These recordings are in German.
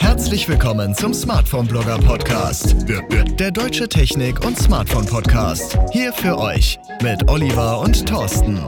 Herzlich willkommen zum Smartphone Blogger Podcast, der deutsche Technik- und Smartphone Podcast. Hier für euch mit Oliver und Thorsten.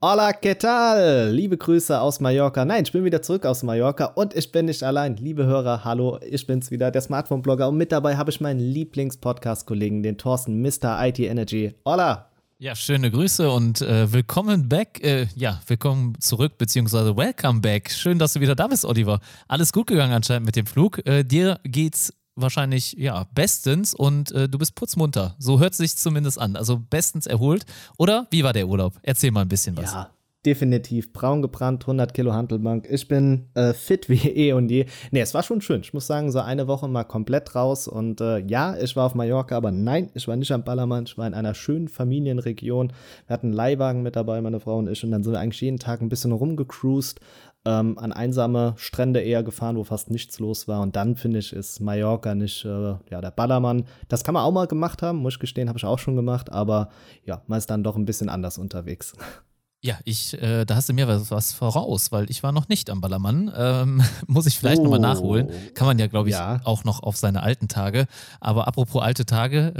Hola, ¿qué tal? Liebe Grüße aus Mallorca. Nein, ich bin wieder zurück aus Mallorca und ich bin nicht allein. Liebe Hörer, hallo, ich bin's wieder, der Smartphone-Blogger und mit dabei habe ich meinen Lieblings-Podcast-Kollegen, den Thorsten, Mr. IT Energy. Hola! Ja, schöne Grüße und äh, willkommen back. Äh, ja, willkommen zurück, beziehungsweise welcome back. Schön, dass du wieder da bist, Oliver. Alles gut gegangen anscheinend mit dem Flug. Äh, dir geht's wahrscheinlich ja bestens und äh, du bist putzmunter. So hört sich zumindest an. Also bestens erholt. Oder wie war der Urlaub? Erzähl mal ein bisschen was. Ja, definitiv braun gebrannt, 100 Kilo Handelbank. Ich bin äh, fit wie eh und je. Nee, es war schon schön. Ich muss sagen, so eine Woche mal komplett raus. Und äh, ja, ich war auf Mallorca, aber nein, ich war nicht am Ballermann. Ich war in einer schönen Familienregion. Wir hatten einen Leihwagen mit dabei, meine Frau und ich. Und dann sind wir eigentlich jeden Tag ein bisschen rumgecruised ähm, an einsame Strände eher gefahren, wo fast nichts los war. Und dann finde ich, ist Mallorca nicht äh, ja, der Ballermann. Das kann man auch mal gemacht haben, muss ich gestehen, habe ich auch schon gemacht, aber ja, man ist dann doch ein bisschen anders unterwegs. Ja, ich, äh, da hast du mir was, was, voraus, weil ich war noch nicht am Ballermann. Ähm, muss ich vielleicht oh. nochmal nachholen. Kann man ja, glaube ich, ja. auch noch auf seine alten Tage. Aber apropos alte Tage,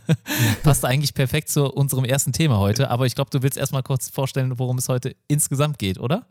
passt eigentlich perfekt zu unserem ersten Thema heute. Aber ich glaube, du willst erstmal kurz vorstellen, worum es heute insgesamt geht, oder?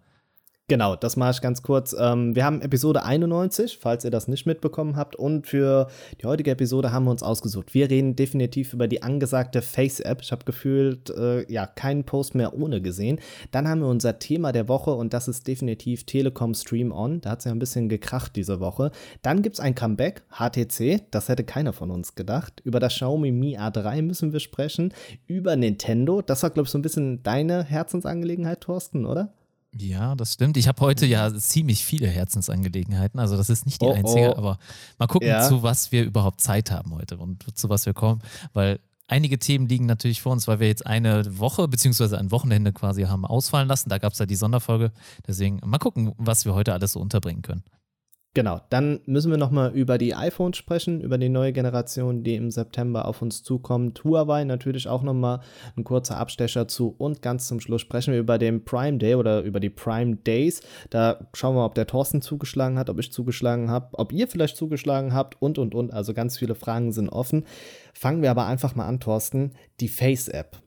Genau, das mache ich ganz kurz. Ähm, wir haben Episode 91, falls ihr das nicht mitbekommen habt. Und für die heutige Episode haben wir uns ausgesucht. Wir reden definitiv über die angesagte Face-App. Ich habe gefühlt, äh, ja, keinen Post mehr ohne gesehen. Dann haben wir unser Thema der Woche und das ist definitiv Telekom Stream On. Da hat es ja ein bisschen gekracht diese Woche. Dann gibt es ein Comeback, HTC. Das hätte keiner von uns gedacht. Über das Xiaomi Mi A3 müssen wir sprechen. Über Nintendo. Das war, glaube ich, so ein bisschen deine Herzensangelegenheit, Thorsten, oder? Ja, das stimmt. Ich habe heute ja ziemlich viele Herzensangelegenheiten. Also das ist nicht die oh, einzige, oh. aber mal gucken, ja. zu was wir überhaupt Zeit haben heute und zu was wir kommen, weil einige Themen liegen natürlich vor uns, weil wir jetzt eine Woche beziehungsweise ein Wochenende quasi haben ausfallen lassen. Da gab es ja die Sonderfolge. Deswegen mal gucken, was wir heute alles so unterbringen können. Genau, dann müssen wir nochmal über die iPhones sprechen, über die neue Generation, die im September auf uns zukommt. Huawei natürlich auch nochmal ein kurzer Abstecher zu. Und ganz zum Schluss sprechen wir über den Prime Day oder über die Prime Days. Da schauen wir, ob der Thorsten zugeschlagen hat, ob ich zugeschlagen habe, ob ihr vielleicht zugeschlagen habt und, und, und. Also ganz viele Fragen sind offen. Fangen wir aber einfach mal an, Thorsten. Die Face-App.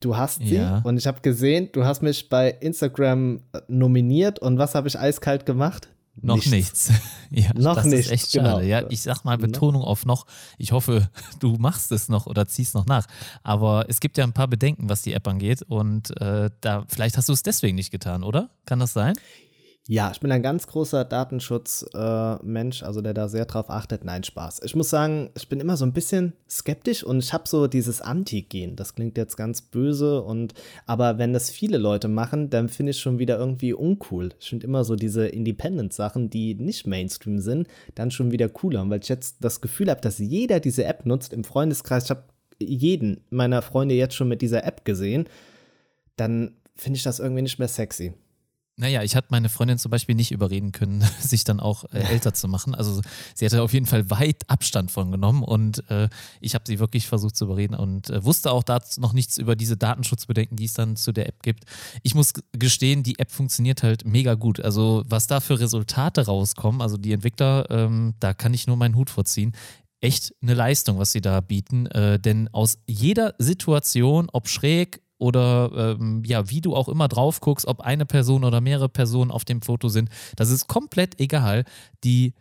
Du hast sie ja. und ich habe gesehen, du hast mich bei Instagram nominiert und was habe ich eiskalt gemacht? Noch nichts. nichts. ja, noch das nichts. Ist echt schade. Genau. Ja, ich sag mal Betonung auf noch. Ich hoffe, du machst es noch oder ziehst noch nach. Aber es gibt ja ein paar Bedenken, was die App angeht. Und äh, da, vielleicht hast du es deswegen nicht getan, oder? Kann das sein? Ja, ich bin ein ganz großer Datenschutzmensch, äh, also der da sehr drauf achtet. Nein, Spaß. Ich muss sagen, ich bin immer so ein bisschen skeptisch und ich habe so dieses Anti-Gen. Das klingt jetzt ganz böse und aber wenn das viele Leute machen, dann finde ich schon wieder irgendwie uncool. Ich finde immer so diese Independent-Sachen, die nicht Mainstream sind, dann schon wieder cooler, weil ich jetzt das Gefühl habe, dass jeder diese App nutzt im Freundeskreis. Ich habe jeden meiner Freunde jetzt schon mit dieser App gesehen. Dann finde ich das irgendwie nicht mehr sexy. Naja, ich hatte meine Freundin zum Beispiel nicht überreden können, sich dann auch äh, älter zu machen. Also sie hatte auf jeden Fall weit Abstand von genommen und äh, ich habe sie wirklich versucht zu überreden und äh, wusste auch da noch nichts über diese Datenschutzbedenken, die es dann zu der App gibt. Ich muss gestehen, die App funktioniert halt mega gut. Also was da für Resultate rauskommen, also die Entwickler, ähm, da kann ich nur meinen Hut vorziehen echt eine Leistung, was sie da bieten. Äh, denn aus jeder Situation, ob schräg, oder ähm, ja, wie du auch immer drauf guckst, ob eine Person oder mehrere Personen auf dem Foto sind, das ist komplett egal. Die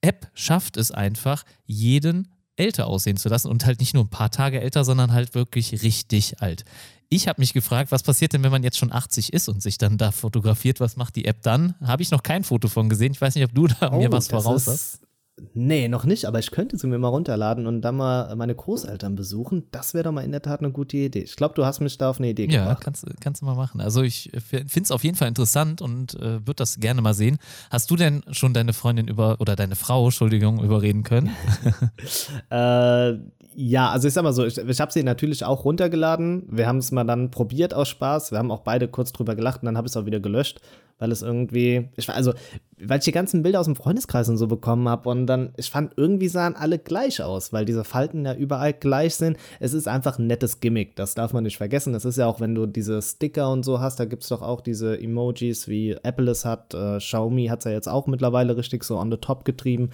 App schafft es einfach, jeden älter aussehen zu lassen und halt nicht nur ein paar Tage älter, sondern halt wirklich richtig alt. Ich habe mich gefragt, was passiert denn, wenn man jetzt schon 80 ist und sich dann da fotografiert? Was macht die App dann? Habe ich noch kein Foto von gesehen. Ich weiß nicht, ob du da oh, mir was voraus hast. Nee, noch nicht, aber ich könnte sie mir mal runterladen und dann mal meine Großeltern besuchen. Das wäre doch mal in der Tat eine gute Idee. Ich glaube, du hast mich da auf eine Idee gebracht. Ja, kannst, kannst du mal machen. Also ich finde es auf jeden Fall interessant und äh, würde das gerne mal sehen. Hast du denn schon deine Freundin über oder deine Frau, Entschuldigung, überreden können? äh, ja, also ich sag mal so, ich, ich habe sie natürlich auch runtergeladen. Wir haben es mal dann probiert aus Spaß. Wir haben auch beide kurz drüber gelacht und dann habe ich es auch wieder gelöscht weil es irgendwie, ich, also, weil ich die ganzen Bilder aus dem Freundeskreis und so bekommen habe und dann, ich fand, irgendwie sahen alle gleich aus, weil diese Falten ja überall gleich sind. Es ist einfach ein nettes Gimmick, das darf man nicht vergessen. Das ist ja auch, wenn du diese Sticker und so hast, da gibt es doch auch diese Emojis, wie Apple es hat, äh, Xiaomi hat es ja jetzt auch mittlerweile richtig so on the top getrieben.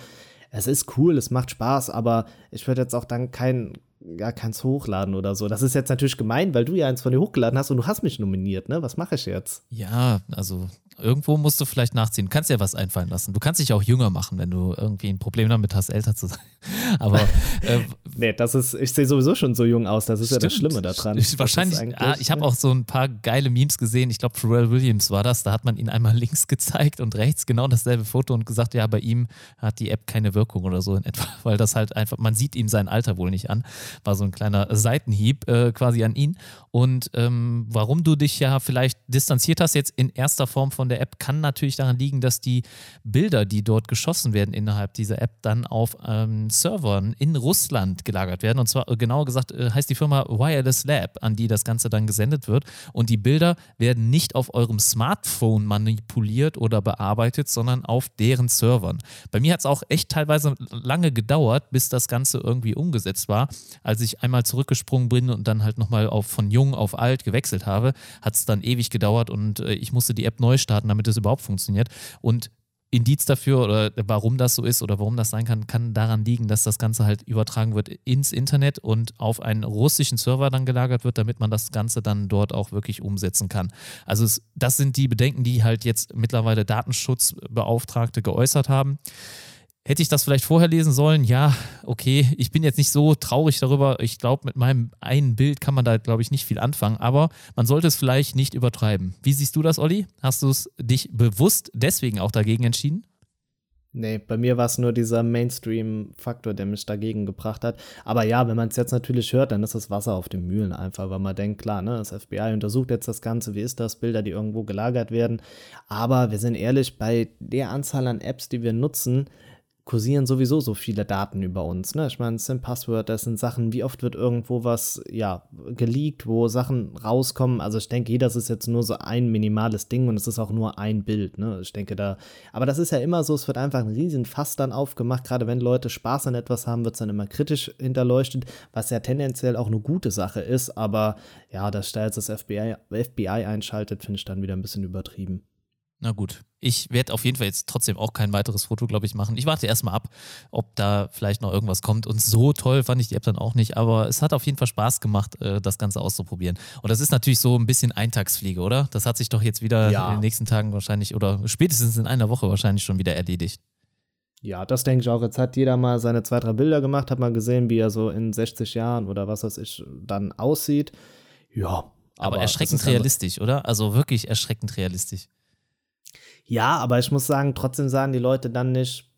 Es ist cool, es macht Spaß, aber ich würde jetzt auch dann kein, ja, keins hochladen oder so. Das ist jetzt natürlich gemein, weil du ja eins von dir hochgeladen hast und du hast mich nominiert, ne? Was mache ich jetzt? Ja, also irgendwo musst du vielleicht nachziehen. Du kannst dir was einfallen lassen. Du kannst dich auch jünger machen, wenn du irgendwie ein Problem damit hast, älter zu sein. Aber äh, nee, das ist, ich sehe sowieso schon so jung aus. Das ist stimmt. ja das Schlimme daran. Ich, wahrscheinlich, ah, ich habe auch so ein paar geile Memes gesehen. Ich glaube, Pharrell Williams war das. Da hat man ihn einmal links gezeigt und rechts genau dasselbe Foto und gesagt, ja, bei ihm hat die App keine Wirkung oder so in etwa, weil das halt einfach, man sieht ihm sein Alter wohl nicht an. War so ein kleiner Seitenhieb äh, quasi an ihn. Und ähm, warum du dich ja vielleicht distanziert hast jetzt in erster Form von der App, kann natürlich daran liegen, dass die Bilder, die dort geschossen werden innerhalb dieser App, dann auf ähm, Servern in Russland gelagert werden. Und zwar äh, genauer gesagt äh, heißt die Firma Wireless Lab, an die das Ganze dann gesendet wird. Und die Bilder werden nicht auf eurem Smartphone manipuliert oder bearbeitet, sondern auf deren Servern. Bei mir hat es auch echt teilweise lange gedauert, bis das Ganze irgendwie umgesetzt war. Als ich einmal zurückgesprungen bin und dann halt nochmal auf von jung auf alt gewechselt habe, hat es dann ewig gedauert und äh, ich musste die App neu starten, damit es überhaupt funktioniert. Und Indiz dafür oder warum das so ist oder warum das sein kann, kann daran liegen, dass das Ganze halt übertragen wird ins Internet und auf einen russischen Server dann gelagert wird, damit man das Ganze dann dort auch wirklich umsetzen kann. Also es, das sind die Bedenken, die halt jetzt mittlerweile Datenschutzbeauftragte geäußert haben. Hätte ich das vielleicht vorher lesen sollen? Ja, okay. Ich bin jetzt nicht so traurig darüber. Ich glaube, mit meinem einen Bild kann man da, glaube ich, nicht viel anfangen. Aber man sollte es vielleicht nicht übertreiben. Wie siehst du das, Olli? Hast du es dich bewusst deswegen auch dagegen entschieden? Nee, bei mir war es nur dieser Mainstream-Faktor, der mich dagegen gebracht hat. Aber ja, wenn man es jetzt natürlich hört, dann ist das Wasser auf den Mühlen einfach, weil man denkt, klar, ne, das FBI untersucht jetzt das Ganze, wie ist das, Bilder, die irgendwo gelagert werden. Aber wir sind ehrlich, bei der Anzahl an Apps, die wir nutzen, kursieren sowieso so viele Daten über uns. Ne? Ich meine, es sind Passwörter, das sind Sachen, wie oft wird irgendwo was ja, geleakt, wo Sachen rauskommen. Also ich denke, das ist jetzt nur so ein minimales Ding und es ist auch nur ein Bild. Ne? Ich denke da, aber das ist ja immer so, es wird einfach ein riesen Fass dann aufgemacht. Gerade wenn Leute Spaß an etwas haben, wird es dann immer kritisch hinterleuchtet, was ja tendenziell auch eine gute Sache ist. Aber ja, dass da jetzt das FBI, FBI einschaltet, finde ich dann wieder ein bisschen übertrieben. Na gut, ich werde auf jeden Fall jetzt trotzdem auch kein weiteres Foto, glaube ich, machen. Ich warte erstmal ab, ob da vielleicht noch irgendwas kommt. Und so toll fand ich die App dann auch nicht. Aber es hat auf jeden Fall Spaß gemacht, äh, das Ganze auszuprobieren. Und das ist natürlich so ein bisschen Eintagsfliege, oder? Das hat sich doch jetzt wieder ja. in den nächsten Tagen wahrscheinlich oder spätestens in einer Woche wahrscheinlich schon wieder erledigt. Ja, das denke ich auch. Jetzt hat jeder mal seine zwei, drei Bilder gemacht, hat mal gesehen, wie er so in 60 Jahren oder was weiß ich dann aussieht. Ja. Aber, aber erschreckend realistisch, oder? Also wirklich erschreckend realistisch. Ja, aber ich muss sagen, trotzdem sagen die Leute dann nicht,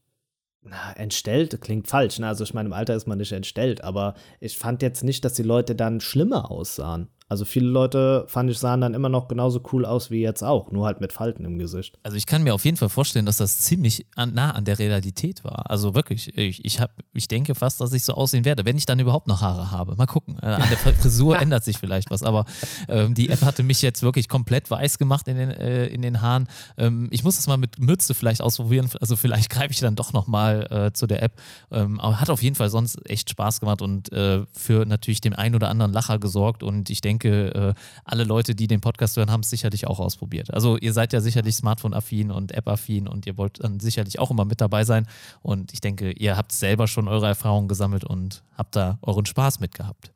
na, entstellt klingt falsch. Ne? Also ich meine, im Alter ist man nicht entstellt, aber ich fand jetzt nicht, dass die Leute dann schlimmer aussahen. Also viele Leute, fand ich, sahen dann immer noch genauso cool aus wie jetzt auch, nur halt mit Falten im Gesicht. Also ich kann mir auf jeden Fall vorstellen, dass das ziemlich an, nah an der Realität war. Also wirklich, ich, ich, hab, ich denke fast, dass ich so aussehen werde, wenn ich dann überhaupt noch Haare habe. Mal gucken. Äh, an der Frisur ändert sich vielleicht was, aber ähm, die App hatte mich jetzt wirklich komplett weiß gemacht in den, äh, in den Haaren. Ähm, ich muss das mal mit Mütze vielleicht ausprobieren. Also vielleicht greife ich dann doch nochmal äh, zu der App. Ähm, aber hat auf jeden Fall sonst echt Spaß gemacht und äh, für natürlich den einen oder anderen Lacher gesorgt und ich denke, denke, äh, alle Leute, die den Podcast hören, haben es sicherlich auch ausprobiert. Also ihr seid ja sicherlich Smartphone-affin und App-affin und ihr wollt dann sicherlich auch immer mit dabei sein. Und ich denke, ihr habt selber schon eure Erfahrungen gesammelt und habt da euren Spaß mitgehabt.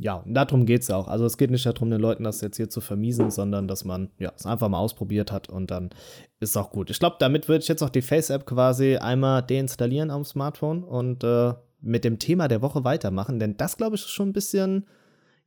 Ja, darum geht es auch. Also es geht nicht darum, den Leuten das jetzt hier zu vermiesen, sondern dass man ja, es einfach mal ausprobiert hat und dann ist auch gut. Ich glaube, damit würde ich jetzt auch die Face-App quasi einmal deinstallieren am Smartphone und äh, mit dem Thema der Woche weitermachen, denn das, glaube ich, ist schon ein bisschen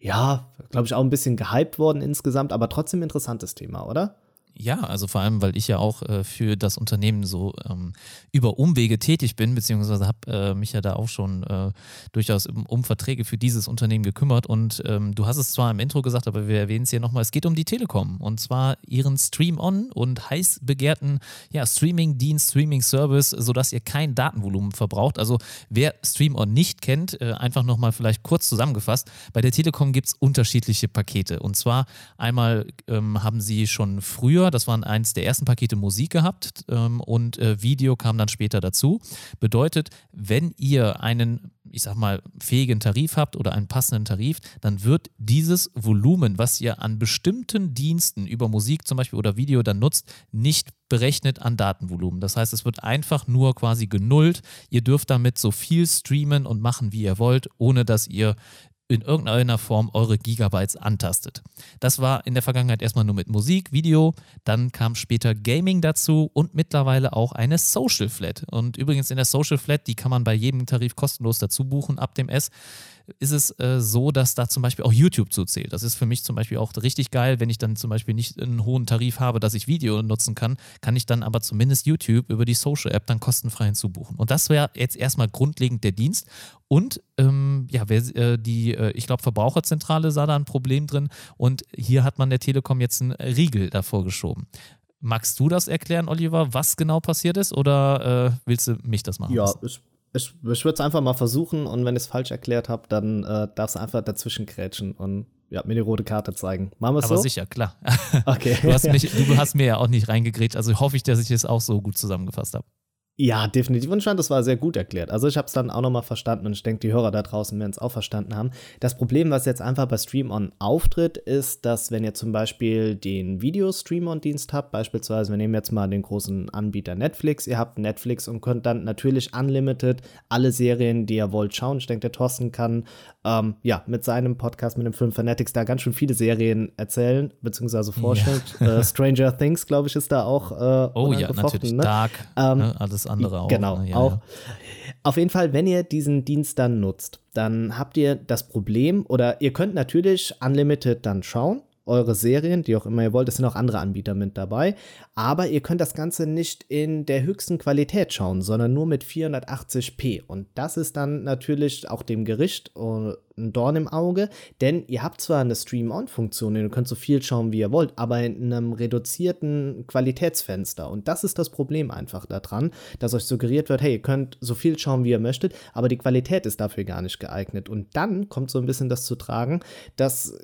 ja, glaube ich, auch ein bisschen gehypt worden insgesamt, aber trotzdem interessantes Thema, oder? Ja, also vor allem, weil ich ja auch äh, für das Unternehmen so ähm, über Umwege tätig bin, beziehungsweise habe äh, mich ja da auch schon äh, durchaus um, um, Verträge für dieses Unternehmen gekümmert. Und ähm, du hast es zwar im Intro gesagt, aber wir erwähnen es hier nochmal, es geht um die Telekom und zwar ihren Stream-On und heiß begehrten ja, Streaming-Dienst, Streaming-Service, sodass ihr kein Datenvolumen verbraucht. Also wer Stream-On nicht kennt, äh, einfach nochmal vielleicht kurz zusammengefasst, bei der Telekom gibt es unterschiedliche Pakete. Und zwar einmal ähm, haben sie schon früher das waren eins der ersten Pakete Musik gehabt ähm, und äh, Video kam dann später dazu. Bedeutet, wenn ihr einen ich sag mal, fähigen Tarif habt oder einen passenden Tarif, dann wird dieses Volumen, was ihr an bestimmten Diensten über Musik zum Beispiel oder Video dann nutzt, nicht berechnet an Datenvolumen. Das heißt, es wird einfach nur quasi genullt. Ihr dürft damit so viel streamen und machen, wie ihr wollt, ohne dass ihr in irgendeiner Form eure Gigabytes antastet. Das war in der Vergangenheit erstmal nur mit Musik, Video, dann kam später Gaming dazu und mittlerweile auch eine Social Flat. Und übrigens in der Social Flat, die kann man bei jedem Tarif kostenlos dazu buchen ab dem S ist es äh, so, dass da zum Beispiel auch YouTube zuzählt. Das ist für mich zum Beispiel auch richtig geil, wenn ich dann zum Beispiel nicht einen hohen Tarif habe, dass ich Video nutzen kann, kann ich dann aber zumindest YouTube über die Social App dann kostenfrei hinzubuchen. Und das wäre jetzt erstmal grundlegend der Dienst. Und ähm, ja, wer, äh, die, äh, ich glaube, Verbraucherzentrale sah da ein Problem drin und hier hat man der Telekom jetzt einen Riegel davor geschoben. Magst du das erklären, Oliver, was genau passiert ist oder äh, willst du mich das machen? Ja, ich ich, ich würde es einfach mal versuchen und wenn ich es falsch erklärt habe, dann äh, darfst du einfach dazwischen krätschen und ja, mir die rote Karte zeigen. Machen wir es so? Aber sicher, klar. Okay. du, hast mich, du hast mir ja auch nicht reingegrätscht, also hoffe ich, dass ich es auch so gut zusammengefasst habe. Ja, definitiv. Und ich fand, das war sehr gut erklärt. Also ich habe es dann auch nochmal verstanden und ich denke, die Hörer da draußen werden es auch verstanden haben. Das Problem, was jetzt einfach bei Stream-On auftritt, ist, dass wenn ihr zum Beispiel den Video-Stream-On-Dienst habt, beispielsweise, wir nehmen jetzt mal den großen Anbieter Netflix, ihr habt Netflix und könnt dann natürlich unlimited alle Serien, die ihr wollt, schauen. Ich denke, der Thorsten kann ähm, ja mit seinem Podcast, mit dem Film Fanatics, da ganz schön viele Serien erzählen, beziehungsweise vorstellen. Ja. Äh, Stranger Things, glaube ich, ist da auch äh, Oh ja, natürlich. Ne? Dark, ähm, ne? alles andere auch. Genau, ne? ja, auch. Ja. Auf jeden Fall, wenn ihr diesen Dienst dann nutzt, dann habt ihr das Problem oder ihr könnt natürlich unlimited dann schauen eure Serien, die auch immer ihr wollt. Es sind auch andere Anbieter mit dabei. Aber ihr könnt das Ganze nicht in der höchsten Qualität schauen, sondern nur mit 480p. Und das ist dann natürlich auch dem Gericht äh, ein Dorn im Auge, denn ihr habt zwar eine Stream-On-Funktion, ihr könnt so viel schauen, wie ihr wollt, aber in einem reduzierten Qualitätsfenster. Und das ist das Problem einfach daran, dass euch suggeriert wird, hey, ihr könnt so viel schauen, wie ihr möchtet, aber die Qualität ist dafür gar nicht geeignet. Und dann kommt so ein bisschen das zu tragen, dass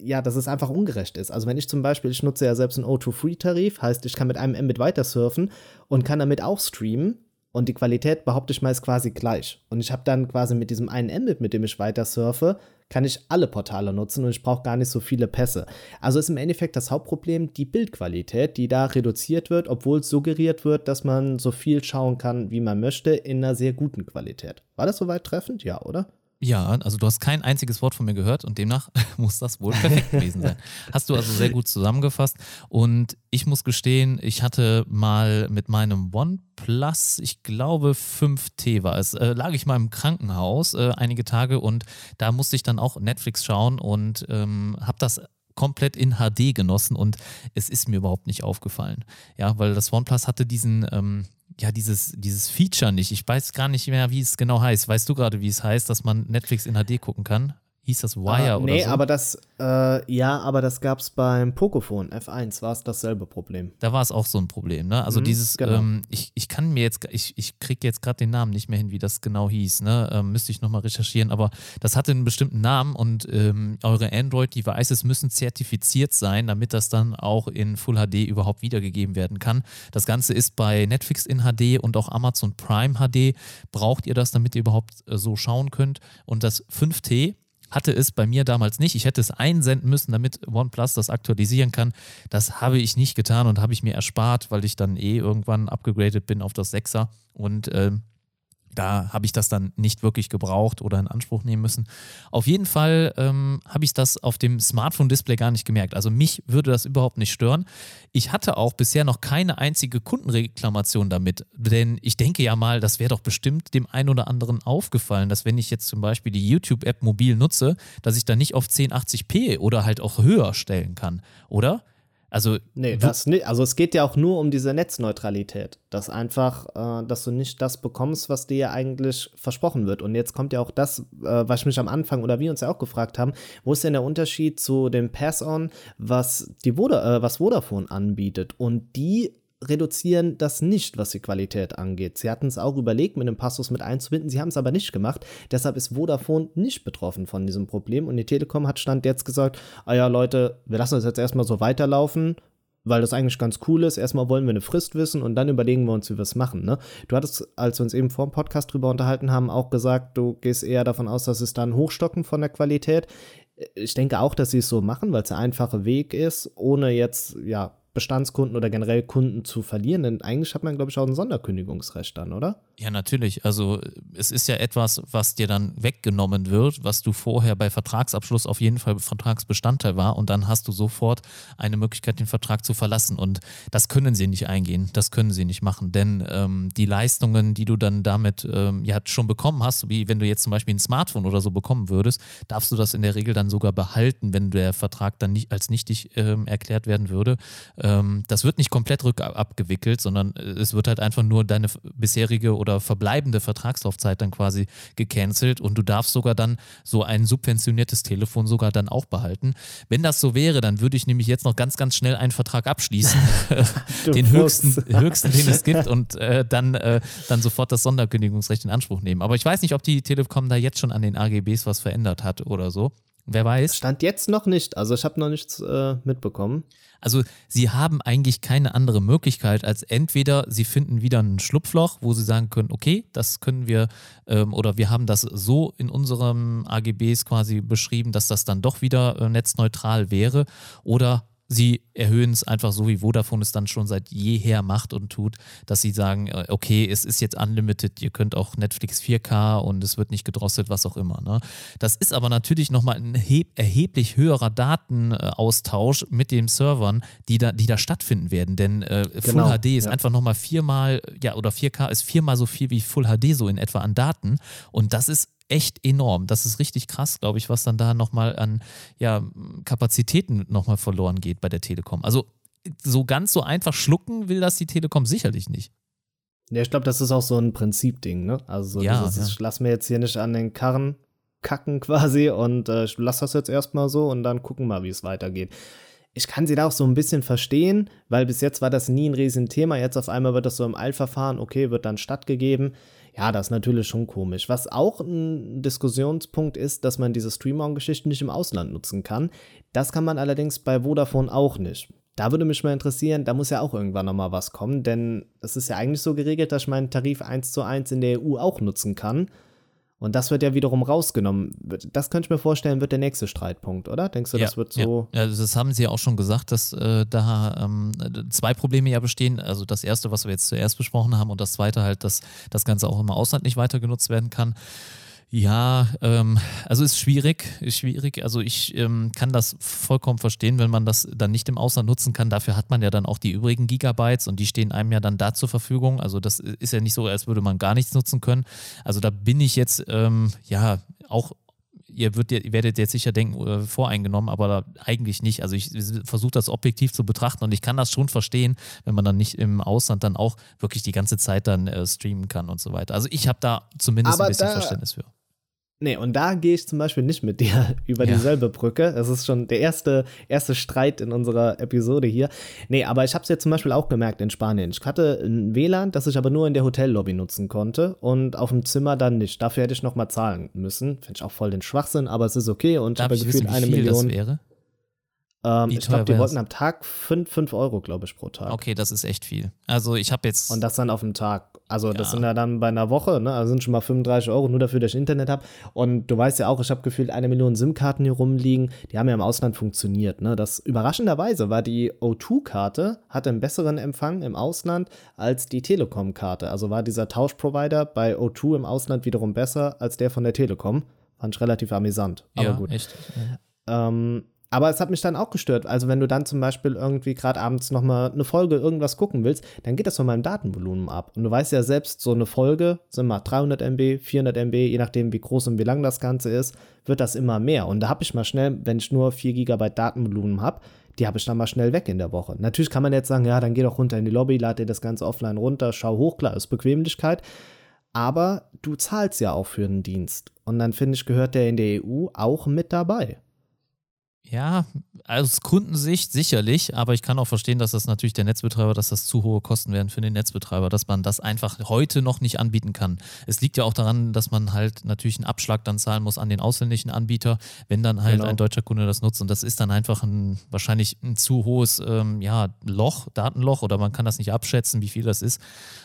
ja, dass es einfach ungerecht ist. Also wenn ich zum Beispiel, ich nutze ja selbst einen O2-Free-Tarif, heißt, ich kann mit einem Mbit weiter surfen und kann damit auch streamen und die Qualität, behaupte ich mal, ist quasi gleich. Und ich habe dann quasi mit diesem einen Mbit, mit dem ich weiter surfe, kann ich alle Portale nutzen und ich brauche gar nicht so viele Pässe. Also ist im Endeffekt das Hauptproblem die Bildqualität, die da reduziert wird, obwohl es suggeriert wird, dass man so viel schauen kann, wie man möchte, in einer sehr guten Qualität. War das soweit treffend? Ja, oder? Ja, also du hast kein einziges Wort von mir gehört und demnach muss das wohl perfekt gewesen sein. Hast du also sehr gut zusammengefasst und ich muss gestehen, ich hatte mal mit meinem OnePlus, ich glaube 5T war es, äh, lag ich mal im Krankenhaus äh, einige Tage und da musste ich dann auch Netflix schauen und ähm, habe das komplett in HD genossen und es ist mir überhaupt nicht aufgefallen. Ja, weil das OnePlus hatte diesen, ähm, ja, dieses, dieses Feature nicht. Ich weiß gar nicht mehr, wie es genau heißt. Weißt du gerade, wie es heißt, dass man Netflix in HD gucken kann? Hieß das Wire ah, oder nee, so? Nee, aber das, äh, ja, aber das gab es beim Pocophone F1, war es dasselbe Problem. Da war es auch so ein Problem, ne? Also mhm, dieses, genau. ähm, ich, ich kann mir jetzt, ich, ich kriege jetzt gerade den Namen nicht mehr hin, wie das genau hieß, ne? Ähm, müsste ich nochmal recherchieren, aber das hatte einen bestimmten Namen und ähm, eure Android-Devices müssen zertifiziert sein, damit das dann auch in Full HD überhaupt wiedergegeben werden kann. Das Ganze ist bei Netflix in HD und auch Amazon Prime HD. Braucht ihr das, damit ihr überhaupt äh, so schauen könnt? Und das 5T, hatte es bei mir damals nicht. Ich hätte es einsenden müssen, damit OnePlus das aktualisieren kann. Das habe ich nicht getan und habe ich mir erspart, weil ich dann eh irgendwann abgegradet bin auf das 6er und äh, da habe ich das dann nicht wirklich gebraucht oder in Anspruch nehmen müssen. Auf jeden Fall ähm, habe ich das auf dem Smartphone-Display gar nicht gemerkt. Also mich würde das überhaupt nicht stören. Ich hatte auch bisher noch keine einzige Kundenreklamation damit, denn ich denke ja mal, das wäre doch bestimmt dem einen oder anderen aufgefallen, dass wenn ich jetzt zum Beispiel die YouTube-App mobil nutze, dass ich da nicht auf 1080p oder halt auch höher stellen kann, oder? Also, nee, das nicht. Also es geht ja auch nur um diese Netzneutralität. Dass einfach, äh, dass du nicht das bekommst, was dir ja eigentlich versprochen wird. Und jetzt kommt ja auch das, äh, was ich mich am Anfang oder wir uns ja auch gefragt haben, wo ist denn der Unterschied zu dem Pass-On, was die Voda äh, was Vodafone anbietet? Und die reduzieren das nicht, was die Qualität angeht. Sie hatten es auch überlegt, mit einem Passus mit einzubinden, sie haben es aber nicht gemacht. Deshalb ist Vodafone nicht betroffen von diesem Problem und die Telekom hat Stand jetzt gesagt, ah ja Leute, wir lassen das jetzt erstmal so weiterlaufen, weil das eigentlich ganz cool ist. Erstmal wollen wir eine Frist wissen und dann überlegen wir uns, wie wir es machen. Ne? Du hattest, als wir uns eben vor dem Podcast drüber unterhalten haben, auch gesagt, du gehst eher davon aus, dass es dann hochstocken von der Qualität. Ich denke auch, dass sie es so machen, weil es der einfache Weg ist, ohne jetzt, ja, Bestandskunden oder generell Kunden zu verlieren. Denn eigentlich hat man, glaube ich, auch ein Sonderkündigungsrecht dann, oder? Ja, natürlich. Also es ist ja etwas, was dir dann weggenommen wird, was du vorher bei Vertragsabschluss auf jeden Fall Vertragsbestandteil war und dann hast du sofort eine Möglichkeit, den Vertrag zu verlassen. Und das können sie nicht eingehen, das können sie nicht machen, denn ähm, die Leistungen, die du dann damit ähm, ja schon bekommen hast, wie wenn du jetzt zum Beispiel ein Smartphone oder so bekommen würdest, darfst du das in der Regel dann sogar behalten, wenn der Vertrag dann nicht als nichtig ähm, erklärt werden würde. Ähm, das wird nicht komplett rückabgewickelt, sondern äh, es wird halt einfach nur deine bisherige oder oder verbleibende Vertragslaufzeit dann quasi gecancelt und du darfst sogar dann so ein subventioniertes Telefon sogar dann auch behalten. Wenn das so wäre, dann würde ich nämlich jetzt noch ganz, ganz schnell einen Vertrag abschließen, den höchsten, höchsten, den es gibt und äh, dann, äh, dann sofort das Sonderkündigungsrecht in Anspruch nehmen. Aber ich weiß nicht, ob die Telekom da jetzt schon an den AGBs was verändert hat oder so. Wer weiß. Stand jetzt noch nicht. Also ich habe noch nichts äh, mitbekommen. Also sie haben eigentlich keine andere Möglichkeit, als entweder sie finden wieder ein Schlupfloch, wo sie sagen können, okay, das können wir ähm, oder wir haben das so in unserem AGBs quasi beschrieben, dass das dann doch wieder äh, netzneutral wäre. Oder sie erhöhen es einfach so, wie Vodafone es dann schon seit jeher macht und tut, dass sie sagen, äh, okay, es ist jetzt unlimited, ihr könnt auch Netflix 4K und es wird nicht gedrosselt, was auch immer. Ne? Das ist aber natürlich nochmal ein erheblich höherer Datenaustausch mit den Servern, die da, die da stattfinden werden. Denn äh, genau, Full HD ist ja. einfach nochmal viermal, ja, oder 4K ist viermal so viel wie Full HD so in etwa an Daten. Und das ist echt enorm. Das ist richtig krass, glaube ich, was dann da nochmal an ja, Kapazitäten nochmal verloren geht bei der Telekom. Also so ganz so einfach schlucken will das die Telekom sicherlich nicht. Ja, ich glaube, das ist auch so ein Prinzipding, ne? Also ja, dieses, ja. ich lass mir jetzt hier nicht an den Karren kacken quasi und äh, ich lass das jetzt erstmal so und dann gucken mal, wie es weitergeht. Ich kann sie da auch so ein bisschen verstehen, weil bis jetzt war das nie ein Riesenthema. Jetzt auf einmal wird das so im Eilverfahren, okay, wird dann stattgegeben. Ja, das ist natürlich schon komisch. Was auch ein Diskussionspunkt ist, dass man diese Stream-On-Geschichten nicht im Ausland nutzen kann. Das kann man allerdings bei Vodafone auch nicht. Da würde mich mal interessieren, da muss ja auch irgendwann nochmal was kommen, denn es ist ja eigentlich so geregelt, dass ich meinen Tarif 1 zu 1 in der EU auch nutzen kann. Und das wird ja wiederum rausgenommen. Das könnte ich mir vorstellen, wird der nächste Streitpunkt, oder? Denkst du, ja, das wird so. Ja. Das haben Sie ja auch schon gesagt, dass äh, da ähm, zwei Probleme ja bestehen. Also das erste, was wir jetzt zuerst besprochen haben, und das zweite halt, dass das Ganze auch im Ausland nicht weiter genutzt werden kann. Ja, ähm, also ist schwierig, ist schwierig. Also ich ähm, kann das vollkommen verstehen, wenn man das dann nicht im Ausland nutzen kann. Dafür hat man ja dann auch die übrigen Gigabytes und die stehen einem ja dann da zur Verfügung. Also das ist ja nicht so, als würde man gar nichts nutzen können. Also da bin ich jetzt ähm, ja auch ihr, wird, ihr werdet jetzt sicher denken, voreingenommen, aber eigentlich nicht. Also ich versuche das objektiv zu betrachten und ich kann das schon verstehen, wenn man dann nicht im Ausland dann auch wirklich die ganze Zeit dann äh, streamen kann und so weiter. Also ich habe da zumindest aber ein bisschen Verständnis für. Nee, und da gehe ich zum Beispiel nicht mit dir über ja. dieselbe Brücke. Das ist schon der erste, erste Streit in unserer Episode hier. Nee, aber ich habe es jetzt zum Beispiel auch gemerkt in Spanien. Ich hatte ein WLAN, das ich aber nur in der Hotellobby nutzen konnte und auf dem Zimmer dann nicht. Dafür hätte ich nochmal zahlen müssen. Finde ich auch voll den Schwachsinn, aber es ist okay und Darf ich habe gefühlt eine Million. Das wäre? Ähm, ich glaube, die wollten am Tag 5, 5 Euro, glaube ich, pro Tag. Okay, das ist echt viel. Also ich habe jetzt. Und das dann auf dem Tag. Also ja. das sind ja dann bei einer Woche, ne? Also sind schon mal 35 Euro nur dafür, dass ich Internet habe. Und du weißt ja auch, ich habe gefühlt eine Million SIM-Karten hier rumliegen. Die haben ja im Ausland funktioniert. Ne? Das überraschenderweise war die O2-Karte, hatte einen besseren Empfang im Ausland als die Telekom-Karte. Also war dieser Tauschprovider bei O2 im Ausland wiederum besser als der von der Telekom. Fand ich relativ amüsant. Aber ja, gut. Echt. Ähm, aber es hat mich dann auch gestört. Also wenn du dann zum Beispiel irgendwie gerade abends nochmal eine Folge irgendwas gucken willst, dann geht das von meinem Datenvolumen ab. Und du weißt ja selbst, so eine Folge sind mal 300 MB, 400 MB, je nachdem wie groß und wie lang das Ganze ist, wird das immer mehr. Und da habe ich mal schnell, wenn ich nur 4 GB Datenvolumen habe, die habe ich dann mal schnell weg in der Woche. Natürlich kann man jetzt sagen, ja, dann geh doch runter in die Lobby, lad dir das Ganze offline runter, schau hoch, klar, ist Bequemlichkeit. Aber du zahlst ja auch für einen Dienst. Und dann finde ich, gehört der in der EU auch mit dabei. Ja, aus Kundensicht sicherlich, aber ich kann auch verstehen, dass das natürlich der Netzbetreiber, dass das zu hohe Kosten werden für den Netzbetreiber, dass man das einfach heute noch nicht anbieten kann. Es liegt ja auch daran, dass man halt natürlich einen Abschlag dann zahlen muss an den ausländischen Anbieter, wenn dann halt genau. ein deutscher Kunde das nutzt. Und das ist dann einfach ein wahrscheinlich ein zu hohes ähm, ja, Loch, Datenloch, oder man kann das nicht abschätzen, wie viel das ist.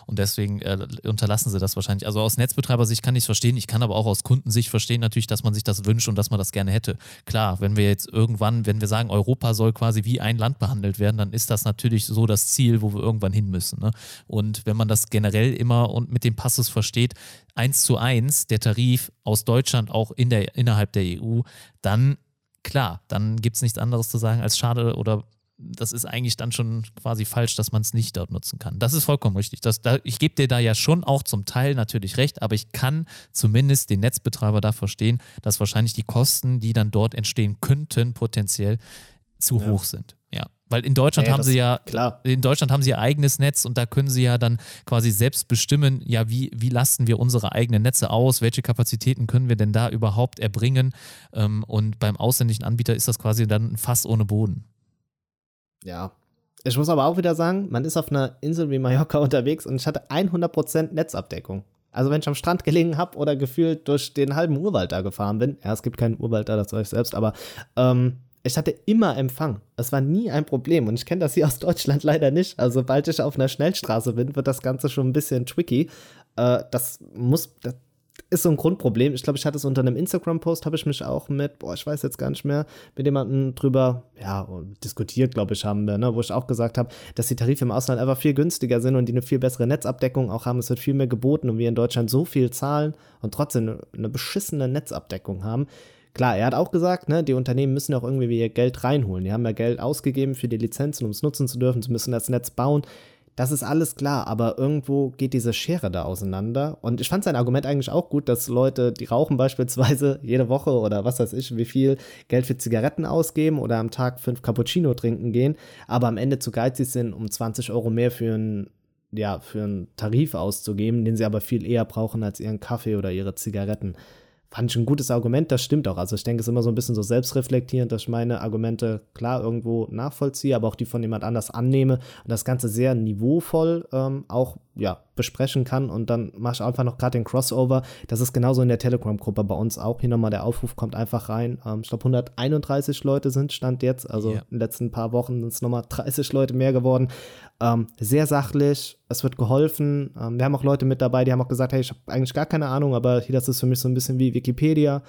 Und deswegen äh, unterlassen sie das wahrscheinlich. Also aus Netzbetreibersicht kann ich es verstehen, ich kann aber auch aus Kundensicht verstehen natürlich, dass man sich das wünscht und dass man das gerne hätte. Klar, wenn wir jetzt irgendwann, wenn wir sagen, Europa soll quasi wie ein Land behandelt werden, dann ist das natürlich so das Ziel, wo wir irgendwann hin müssen. Ne? Und wenn man das generell immer und mit dem Passus versteht, eins zu eins der Tarif aus Deutschland auch in der, innerhalb der EU, dann klar, dann gibt es nichts anderes zu sagen als schade oder das ist eigentlich dann schon quasi falsch, dass man es nicht dort nutzen kann. Das ist vollkommen richtig. Das, da, ich gebe dir da ja schon auch zum Teil natürlich recht, aber ich kann zumindest den Netzbetreiber da verstehen, dass wahrscheinlich die Kosten, die dann dort entstehen könnten, potenziell zu ja. hoch sind. Ja. Weil in Deutschland ja, haben sie ja, klar. in Deutschland haben sie ihr eigenes Netz und da können sie ja dann quasi selbst bestimmen, ja, wie, wie lasten wir unsere eigenen Netze aus, welche Kapazitäten können wir denn da überhaupt erbringen. Ähm, und beim ausländischen Anbieter ist das quasi dann ein Fass ohne Boden. Ja. Ich muss aber auch wieder sagen, man ist auf einer Insel wie Mallorca unterwegs und ich hatte 100% Netzabdeckung. Also wenn ich am Strand gelegen habe oder gefühlt durch den halben Urwald da gefahren bin, ja, es gibt keinen Urwald da, das weiß ich selbst, aber ähm, ich hatte immer Empfang. Es war nie ein Problem und ich kenne das hier aus Deutschland leider nicht. Also sobald ich auf einer Schnellstraße bin, wird das Ganze schon ein bisschen tricky. Äh, das muss, das, ist so ein Grundproblem. Ich glaube, ich hatte es unter einem Instagram-Post, habe ich mich auch mit, boah, ich weiß jetzt gar nicht mehr, mit jemandem drüber, ja, diskutiert, glaube ich, haben wir, ne, wo ich auch gesagt habe, dass die Tarife im Ausland einfach viel günstiger sind und die eine viel bessere Netzabdeckung auch haben. Es wird viel mehr geboten und wir in Deutschland so viel zahlen und trotzdem eine beschissene Netzabdeckung haben. Klar, er hat auch gesagt, ne, die Unternehmen müssen auch irgendwie ihr Geld reinholen. Die haben ja Geld ausgegeben für die Lizenzen, um es nutzen zu dürfen. Sie müssen das Netz bauen. Das ist alles klar, aber irgendwo geht diese Schere da auseinander. Und ich fand sein Argument eigentlich auch gut, dass Leute, die rauchen beispielsweise jede Woche oder was weiß ich, wie viel Geld für Zigaretten ausgeben oder am Tag fünf Cappuccino trinken gehen, aber am Ende zu geizig sind, um 20 Euro mehr für einen ja, für einen Tarif auszugeben, den sie aber viel eher brauchen als ihren Kaffee oder ihre Zigaretten fand ich ein gutes Argument, das stimmt auch. Also ich denke, es ist immer so ein bisschen so selbstreflektierend, dass ich meine Argumente klar irgendwo nachvollziehe, aber auch die von jemand anders annehme und das Ganze sehr niveauvoll ähm, auch ja, besprechen kann und dann mache ich einfach noch gerade den Crossover. Das ist genauso in der Telegram-Gruppe bei uns auch. Hier nochmal der Aufruf kommt einfach rein. Ähm, ich glaube 131 Leute sind Stand jetzt, also yeah. in den letzten paar Wochen sind es nochmal 30 Leute mehr geworden. Ähm, sehr sachlich, es wird geholfen. Ähm, wir haben auch Leute mit dabei, die haben auch gesagt, hey, ich habe eigentlich gar keine Ahnung, aber hier, das ist für mich so ein bisschen wie Wikipedia.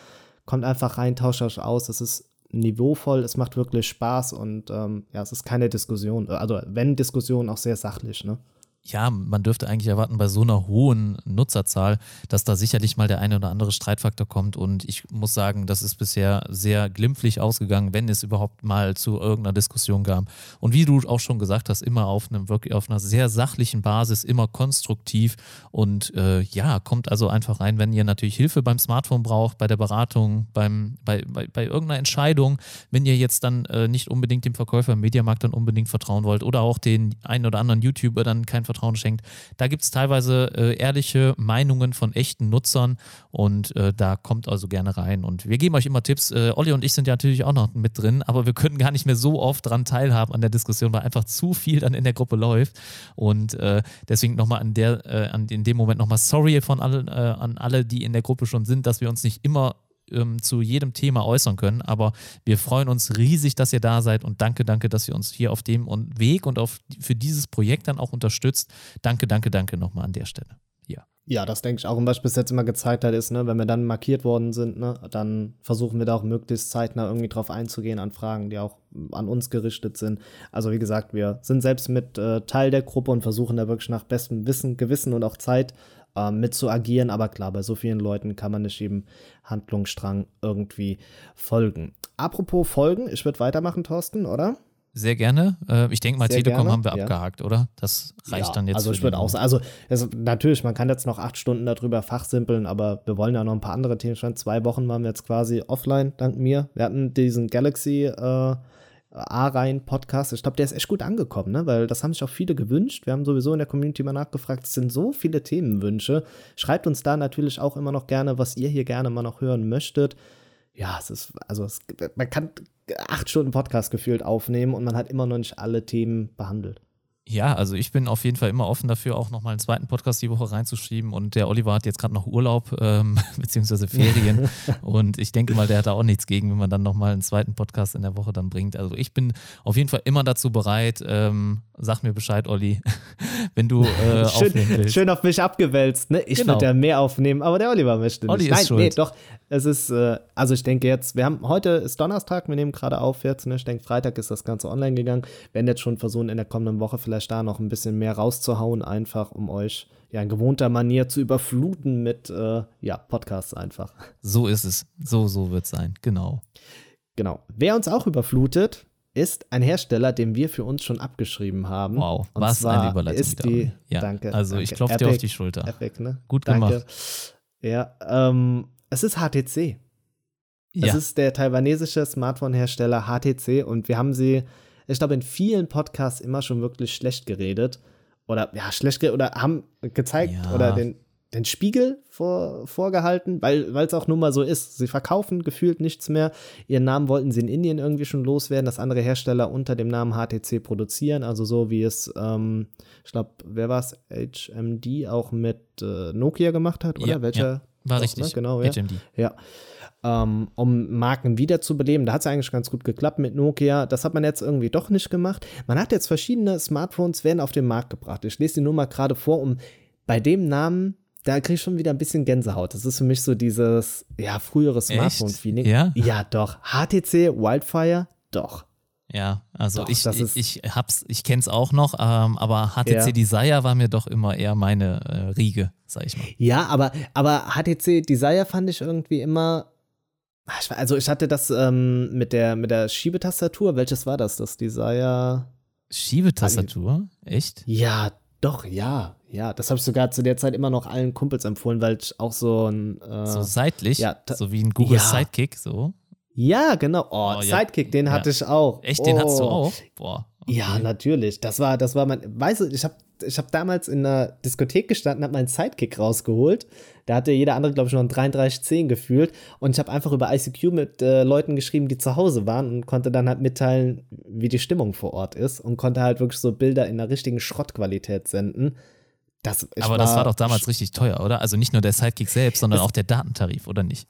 Kommt einfach rein, tauscht euch aus. Das ist niveauvoll, es macht wirklich Spaß und ähm, ja, es ist keine Diskussion. Also wenn Diskussion, auch sehr sachlich, ne? Ja, man dürfte eigentlich erwarten, bei so einer hohen Nutzerzahl, dass da sicherlich mal der eine oder andere Streitfaktor kommt. Und ich muss sagen, das ist bisher sehr glimpflich ausgegangen, wenn es überhaupt mal zu irgendeiner Diskussion gab. Und wie du auch schon gesagt hast, immer auf einem wirklich auf einer sehr sachlichen Basis, immer konstruktiv und äh, ja, kommt also einfach rein, wenn ihr natürlich Hilfe beim Smartphone braucht, bei der Beratung, beim, bei, bei, bei irgendeiner Entscheidung, wenn ihr jetzt dann äh, nicht unbedingt dem Verkäufer im Mediamarkt dann unbedingt vertrauen wollt oder auch den einen oder anderen YouTuber dann kein Vertrauen schenkt. Da gibt es teilweise äh, ehrliche Meinungen von echten Nutzern und äh, da kommt also gerne rein. Und wir geben euch immer Tipps. Äh, Olli und ich sind ja natürlich auch noch mit drin, aber wir können gar nicht mehr so oft dran teilhaben an der Diskussion, weil einfach zu viel dann in der Gruppe läuft. Und äh, deswegen nochmal an der, äh, an, in dem Moment nochmal sorry von allen, äh, an alle, die in der Gruppe schon sind, dass wir uns nicht immer ähm, zu jedem Thema äußern können. Aber wir freuen uns riesig, dass ihr da seid und danke, danke, dass ihr uns hier auf dem Weg und auf, für dieses Projekt dann auch unterstützt. Danke, danke, danke nochmal an der Stelle. Ja. Ja, das denke ich auch. Und was bis jetzt immer gezeigt hat, ist, ne, wenn wir dann markiert worden sind, ne, dann versuchen wir da auch möglichst zeitnah irgendwie drauf einzugehen an Fragen, die auch an uns gerichtet sind. Also wie gesagt, wir sind selbst mit äh, Teil der Gruppe und versuchen da wirklich nach bestem Wissen, Gewissen und auch Zeit ähm, mit zu agieren. Aber klar, bei so vielen Leuten kann man nicht jedem Handlungsstrang irgendwie folgen. Apropos Folgen, ich würde weitermachen, Thorsten, oder? Sehr gerne. Äh, ich denke mal, Sehr Telekom gerne, haben wir ja. abgehakt, oder? Das reicht ja, dann jetzt. Also ich würde auch sagen, also es, natürlich, man kann jetzt noch acht Stunden darüber fachsimpeln, aber wir wollen ja noch ein paar andere Themen. Schon zwei Wochen waren wir jetzt quasi offline, dank mir. Wir hatten diesen Galaxy äh, A-Reihen-Podcast. Ich glaube, der ist echt gut angekommen, ne? weil das haben sich auch viele gewünscht. Wir haben sowieso in der Community mal nachgefragt, es sind so viele Themenwünsche. Schreibt uns da natürlich auch immer noch gerne, was ihr hier gerne mal noch hören möchtet. ja, es ist, also es, man kann acht Stunden Podcast gefühlt aufnehmen und man hat immer noch nicht alle Themen behandelt. Ja, also ich bin auf jeden Fall immer offen dafür, auch nochmal einen zweiten Podcast die Woche reinzuschieben. Und der Oliver hat jetzt gerade noch Urlaub, ähm, beziehungsweise Ferien. und ich denke mal, der hat da auch nichts gegen, wenn man dann nochmal einen zweiten Podcast in der Woche dann bringt. Also ich bin auf jeden Fall immer dazu bereit. Ähm, sag mir Bescheid, Olli, wenn du äh, schön, aufnehmen willst. Schön auf mich abgewälzt, ne? Ich Genau. würde ja mehr aufnehmen, aber der Oliver möchte nicht. Olli Nein, schuld. nee, doch. Es ist, äh, also ich denke jetzt, wir haben, heute ist Donnerstag, wir nehmen gerade auf jetzt, ne? Ich denke, Freitag ist das Ganze online gegangen. Wir werden jetzt schon versuchen, in der kommenden Woche vielleicht da noch ein bisschen mehr rauszuhauen, einfach um euch ja in gewohnter Manier zu überfluten mit, äh, ja, Podcasts einfach. So ist es. So, so wird es sein. Genau. Genau. Wer uns auch überflutet, ist ein Hersteller, den wir für uns schon abgeschrieben haben. Wow, Und was eine Überleitung ist die, ja, danke. Also ich danke. klopfe dir auf die Schulter. Epic, ne? Gut Danke. gemacht. Ja, ähm, es ist HTC. Es Ja, ist der taiwanesische Smartphone-Hersteller HTC und wir haben sie, ich glaube, in vielen Podcasts immer schon wirklich schlecht geredet. Oder ja, schlecht geredet oder haben gezeigt Ja. oder den, den Spiegel vor, vorgehalten, weil es auch nun mal so ist. Sie verkaufen gefühlt nichts mehr. Ihren Namen wollten sie in Indien irgendwie schon loswerden, dass andere Hersteller unter dem Namen HTC produzieren. Also so wie es, ähm, ich glaube, wer war es? HMD auch mit äh, Nokia gemacht hat, oder? Ja, Welcher? ja. war richtig. Ne? Genau, ja. HMD. Ja. Ähm, um Marken wiederzubeleben. Da hat es eigentlich ganz gut geklappt mit Nokia. Das hat man jetzt irgendwie doch nicht gemacht. Man hat jetzt verschiedene Smartphones werden auf den Markt gebracht. Ich lese die nur mal gerade vor, um bei dem Namen, da kriege ich schon wieder ein bisschen Gänsehaut. Das ist für mich so dieses, ja, frühere Smartphone-Feeling. Ja? Ja, doch. HTC Wildfire, doch. Ja, also Doch, ich, ich, ich hab's, ich kenn's auch noch, ähm, aber HTC Ja. Desire war mir doch immer eher meine äh, Riege, sag ich mal. Ja, aber, aber HTC Desire fand ich irgendwie immer. Ah, Also ich hatte das ähm, mit, der, mit der Schiebetastatur. Welches war das? Das Desire. Schiebetastatur? Echt? Ja, doch, ja. Ja, das habe ich sogar zu der Zeit immer noch allen Kumpels empfohlen, weil ich auch so ein. Äh, So seitlich, ja, so wie ein Google Ja. Sidekick, so. ja, genau. Oh, Oh, ja. Sidekick, den Ja. hatte ich auch. Echt, den hast du Oh. auch? Boah. Okay. Ja, natürlich. Das war, das war mein. Weißt du, ich habe ich hab damals in einer Diskothek gestanden, habe meinen Sidekick rausgeholt. Da hatte jeder andere, glaube ich, noch einen 3310 gefühlt. Und ich habe einfach über ICQ mit äh, Leuten geschrieben, die zu Hause waren und konnte dann halt mitteilen, wie die Stimmung vor Ort ist. Und konnte halt wirklich so Bilder in einer richtigen Schrottqualität senden. Das, Aber das war doch damals richtig teuer, oder? Also nicht nur der Sidekick selbst, sondern auch der Datentarif, oder nicht?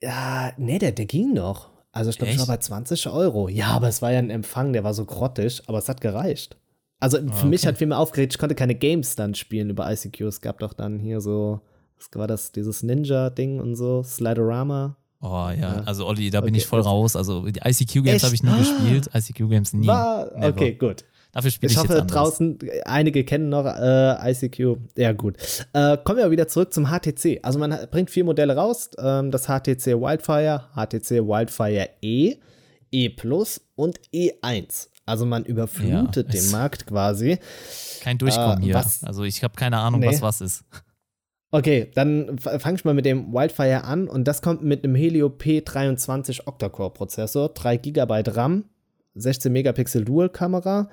Ja, nee, der, der ging noch. Also ich glaube, ich war bei 20 Euro. Ja, aber es war ja ein Empfang, der war so grottig, aber es hat gereicht. Also für mich okay. hat viel mehr aufgeregt, ich konnte keine Games dann spielen über ICQ. Es gab doch dann hier so, was war das, dieses Ninja-Ding und so, Sliderama. Oh ja, Ja. also Olli, da bin Okay, ich voll raus. Also die ICQ-Games habe ich nie gespielt, ICQ-Games nie. War, okay, gut. Dafür spiele Ich ich, hoffe, draußen, einige kennen noch äh, ICQ. Ja, gut. Äh, kommen wir wieder zurück zum HTC. Also man bringt vier Modelle raus. Ähm, das HTC Wildfire, HTC Wildfire E, E Plus und E1. Also man überflutet Ja, den Markt quasi. Kein Durchkommen Äh, hier. was- Also ich habe keine Ahnung, Nee. was was ist. Okay, dann fange ich mal mit dem Wildfire an und das kommt mit einem Helio P23 Octa-Core-Prozessor, 3 GB RAM, 16 Megapixel Dual-Kamera,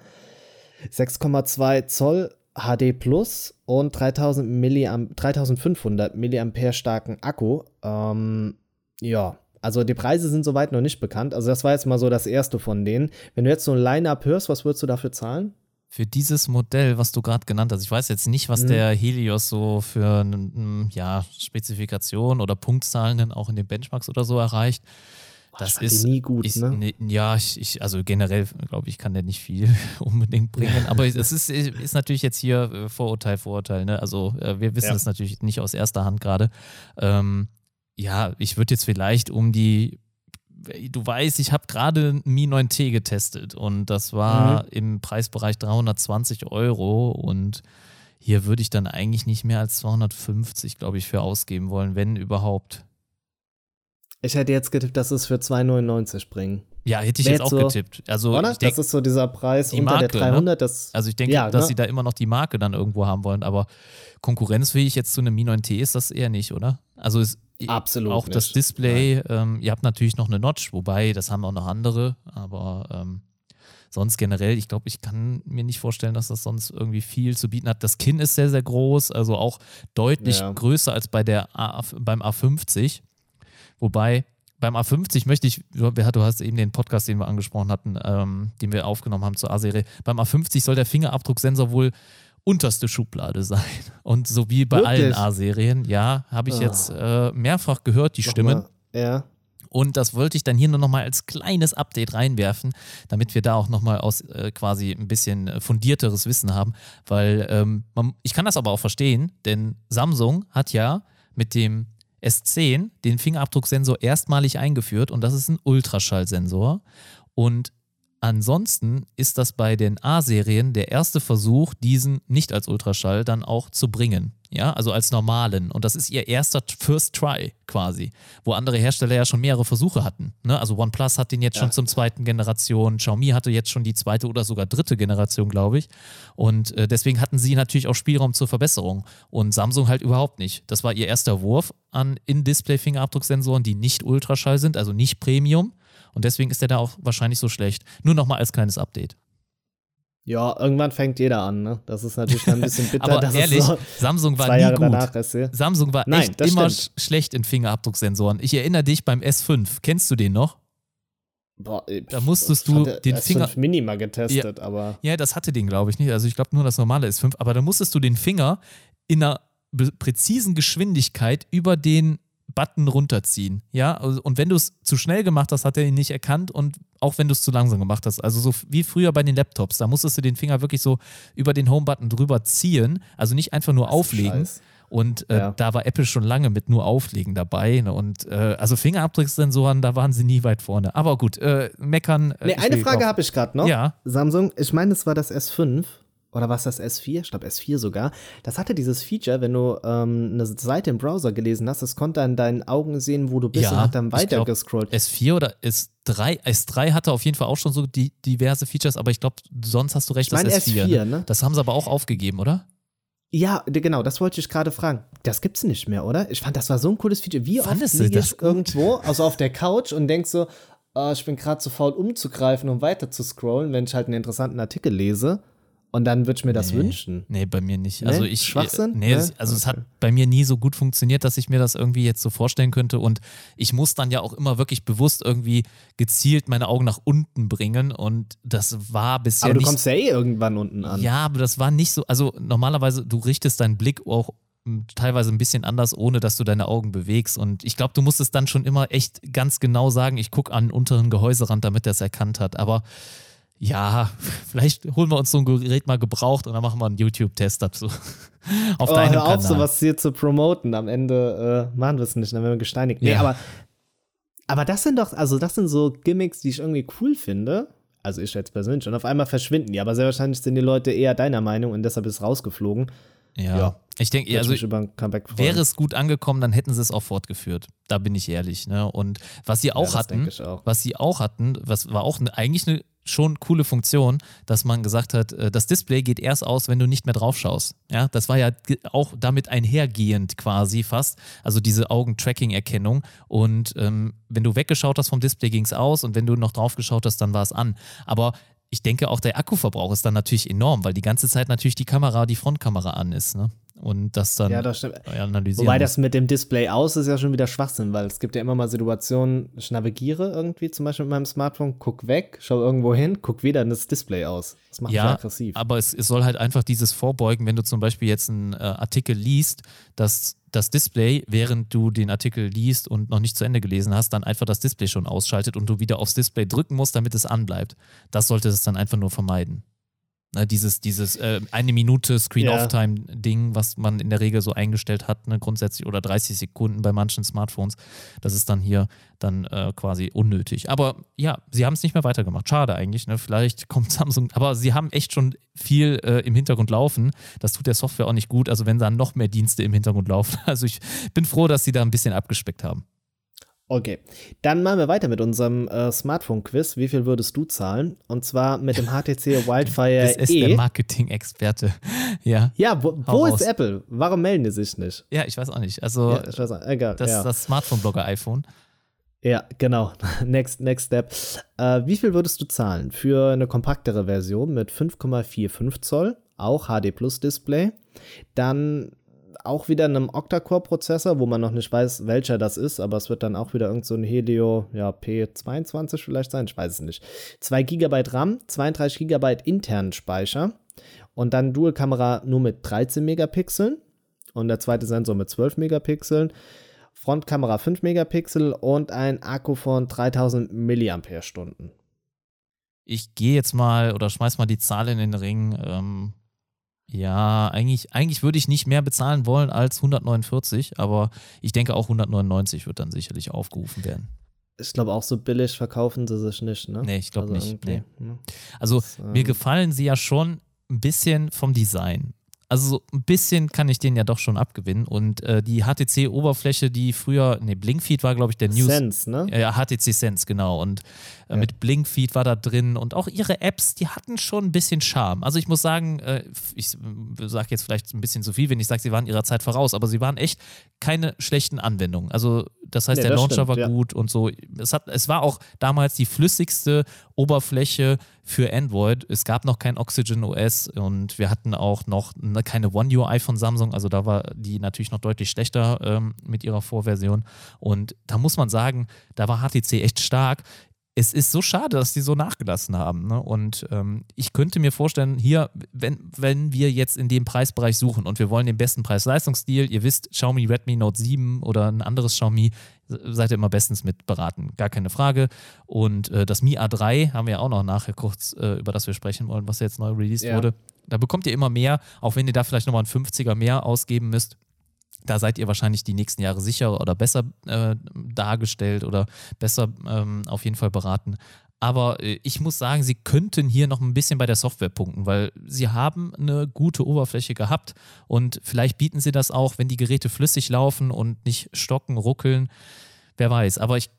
6,2 Zoll HD Plus und 3000 Milliamp 3500 Milliampere starken Akku. Ähm, ja, also die Preise sind soweit noch nicht bekannt. Also das war jetzt mal so das erste von denen. Wenn du jetzt so ein Line-Up hörst, was würdest du dafür zahlen? Für dieses Modell, was du gerade genannt hast, ich weiß jetzt nicht, was Mhm. der Helios so für ja, Spezifikation oder Punktzahlen dann auch in den Benchmarks oder so erreicht. Das ist nie gut, ich, ne? nee, ja, ich, ich, also generell glaube ich, kann der nicht viel unbedingt bringen. Aber es ist, ist natürlich jetzt hier äh, Vorurteil, Vorurteil. Ne? Also äh, wir wissen Ja. es natürlich nicht aus erster Hand gerade. Ähm, ja, ich würde jetzt vielleicht um die, du weißt, ich habe gerade ein Mi 9T getestet und das war Mhm. im Preisbereich 320 Euro und hier würde ich dann eigentlich nicht mehr als 250, glaube ich, für ausgeben wollen, wenn überhaupt. Ich hätte jetzt getippt, dass es für 2,99 bringen. Ja, hätte ich Wär jetzt auch so- getippt. Also Oder? ich denk, das ist so dieser Preis die unter Marke, der ne? 300. Das, Also ich denke, Ja, dass ne? sie da immer noch die Marke dann irgendwo haben wollen, aber konkurrenzfähig jetzt zu einem Mi 9T ist das eher nicht, oder? Also es, Absolut auch das nicht. Display, ähm, ihr habt natürlich noch eine Notch, wobei das haben auch noch andere, aber ähm, sonst generell, ich glaube, ich kann mir nicht vorstellen, dass das sonst irgendwie viel zu bieten hat. Das Kinn ist sehr, sehr groß, also auch deutlich Ja. größer als bei der A, beim A50, wobei beim A50 möchte ich, du hast eben den Podcast, den wir angesprochen hatten, ähm, den wir aufgenommen haben zur A-Serie. Beim A50 soll der Fingerabdrucksensor wohl unterste Schublade sein. Und so wie bei Wirklich? allen A-Serien, ja, habe ich oh. jetzt äh, mehrfach gehört, die Stimmen. Ja. Und das wollte ich dann hier nur nochmal als kleines Update reinwerfen, damit wir da auch nochmal aus äh, quasi ein bisschen äh, fundierteres Wissen haben. Weil ähm, man, ich kann das aber auch verstehen, denn Samsung hat ja mit dem S10 den Fingerabdrucksensor erstmalig eingeführt und das ist ein Ultraschallsensor. Und ansonsten ist das bei den A-Serien der erste Versuch, diesen nicht als Ultraschall dann auch zu bringen ja, also als normalen. Und das ist ihr erster First Try quasi, wo andere Hersteller ja schon mehrere Versuche hatten. Ne? Also OnePlus hat den jetzt ja. schon zum zweiten Generation, Xiaomi hatte jetzt schon die zweite oder sogar dritte Generation, glaube ich. Und äh, deswegen hatten sie natürlich auch Spielraum zur Verbesserung. Und Samsung halt überhaupt nicht. Das war ihr erster Wurf an In-Display-Fingerabdrucksensoren, die nicht Ultraschall sind, also nicht Premium. Und deswegen ist der da auch wahrscheinlich so schlecht. Nur nochmal als kleines Update. Ja, irgendwann fängt jeder an, ne? Das ist natürlich dann ein bisschen bitter. Aber ehrlich, so Samsung war nie gut. Samsung war Nein, echt immer sch schlecht in Fingerabdrucksensoren. Ich erinnere dich beim S5. Kennst du den noch? Boah, da musstest du den S5 Finger. Mini mal getestet, ja, aber. Ja, das hatte den, glaube ich, nicht. Also ich glaube nur das normale S5, aber da musstest du den Finger in einer präzisen Geschwindigkeit über den Button runterziehen. Ja, also, und wenn du es zu schnell gemacht hast, hat er ihn nicht erkannt und auch wenn du es zu langsam gemacht hast. Also so wie früher bei den Laptops, da musstest du den Finger wirklich so über den Home-Button drüber ziehen, also nicht einfach nur auflegen. Scheiß. Und äh, ja. da war Apple schon lange mit nur Auflegen dabei. Ne? Und äh, also Fingerabdrucksensoren, da waren sie nie weit vorne. Aber gut, äh, meckern. Äh, nee, eine Frage habe ich gerade noch. Ja. Samsung, ich meine, es war das S5 oder was das S4? Ich glaube S4 sogar. Das hatte dieses Feature, wenn du ähm, eine Seite im Browser gelesen hast, das konnte an deinen Augen sehen, wo du bist ja, und hat dann weiter gescrollt. S4 oder S3? S3 hatte auf jeden Fall auch schon so die, diverse Features, aber ich glaube, sonst hast du recht, ich mein das S4. S4 ne? Das haben sie aber auch aufgegeben, oder? Ja, genau, das wollte ich gerade fragen. Das gibt's nicht mehr, oder? Ich fand, das war so ein cooles Feature. Wie Fandest oft liege ich irgendwo, also auf der Couch und denk so, oh, ich bin gerade zu faul umzugreifen, um weiter zu scrollen, wenn ich halt einen interessanten Artikel lese. Und dann würde ich mir das nee, wünschen. Nee, bei mir nicht. Also ich Schwachsinn? Nee, nee? also okay. es hat bei mir nie so gut funktioniert, dass ich mir das irgendwie jetzt so vorstellen könnte. Und ich muss dann ja auch immer wirklich bewusst irgendwie gezielt meine Augen nach unten bringen. Und das war bisher. Aber du nicht, kommst ja eh irgendwann unten an. Ja, aber das war nicht so. Also normalerweise, du richtest deinen Blick auch teilweise ein bisschen anders, ohne dass du deine Augen bewegst. Und ich glaube, du musst es dann schon immer echt ganz genau sagen, ich gucke an den unteren Gehäuserand, damit er es erkannt hat. Aber ja, vielleicht holen wir uns so ein Gerät mal gebraucht und dann machen wir einen YouTube-Test dazu. auf oh, deinem hör auf, sowas hier zu promoten. Am Ende äh, machen wir es nicht, dann werden wir gesteinigt. Nee, ja. aber, aber das sind doch, also das sind so Gimmicks, die ich irgendwie cool finde. Also ich jetzt persönlich. Und auf einmal verschwinden die. Aber sehr wahrscheinlich sind die Leute eher deiner Meinung und deshalb ist es rausgeflogen. Ja. ja. Ich denke, also wäre es gut angekommen, dann hätten sie es auch fortgeführt. Da bin ich ehrlich. Ne? Und was sie auch ja, hatten, auch. was sie auch hatten, was war auch ne, eigentlich eine schon coole Funktion, dass man gesagt hat, äh, das Display geht erst aus, wenn du nicht mehr drauf schaust. Ja, das war ja auch damit einhergehend quasi fast. Also diese Augen-Tracking-Erkennung. Und ähm, wenn du weggeschaut hast vom Display, ging es aus und wenn du noch drauf geschaut hast, dann war es an. Aber ich denke, auch der Akkuverbrauch ist dann natürlich enorm, weil die ganze Zeit natürlich die Kamera, die Frontkamera an ist. Ne? Und das dann ja, das analysieren. Wobei das mit dem Display aus ist ja schon wieder Schwachsinn, weil es gibt ja immer mal Situationen, ich navigiere irgendwie zum Beispiel mit meinem Smartphone, guck weg, schau irgendwo hin, guck wieder in das Display aus. Das macht ja, aggressiv. Aber es, es, soll halt einfach dieses Vorbeugen, wenn du zum Beispiel jetzt einen äh, Artikel liest, dass das Display, während du den Artikel liest und noch nicht zu Ende gelesen hast, dann einfach das Display schon ausschaltet und du wieder aufs Display drücken musst, damit es anbleibt. Das sollte es dann einfach nur vermeiden. Ne, dieses dieses äh, eine Minute Screen-Off-Time-Ding, was man in der Regel so eingestellt hat, ne, grundsätzlich, oder 30 Sekunden bei manchen Smartphones, das ist dann hier dann äh, quasi unnötig. Aber ja, sie haben es nicht mehr weitergemacht. Schade eigentlich, ne? Vielleicht kommt Samsung, aber sie haben echt schon viel äh, im Hintergrund laufen. Das tut der Software auch nicht gut. Also wenn da noch mehr Dienste im Hintergrund laufen. Also ich bin froh, dass sie da ein bisschen abgespeckt haben. Okay, dann machen wir weiter mit unserem äh, Smartphone-Quiz. Wie viel würdest du zahlen? Und zwar mit dem HTC Wildfire das ist E. der Marketing-Experte. Ja, ja wo, wo ist Apple? Warum melden die sich nicht? Ja, ich weiß auch nicht. Also, ja, ich weiß auch. Egal, das, ja. das Smartphone-Blogger-iPhone. Ja, genau. next, next step. Äh, wie viel würdest du zahlen für eine kompaktere Version mit 5,45 Zoll, auch HD Plus Display? Dann auch wieder einem Octa-Core-Prozessor, wo man noch nicht weiß, welcher das ist, aber es wird dann auch wieder irgend so ein Helio ja, P22 vielleicht sein, ich weiß es nicht. 2 GB RAM, 32 GB internen Speicher und dann Dual-Kamera nur mit 13 Megapixeln und der zweite Sensor mit 12 Megapixeln. Frontkamera 5 Megapixel und ein Akku von 3000 mAh. Ich gehe jetzt mal oder schmeiß mal die Zahl in den Ring. Ähm, ja, eigentlich, eigentlich würde ich nicht mehr bezahlen wollen als 149, aber ich denke auch 199 wird dann sicherlich aufgerufen werden. Ich glaube auch so billig verkaufen sie sich nicht, ne? Nee, ich glaube also nicht. Nee. Ne? Also das, ähm, mir gefallen sie ja schon ein bisschen vom Design. Also so ein bisschen kann ich den ja doch schon abgewinnen. Und äh, die HTC-Oberfläche, die früher, nee, Blinkfeed war, glaube ich, der News. Sense, ne? Ja, HTC Sense, genau. Und ja. mit Blinkfeed war da drin. Und auch ihre Apps, die hatten schon ein bisschen Charme. Also ich muss sagen, äh, ich sage jetzt vielleicht ein bisschen zu viel, wenn ich sage, sie waren ihrer Zeit voraus, aber sie waren echt keine schlechten Anwendungen. Also das heißt, nee, der Launcher stimmt, war ja. gut und so. Es, hat, es war auch damals die flüssigste Oberfläche für Android. Es gab noch kein Oxygen OS und wir hatten auch noch ne, keine One UI von Samsung. Also da war die natürlich noch deutlich schlechter ähm, mit ihrer Vorversion. Und da muss man sagen, da war HTC echt stark es ist so schade, dass die so nachgelassen haben. Ne? Und ähm, ich könnte mir vorstellen, hier, wenn, wenn wir jetzt in dem Preisbereich suchen und wir wollen den besten Preis-Leistungsstil, ihr wisst, Xiaomi Redmi Note 7 oder ein anderes Xiaomi, seid ihr immer bestens mit beraten, gar keine Frage. Und äh, das Mi A3 haben wir ja auch noch nachher kurz, äh, über das wir sprechen wollen, was jetzt neu released ja. wurde. Da bekommt ihr immer mehr, auch wenn ihr da vielleicht nochmal einen 50er mehr ausgeben müsst da seid ihr wahrscheinlich die nächsten Jahre sicherer oder besser äh, dargestellt oder besser ähm, auf jeden Fall beraten. Aber äh, ich muss sagen, sie könnten hier noch ein bisschen bei der Software punkten, weil sie haben eine gute Oberfläche gehabt und vielleicht bieten sie das auch, wenn die Geräte flüssig laufen und nicht stocken, ruckeln. Wer weiß. Aber ich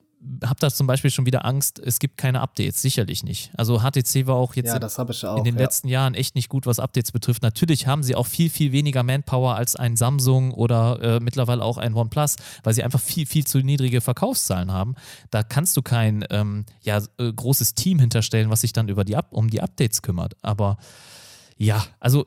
habe da zum Beispiel schon wieder Angst, es gibt keine Updates, sicherlich nicht. Also HTC war auch jetzt ja, auch, in den ja. letzten Jahren echt nicht gut, was Updates betrifft. Natürlich haben sie auch viel, viel weniger Manpower als ein Samsung oder äh, mittlerweile auch ein OnePlus, weil sie einfach viel, viel zu niedrige Verkaufszahlen haben. Da kannst du kein ähm, ja, äh, großes Team hinterstellen, was sich dann über die um die Updates kümmert. Aber ja, also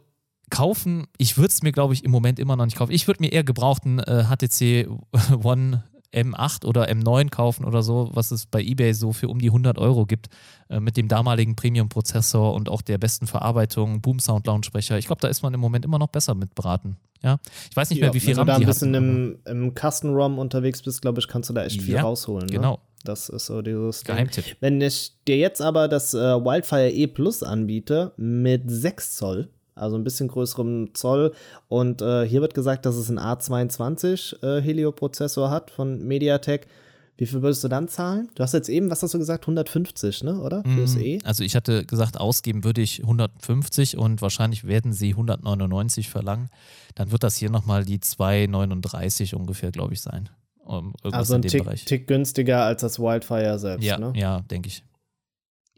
kaufen, ich würde es mir, glaube ich, im Moment immer noch nicht kaufen. Ich würde mir eher gebrauchten äh, HTC One M8 oder M9 kaufen oder so, was es bei eBay so für um die 100 Euro gibt, äh, mit dem damaligen Premium-Prozessor und auch der besten Verarbeitung, Boom-Sound-Lautsprecher. Ich glaube, da ist man im Moment immer noch besser mit beraten. Ja, ich weiß nicht ja, mehr, wie viel RAM die Wenn du da ein bisschen im, im Custom-ROM unterwegs bist, glaube ich, kannst du da echt viel ja, rausholen. Ne? Genau. Das ist so dieses Geheimtipp. Ding. Wenn ich dir jetzt aber das äh, Wildfire E Plus anbiete mit 6 Zoll, also ein bisschen größerem Zoll. Und äh, hier wird gesagt, dass es einen A22 äh, Helio-Prozessor hat von MediaTek. Wie viel würdest du dann zahlen? Du hast jetzt eben, was hast du gesagt, 150, ne, oder? Fürs mm, E? Also ich hatte gesagt, ausgeben würde ich 150 und wahrscheinlich werden sie 199 verlangen. Dann wird das hier nochmal die 239 ungefähr, glaube ich, sein. Um, also ein Tick, Tick, günstiger als das Wildfire selbst, ja, ne? Ja, denke ich.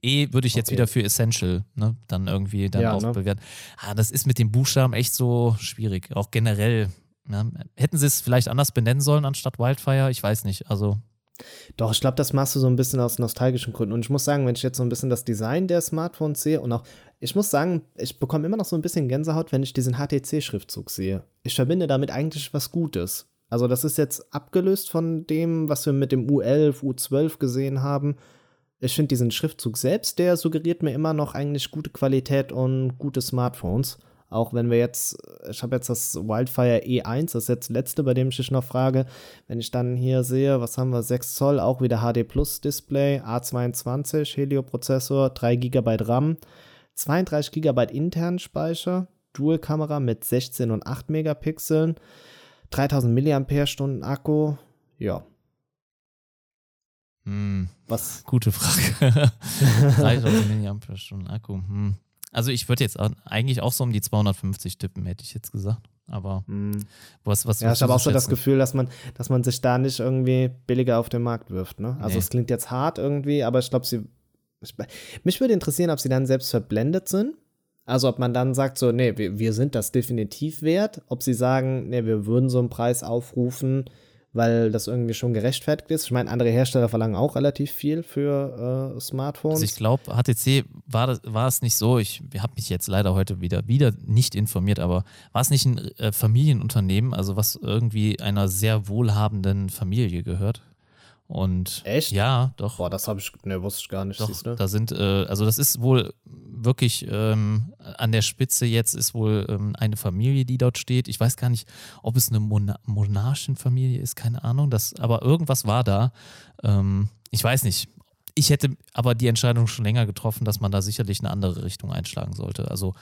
E würde ich jetzt okay. wieder für Essential ne, dann irgendwie dann ja, auch ne? bewerten. Ah, das ist mit dem Buchstaben echt so schwierig, auch generell. Ne? Hätten sie es vielleicht anders benennen sollen anstatt Wildfire? Ich weiß nicht. Also doch, ich glaube, das machst du so ein bisschen aus nostalgischen Gründen. Und ich muss sagen, wenn ich jetzt so ein bisschen das Design der Smartphones sehe und auch, ich muss sagen, ich bekomme immer noch so ein bisschen Gänsehaut, wenn ich diesen HTC-Schriftzug sehe. Ich verbinde damit eigentlich was Gutes. Also, das ist jetzt abgelöst von dem, was wir mit dem U11, U12 gesehen haben. Ich finde diesen Schriftzug selbst, der suggeriert mir immer noch eigentlich gute Qualität und gute Smartphones. Auch wenn wir jetzt, ich habe jetzt das Wildfire E1, das ist jetzt letzte, bei dem ich dich noch frage. Wenn ich dann hier sehe, was haben wir, 6 Zoll, auch wieder HD Plus Display, A22 Helio-Prozessor, 3 GB RAM, 32 GB internen Speicher, Dual-Kamera mit 16 und 8 Megapixeln, 3000 mAh Akku, ja, hm, Was? Gute Frage. 3000 mAh Akku. Hm. Also ich würde jetzt eigentlich auch so um die 250 tippen, hätte ich jetzt gesagt. Aber hm. was, was Ja, ich habe auch so das Gefühl, dass man, dass man sich da nicht irgendwie billiger auf den Markt wirft. Ne? Also nee. es klingt jetzt hart irgendwie, aber ich glaube, sie. Ich, mich würde interessieren, ob sie dann selbst verblendet sind. Also ob man dann sagt, so, nee, wir, wir sind das definitiv wert. Ob sie sagen, nee, wir würden so einen Preis aufrufen, weil das irgendwie schon gerechtfertigt ist. Ich meine, andere Hersteller verlangen auch relativ viel für äh, Smartphones. Also ich glaube, HTC war, das, war es nicht so, ich habe mich jetzt leider heute wieder, wieder nicht informiert, aber war es nicht ein äh, Familienunternehmen, also was irgendwie einer sehr wohlhabenden Familie gehört? Und Echt? Ja, doch. Boah, das habe ich, ne, wusste ich gar nicht. Doch, da sind, äh, also das ist wohl wirklich ähm, an der Spitze jetzt ist wohl ähm, eine Familie, die dort steht. Ich weiß gar nicht, ob es eine Mon Monarchenfamilie ist, keine Ahnung. Das, aber irgendwas war da. Ähm, ich weiß nicht. Ich hätte aber die Entscheidung schon länger getroffen, dass man da sicherlich eine andere Richtung einschlagen sollte. Also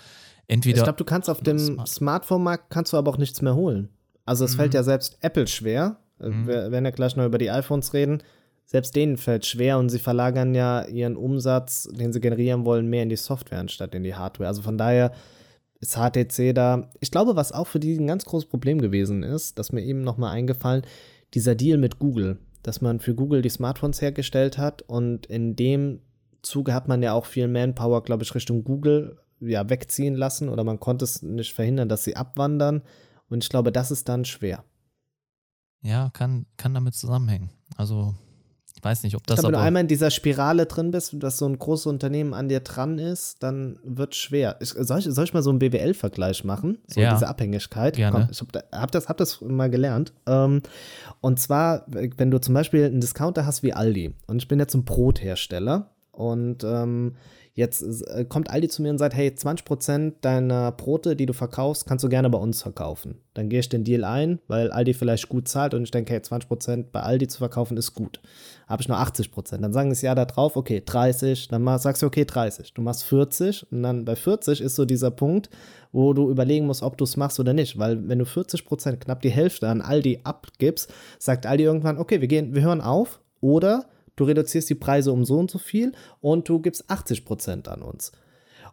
entweder. Ich glaube, du kannst auf dem Smart Smartphone-Markt kannst du aber auch nichts mehr holen. Also es mhm. fällt ja selbst Apple schwer, mhm. Wir werden ja gleich noch über die iPhones reden. Selbst denen fällt schwer und sie verlagern ja ihren Umsatz, den sie generieren wollen, mehr in die Software anstatt in die Hardware. Also von daher ist HTC da. Ich glaube, was auch für die ein ganz großes Problem gewesen ist, das mir eben nochmal eingefallen, dieser Deal mit Google, dass man für Google die Smartphones hergestellt hat und in dem Zuge hat man ja auch viel Manpower, glaube ich, Richtung Google ja, wegziehen lassen oder man konnte es nicht verhindern, dass sie abwandern. Und ich glaube, das ist dann schwer. Ja, kann, kann damit zusammenhängen. Also, ich weiß nicht, ob das. Ich glaube, wenn du einmal in dieser Spirale drin bist, dass so ein großes Unternehmen an dir dran ist, dann wird es schwer. Ich, soll, ich, soll ich mal so einen BWL-Vergleich machen? So ja. diese Abhängigkeit. Gerne. Komm, ich habe hab das, hab das mal gelernt. Ähm, und zwar, wenn du zum Beispiel einen Discounter hast wie Aldi und ich bin jetzt ein Brothersteller und ähm, Jetzt äh, kommt Aldi zu mir und sagt, hey, 20% deiner Brote, die du verkaufst, kannst du gerne bei uns verkaufen. Dann gehe ich den Deal ein, weil Aldi vielleicht gut zahlt und ich denke, hey, 20% bei Aldi zu verkaufen ist gut. Habe ich nur 80%. Dann sagen sie Jahr da drauf, okay, 30. Dann sagst du, okay, 30. Du machst 40 und dann bei 40 ist so dieser Punkt, wo du überlegen musst, ob du es machst oder nicht. Weil wenn du 40%, knapp die Hälfte an Aldi abgibst, sagt Aldi irgendwann, okay, wir gehen, wir hören auf oder du reduzierst die Preise um so und so viel und du gibst 80 Prozent an uns.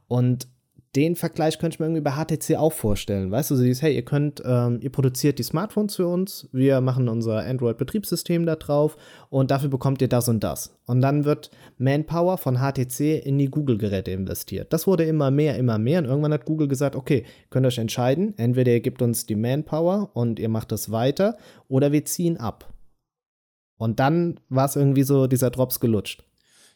Und den Vergleich könnte ich mir irgendwie bei HTC auch vorstellen. Weißt du, du siehst, hey, ihr könnt, ähm, ihr produziert die Smartphones für uns, wir machen unser Android-Betriebssystem da drauf und dafür bekommt ihr das und das. Und dann wird Manpower von HTC in die Google-Geräte investiert. Das wurde immer mehr, immer mehr und irgendwann hat Google gesagt, okay, könnt ihr euch entscheiden, entweder ihr gebt uns die Manpower und ihr macht das weiter oder wir ziehen ab. Und dann war es irgendwie so dieser Drops gelutscht.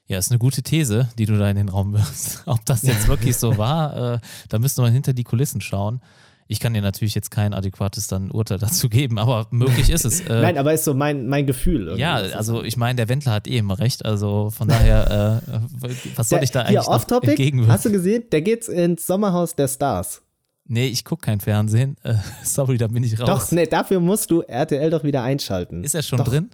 Ja, ist eine gute These, die du da in den Raum wirst. Ob das jetzt wirklich so war, äh, da müsste man hinter die Kulissen schauen. Ich kann dir natürlich jetzt kein adäquates dann Urteil dazu geben, aber möglich ist es. Äh, Nein, aber ist so mein, mein Gefühl. Ja, also ich meine, der Wendler hat eh immer recht. Also von daher, äh, was soll der, ich da eigentlich noch entgegenwirken? Hast du gesehen? Der geht ins Sommerhaus der Stars. Nee, ich gucke kein Fernsehen. Äh, sorry, da bin ich raus. Doch, nee, dafür musst du RTL doch wieder einschalten. Ist er schon doch. drin?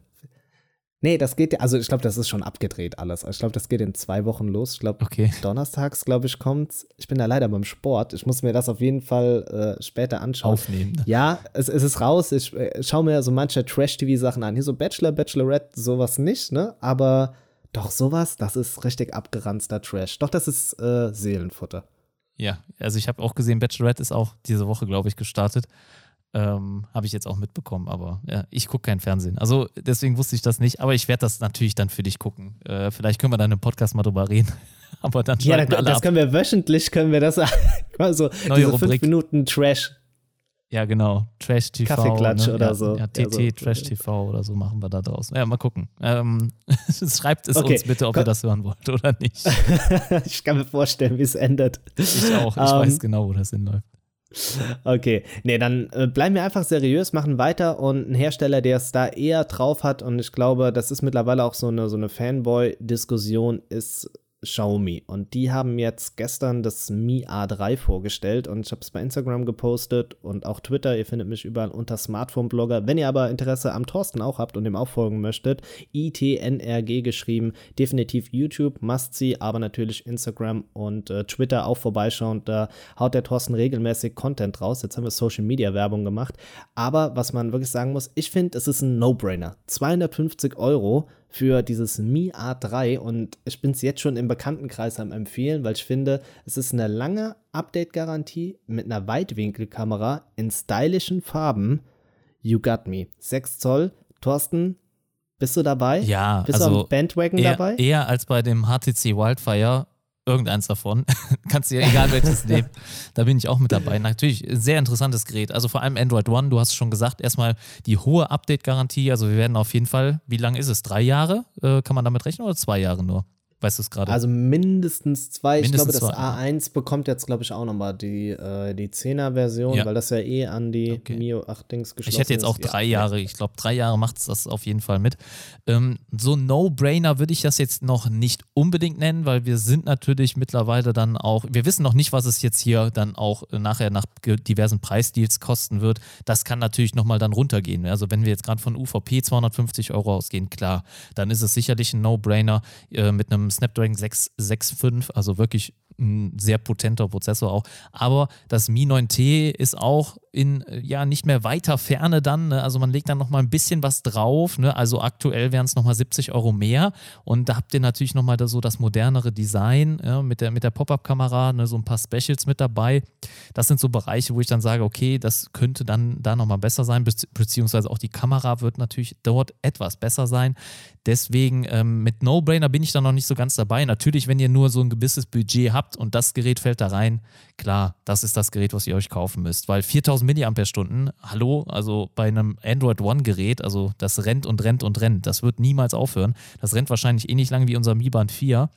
Nee, das geht, also ich glaube, das ist schon abgedreht alles. Ich glaube, das geht in zwei Wochen los. Ich glaube, okay. donnerstags, glaube ich, kommt. Ich bin da leider beim Sport. Ich muss mir das auf jeden Fall äh, später anschauen. Aufnehmen. Ne? Ja, es, es, ist raus. Ich äh, schaue mir so manche Trash-TV-Sachen an. Hier so Bachelor, Bachelorette, sowas nicht, ne? Aber doch, sowas, das ist richtig abgeranzter Trash. Doch, das ist äh, Seelenfutter. Ja, also ich habe auch gesehen, Bachelorette ist auch diese Woche, glaube ich, gestartet. Ähm, Habe ich jetzt auch mitbekommen, aber ja, ich gucke kein Fernsehen. Also deswegen wusste ich das nicht, aber ich werde das natürlich dann für dich gucken. Äh, vielleicht können wir dann im Podcast mal drüber reden. aber dann Ja, dann, das ab. können wir wöchentlich, können wir das so Neue diese Rubrik. fünf Minuten Trash. Ja, genau. Trash TV. Kaffeeklatsch ne? oder ja, so. Ja, TT, ja, so. Trash TV oder so machen wir da draußen. Ja, mal gucken. Ähm, schreibt es okay. uns bitte, ob Komm. ihr das hören wollt oder nicht. ich kann mir vorstellen, wie es endet. Ich auch. Ich um, weiß ähm, genau, wo das hinläuft. Okay, nee, dann äh, bleiben wir einfach seriös, machen weiter und ein Hersteller, der es da eher drauf hat und ich glaube, das ist mittlerweile auch so eine, so eine Fanboy-Diskussion, ist Xiaomi. Und die haben jetzt gestern das Mi A3 vorgestellt und ich habe es bei Instagram gepostet und auch Twitter. Ihr findet mich überall unter Smartphone-Blogger. Wenn ihr aber Interesse am Thorsten auch habt und dem auch folgen möchtet, ITNRG geschrieben, definitiv YouTube, must see, aber natürlich Instagram und äh, Twitter auch vorbeischauen. Da haut der Thorsten regelmäßig Content raus. Jetzt haben wir Social Media Werbung gemacht. Aber was man wirklich sagen muss, ich finde, es ist ein No-Brainer. 250 Euro für dieses Mi A3 und ich bin es jetzt schon im Bekanntenkreis am empfehlen, weil ich finde, es ist eine lange Update-Garantie mit einer Weitwinkelkamera in stylischen Farben. You got me. 6 Zoll. Thorsten, bist du dabei? Ja, bist also du am Bandwagon eher, dabei? Eher als bei dem HTC Wildfire irgendeins davon. Kannst dir egal welches nehmen. Da bin ich auch mit dabei. Natürlich, sehr interessantes Gerät. Also vor allem Android One, du hast schon gesagt, erstmal die hohe Update-Garantie. Also wir werden auf jeden Fall, wie lange ist es? Drei Jahre? Äh, kann man damit rechnen oder zwei Jahre nur? Weißt du es gerade? Also mindestens zwei. Mindestens ich glaube, das zwei. A1 bekommt jetzt, glaube ich, auch nochmal die, äh, die 10er-Version, Ja. weil das ja eh an die Okay. Mio 8 Dings geschlossen Ich hätte jetzt auch ist. drei Ja. Jahre. Ich glaube, drei Jahre macht es das auf jeden Fall mit. Ähm, so No-Brainer würde ich das jetzt noch nicht unbedingt nennen, weil wir sind natürlich mittlerweile dann auch, wir wissen noch nicht, was es jetzt hier dann auch äh, nachher nach diversen Preisdeals kosten wird. Das kann natürlich nochmal dann runtergehen. Also wenn wir jetzt gerade von UVP 250 Euro ausgehen, klar, dann ist es sicherlich ein No-Brainer äh, mit einem Snapdragon 665, also wirklich ein sehr potenter Prozessor auch. Aber das Mi 9T ist auch in ja nicht mehr weiter Ferne dann. Ne? Also man legt dann nochmal ein bisschen was drauf. Ne? Also aktuell wären es nochmal 70 Euro mehr. Und da habt ihr natürlich nochmal da so das modernere Design ja? mit der, mit der Pop-Up-Kamera, ne? so ein paar Specials mit dabei. Das sind so Bereiche, wo ich dann sage, okay, das könnte dann da nochmal besser sein, bezieh- beziehungsweise auch die Kamera wird natürlich dort etwas besser sein. Deswegen ähm, mit No-Brainer bin ich da noch nicht so ganz dabei. Natürlich, wenn ihr nur so ein gewisses Budget habt und das Gerät fällt da rein, klar, das ist das Gerät, was ihr euch kaufen müsst. Weil 4000 mAh, hallo, also bei einem Android One-Gerät, also das rennt und rennt und rennt. Das wird niemals aufhören. Das rennt wahrscheinlich ähnlich lang wie unser Mi Band 4.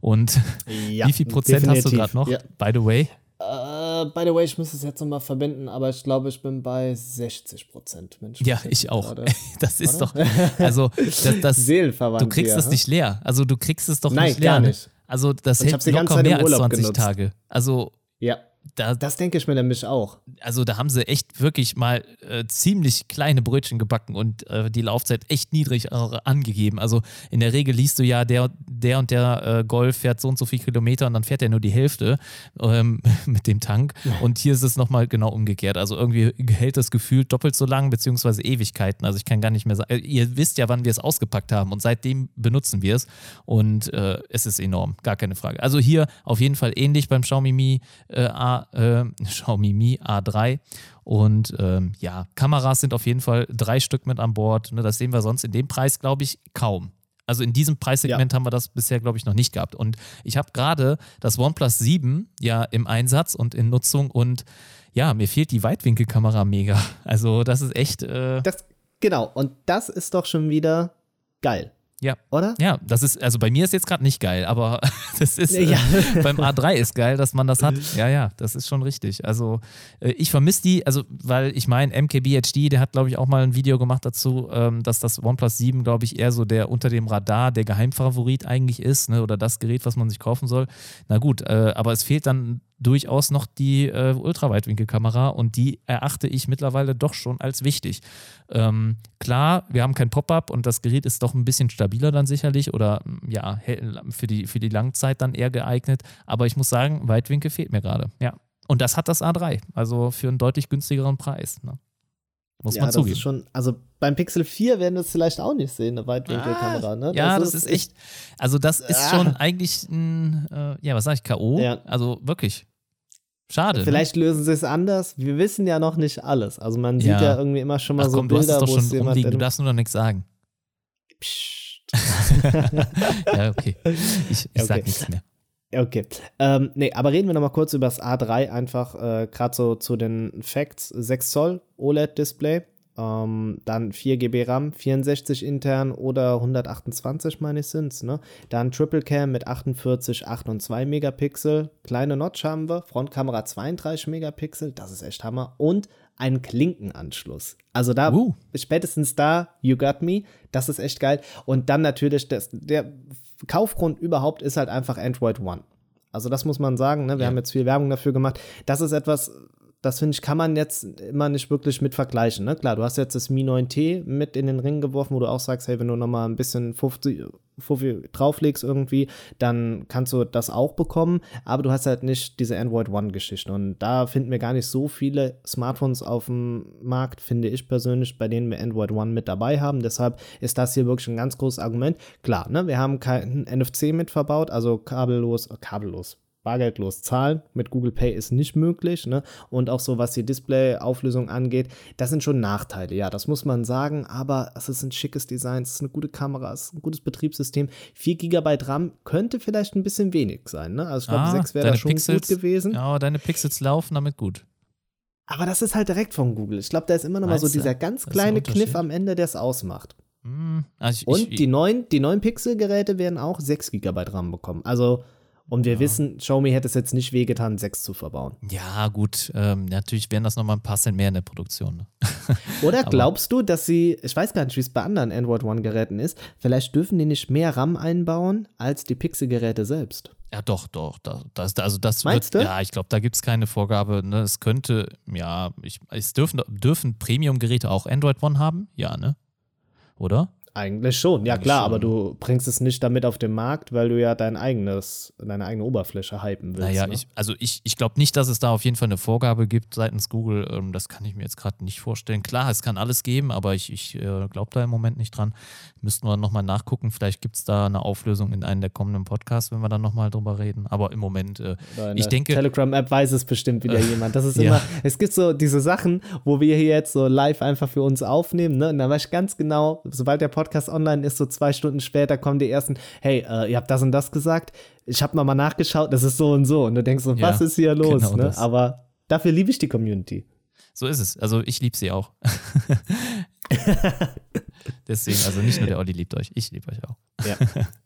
Und Ja, wie viel Prozent hast du definitiv. gerade noch? Ja. By the way. Äh, by the way, ich muss es jetzt nochmal verbinden, aber ich glaube, ich bin bei 60 Prozent. Mensch, Ja, ich auch. gerade? Das ist doch, also das, das, du kriegst hier, es nicht leer. Also du kriegst es doch Nein, nicht leer. gar ne? nicht. Also das ich hält locker mehr als Urlaub 20 genutzt. Tage. Also Ja, da, das denke ich mir nämlich auch. also da haben sie echt wirklich mal äh, ziemlich kleine Brötchen gebacken und äh, die Laufzeit echt niedrig äh, angegeben. Also in der Regel liest du ja, der, der und der äh, Golf fährt so und so viele Kilometer und dann fährt er nur die Hälfte ähm, mit dem Tank. Und hier ist es nochmal genau umgekehrt. Also irgendwie hält das Gefühl doppelt so lang, beziehungsweise Ewigkeiten. Also ich kann gar nicht mehr sagen, äh, ihr wisst ja, wann wir es ausgepackt haben und seitdem benutzen wir es und äh, es ist enorm, gar keine Frage. Also hier auf jeden Fall ähnlich beim Xiaomi Mi äh, A, äh, Xiaomi Mi A3 und ähm, ja, Kameras sind auf jeden Fall drei Stück mit an Bord. Ne, das sehen wir sonst in dem Preis, glaube ich, kaum. Also in diesem Preissegment haben wir das bisher, glaube ich, noch nicht gehabt. Und ich habe gerade das OnePlus 7 ja im Einsatz und in Nutzung und ja, mir fehlt die Weitwinkelkamera mega. Also das ist echt, äh, Das, genau, und das ist doch schon wieder geil, ja. oder? Ja, das ist, also bei mir ist jetzt gerade nicht geil, aber das ist, äh, Ja. beim A3 ist geil, dass man das hat. Ja, ja, das ist schon richtig. Also äh, ich vermisse die, also weil ich meine, MKBHD, der hat glaube ich auch mal ein Video gemacht dazu, ähm, dass das OnePlus 7 glaube ich eher so der unter dem Radar der Geheimfavorit eigentlich ist, ne, oder das Gerät, was man sich kaufen soll. Na gut, äh, aber es fehlt dann durchaus noch die äh, Ultraweitwinkelkamera und die erachte ich mittlerweile doch schon als wichtig. Ähm, klar, wir haben kein Pop-up und das Gerät ist doch ein bisschen stabiler dann sicherlich oder mm, ja, für die, für die Langzeit dann eher geeignet. Aber ich muss sagen, Weitwinkel fehlt mir gerade. Ja. Und das hat das A3, also für einen deutlich günstigeren Preis. Ne? Muss ja, man das zugeben. schon, also beim Pixel 4 werden wir es vielleicht auch nicht sehen, eine Weitwinkelkamera, ne? Ja, das, ist echt, also das ist Ah. schon eigentlich ein, äh, ja, was sag ich, K.O.? Ja. Also wirklich. Schade. ne? Vielleicht lösen sie es anders. Wir wissen ja noch nicht alles. Also man sieht Ja. ja, irgendwie immer schon mal Ach so komm, du hast es Bilder, doch schon jemand rumliegen, du darfst nur noch nichts sagen. Psst. ja, okay. Ich, ich Ja, sag okay. nichts mehr. Okay. Ähm, nee, aber reden wir noch mal kurz über das A3 einfach, äh, gerade so zu den Facts. 6 Zoll OLED-Display, ähm, dann 4 GB RAM, 64 intern oder 128, meine ich, sind's, ne? Dann Triple Cam mit 48, 8 und 2 Megapixel. Kleine Notch haben wir, Frontkamera 32 Megapixel, das ist echt Hammer. Und einen Klinkenanschluss. Also da, Uh. spätestens da, you got me, das ist echt geil. Und dann natürlich, das, der Kaufgrund überhaupt ist halt einfach Android One. Also das muss man sagen, ne? wir Ja. haben jetzt viel Werbung dafür gemacht. Das ist etwas, das finde ich, kann man jetzt immer nicht wirklich mit vergleichen. Ne? Klar, du hast jetzt das Mi 9T mit in den Ring geworfen, wo du auch sagst, hey, wenn du nochmal ein bisschen 50, 50 drauflegst irgendwie, dann kannst du das auch bekommen. Aber du hast halt nicht diese Android One-Geschichte. Und da finden wir gar nicht so viele Smartphones auf dem Markt, finde ich persönlich, bei denen wir Android One mit dabei haben. Deshalb ist das hier wirklich ein ganz großes Argument. Klar, ne, wir haben kein NFC mit verbaut, also kabellos, äh, kabellos. Bargeldlos zahlen. Mit Google Pay ist nicht möglich. Ne? Und auch so, was die Display-Auflösung angeht, das sind schon Nachteile. Ja, das muss man sagen. Aber es ist ein schickes Design, es ist eine gute Kamera, es ist ein gutes Betriebssystem. 4 GB RAM könnte vielleicht ein bisschen wenig sein. Ne? Also ich glaube, Ah, 6 wäre da schon Pixels- gut gewesen. Ja, deine Pixels laufen damit gut. Aber das ist halt direkt von Google. Ich glaube, da ist immer noch mal so dieser ganz kleine. Kniff am Ende, der es ausmacht. Hm, also ich, Und ich, die neuen, die neuen Pixel-Geräte werden auch 6 GB RAM bekommen. Also, und wir wissen, Xiaomi hätte es jetzt nicht wehgetan, 6 zu verbauen. Ja, gut, ähm, natürlich wären das nochmal ein paar Cent mehr in der Produktion. Ne? Oder glaubst du, dass sie, ich weiß gar nicht, wie es bei anderen Android One-Geräten ist, vielleicht dürfen die nicht mehr RAM einbauen als die Pixel-Geräte selbst? Ja, doch, doch. Da, das, also das Meinst wird, du? Ja, ich glaube, da gibt es keine Vorgabe. Ne? Es könnte, ja, ich, es dürfen, dürfen Premium-Geräte auch Android One haben? Ja, ne? Oder? Eigentlich schon, ja Eigentlich klar, schon. aber du bringst es nicht damit auf den Markt, weil du ja dein eigenes, deine eigene Oberfläche hypen willst. Naja, ne? ich, also ich, ich glaube nicht, dass es da auf jeden Fall eine Vorgabe gibt seitens Google. Ähm, das kann ich mir jetzt gerade nicht vorstellen. Klar, es kann alles geben, aber ich, ich äh, glaube da im Moment nicht dran. Müssten wir nochmal nachgucken. Vielleicht gibt es da eine Auflösung in einem der kommenden Podcasts, wenn wir dann nochmal drüber reden. Aber im Moment, äh, ich denke, Telegram-App weiß es bestimmt wieder jemand. Das ist ja. immer, es gibt so diese Sachen, wo wir hier jetzt so live einfach für uns aufnehmen, ne? Und da weiß ich ganz genau, sobald der Podcast online ist, so zwei Stunden später kommen die ersten, hey, äh, ihr habt das und das gesagt, ich habe nochmal nachgeschaut, das ist so und so. Und du denkst so, Ja, was ist hier los? genau ne? Aber dafür liebe ich die Community. so ist es. Also ich liebe sie auch. Deswegen, also nicht nur der Olli liebt euch, ich liebe euch auch. Ja,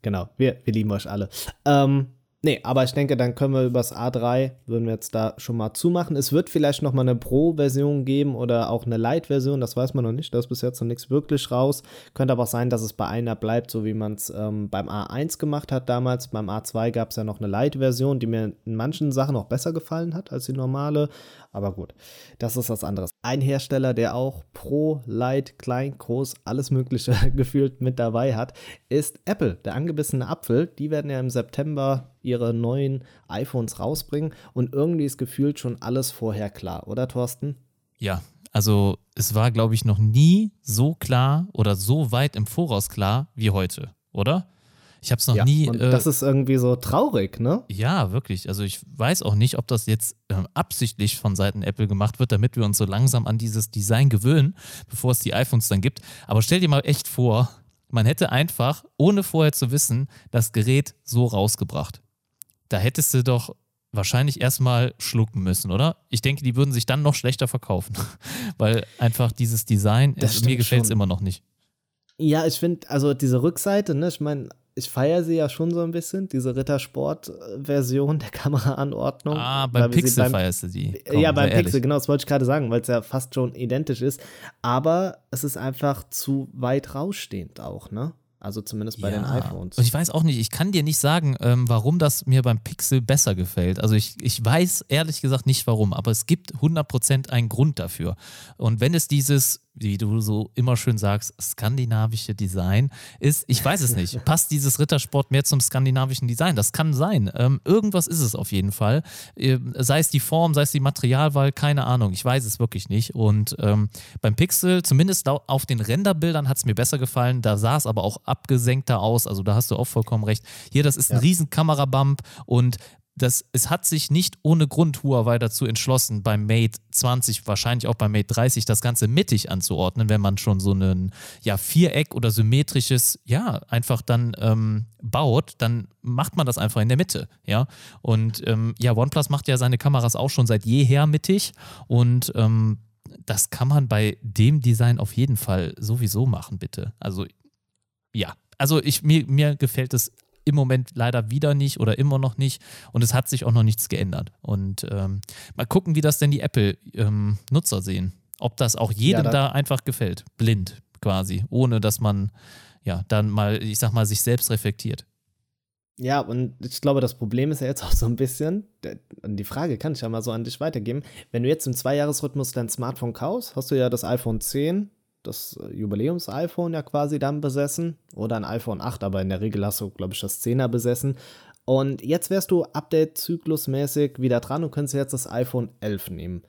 genau. Wir, wir lieben euch alle. Ähm, nee, aber ich denke, dann können wir übers A3, würden wir jetzt da schon mal zumachen. Es wird vielleicht noch mal eine Pro-Version geben oder auch eine Light-Version, das weiß man noch nicht. Da ist bis jetzt noch nichts wirklich raus. Könnte aber auch sein, dass es bei einer bleibt, so wie man es ähm, beim A1 gemacht hat damals. Beim A2 gab es ja noch eine Light-Version, die mir in manchen Sachen auch besser gefallen hat als die normale. Aber gut, das ist was anderes. Ein Hersteller, der auch Pro, Light, Klein, Groß, alles Mögliche gefühlt mit dabei hat, ist Apple, der angebissene Apfel. Die werden ja im September ihre neuen iPhones rausbringen und irgendwie ist gefühlt schon alles vorher klar, oder Thorsten? Ja, also es war, glaube ich, noch nie so klar oder so weit im Voraus klar wie heute, oder? Ich habe es noch ja, nie. und äh, das ist irgendwie so traurig, ne? ja, wirklich. Also ich weiß auch nicht, ob das jetzt ähm, absichtlich von Seiten Apple gemacht wird, damit wir uns so langsam an dieses Design gewöhnen, bevor es die iPhones dann gibt. Aber stell dir mal echt vor, man hätte einfach, ohne vorher zu wissen, das Gerät so rausgebracht. Da hättest du doch wahrscheinlich erstmal schlucken müssen, oder? Ich denke, die würden sich dann noch schlechter verkaufen, weil einfach dieses Design, es, mir gefällt es immer noch nicht. Ja, ich finde, also diese Rückseite, ne, ich meine, ich feiere sie ja schon so ein bisschen, diese Rittersport-Version der Kameraanordnung. Ah, beim Pixel beim- feierst du die. Komm, ja, beim. Pixel, genau, das wollte ich gerade sagen, weil es ja fast schon identisch ist. Aber es ist einfach zu weit rausstehend auch, ne? Also zumindest bei den Ja. iPhones. Und ich weiß auch nicht, ich kann dir nicht sagen, ähm, warum das mir beim Pixel besser gefällt. Also ich, ich weiß ehrlich gesagt nicht warum, aber es gibt 100% einen Grund dafür. Und wenn es dieses, wie du so immer schön sagst, skandinavische Design ist, ich weiß es nicht. Passt dieses Rittersport mehr zum skandinavischen Design? Das kann sein. Ähm, irgendwas ist es auf jeden Fall. Ähm, sei es die Form, sei es die Materialwahl, keine Ahnung. Ich weiß es wirklich nicht. Und ähm, beim Pixel, zumindest auf den Renderbildern hat es mir besser gefallen. Da sah es aber auch abgesenkter aus. Also da hast du auch vollkommen recht. Hier, das ist ein Ja. riesen Kamerabump und das, es hat sich nicht ohne Grund Huawei dazu entschlossen, beim Mate 20, wahrscheinlich auch beim Mate 30, das Ganze mittig anzuordnen, wenn man schon so ein ja, Viereck oder symmetrisches, ja, einfach dann ähm, baut, dann macht man das einfach in der Mitte, ja. Und ähm, ja, OnePlus macht ja seine Kameras auch schon seit jeher mittig und ähm, das kann man bei dem Design auf jeden Fall sowieso machen, bitte. Also ja, also ich, mir, mir gefällt es im Moment leider wieder nicht oder immer noch nicht und es hat sich auch noch nichts geändert. Und ähm, mal gucken, wie das denn die Apple-Nutzer sehen. Ob das auch jedem da- da einfach gefällt. Blind quasi, ohne dass man ja dann mal, ich sag mal, sich selbst reflektiert. Ja, und ich glaube, das Problem ist ja jetzt auch so ein bisschen, und die Frage kann ich ja mal so an dich weitergeben. Wenn du jetzt im Zweijahresrhythmus dein Smartphone kaufst, hast du ja das iPhone 10, das äh, Jubiläums-iPhone ja quasi dann besessen oder ein iPhone 8, aber in der Regel hast du, glaube ich, das 10er besessen. Und jetzt wärst du Update-zyklusmäßig wieder dran und könntest jetzt das iPhone 11 nehmen.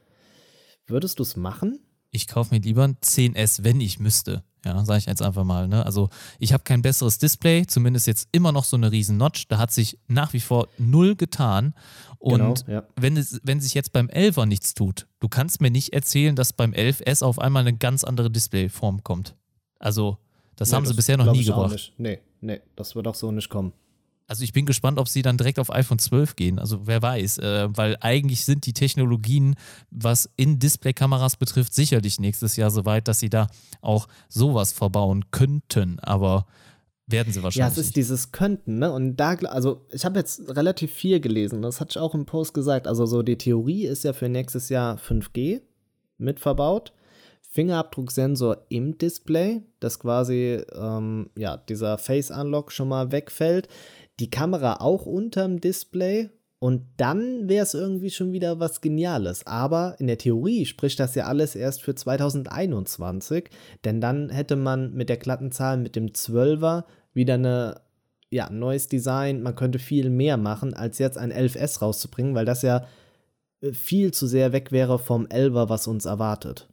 Würdest du es machen? Ich kaufe mir lieber ein 10S, wenn ich müsste. Ja, sage ich jetzt einfach mal. Ne? Also ich habe kein besseres Display, zumindest jetzt immer noch so eine riesen Notch. Da hat sich nach wie vor null getan. Und Genau, ja. wenn, es, wenn sich jetzt beim 11er nichts tut, du kannst mir nicht erzählen, dass beim 11S auf einmal eine ganz andere Displayform kommt. Also das Nee, haben sie bisher noch nie gebracht. Nee, nee, das wird auch so nicht kommen. Also ich bin gespannt, ob sie dann direkt auf iPhone 12 gehen. Also wer weiß, äh, weil eigentlich sind die Technologien, was in Displaykameras betrifft, sicherlich nächstes Jahr so weit, dass sie da auch sowas verbauen könnten. Aber werden sie Ja, wahrscheinlich. es ist dieses Könnten, ne? Und da, also ich habe jetzt relativ viel gelesen, das hatte ich auch im Post gesagt. Also so die Theorie ist ja für nächstes Jahr 5G mit verbaut. Fingerabdrucksensor im Display, dass quasi ähm, ja, dieser Face Unlock schon mal wegfällt. Die Kamera auch unterm Display. Und dann wäre es irgendwie schon wieder was Geniales. Aber in der Theorie spricht das ja alles erst für 2021. Denn dann hätte man mit der glatten Zahl mit dem 12er wieder eine, ja, ein neues Design. Man könnte viel mehr machen, als jetzt ein 11S rauszubringen, weil das ja äh, viel zu sehr weg wäre vom 11er, was uns erwartet.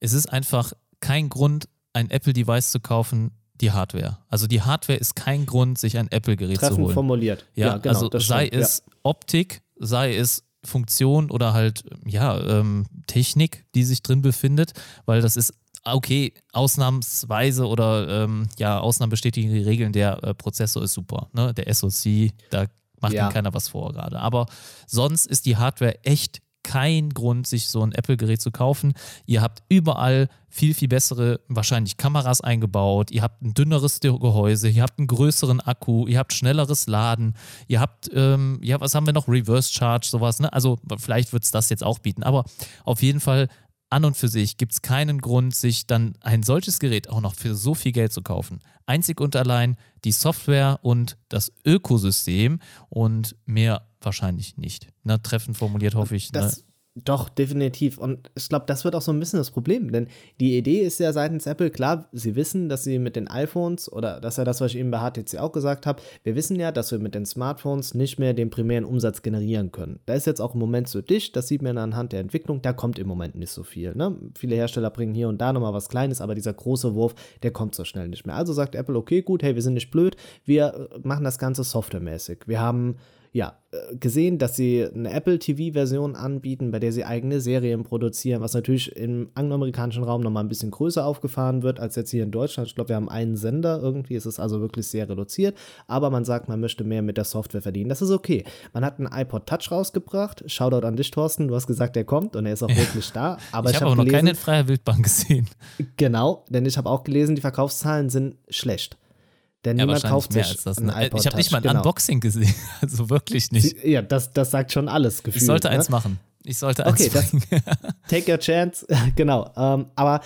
es ist einfach kein Grund, ein Apple-Device zu kaufen, die Hardware. Also die Hardware ist kein Grund, sich ein Apple-Gerät zu holen. formuliert. Ja, genau, also sei stimmt, es Optik, sei es Funktion oder halt, ja, ähm, Technik, die sich drin befindet, weil das ist, okay, ausnahmsweise oder ähm, ja, Ausnahmen bestätigen die Regeln, der äh, Prozessor ist super, ne? Der SoC, da macht Ja. ihm keiner was vor gerade. Aber sonst ist die Hardware echt kein Grund, sich so ein Apple-Gerät zu kaufen. Ihr habt überall viel, viel bessere, wahrscheinlich Kameras eingebaut. Ihr habt ein dünneres Gehäuse, ihr habt einen größeren Akku, ihr habt schnelleres Laden, ihr habt, ähm, ja, was haben wir noch? Reverse Charge, sowas, ne? Also vielleicht wird es das jetzt auch bieten. Aber auf jeden Fall an und für sich gibt es keinen Grund, sich dann ein solches Gerät auch noch für so viel Geld zu kaufen. Einzig und allein die Software und das Ökosystem und mehr wahrscheinlich nicht. Na, treffend formuliert hoffe ich. Das, ne? Doch, definitiv. Und ich glaube, das wird auch so ein bisschen das Problem. Denn die Idee ist ja seitens Apple, klar, sie wissen, dass sie mit den iPhones, oder das ist ja das, was ich eben bei HTC auch gesagt habe, wir wissen ja, dass wir mit den Smartphones nicht mehr den primären Umsatz generieren können. Da ist jetzt auch im Moment so dicht, das sieht man anhand der Entwicklung, da kommt im Moment nicht so viel. Ne? Viele Hersteller bringen hier und da nochmal was Kleines, aber dieser große Wurf, der kommt so schnell nicht mehr. Also sagt Apple, okay, gut, hey, wir sind nicht blöd, wir äh, machen das Ganze softwaremäßig. Wir haben ja, äh, gesehen, dass sie eine Apple TV-Version anbieten, bei der sie eigene Serien produzieren, was natürlich im angloamerikanischen Raum nochmal ein bisschen größer aufgefahren wird als jetzt hier in Deutschland. Ich glaube, wir haben einen Sender irgendwie, es ist also wirklich sehr reduziert, aber man sagt, man möchte mehr mit der Software verdienen. Das ist okay. Man hat einen iPod Touch rausgebracht. Shoutout an dich, Thorsten. Du hast gesagt, der kommt und er ist auch wirklich da. Aber ich ich, habe aber noch gelesen, keine in freier Wildbahn gesehen. genau, denn ich habe auch gelesen, die Verkaufszahlen sind schlecht. Denn Ja, niemand kauft mehr sich als das. Ne? iPod Ich habe nicht mal ein genau. Unboxing gesehen. Also wirklich nicht. Sie- Ja, das, das sagt schon alles gefühlt. Ich sollte ne? eins machen. Ich sollte Okay, eins das-. Take your chance, genau. Ähm, aber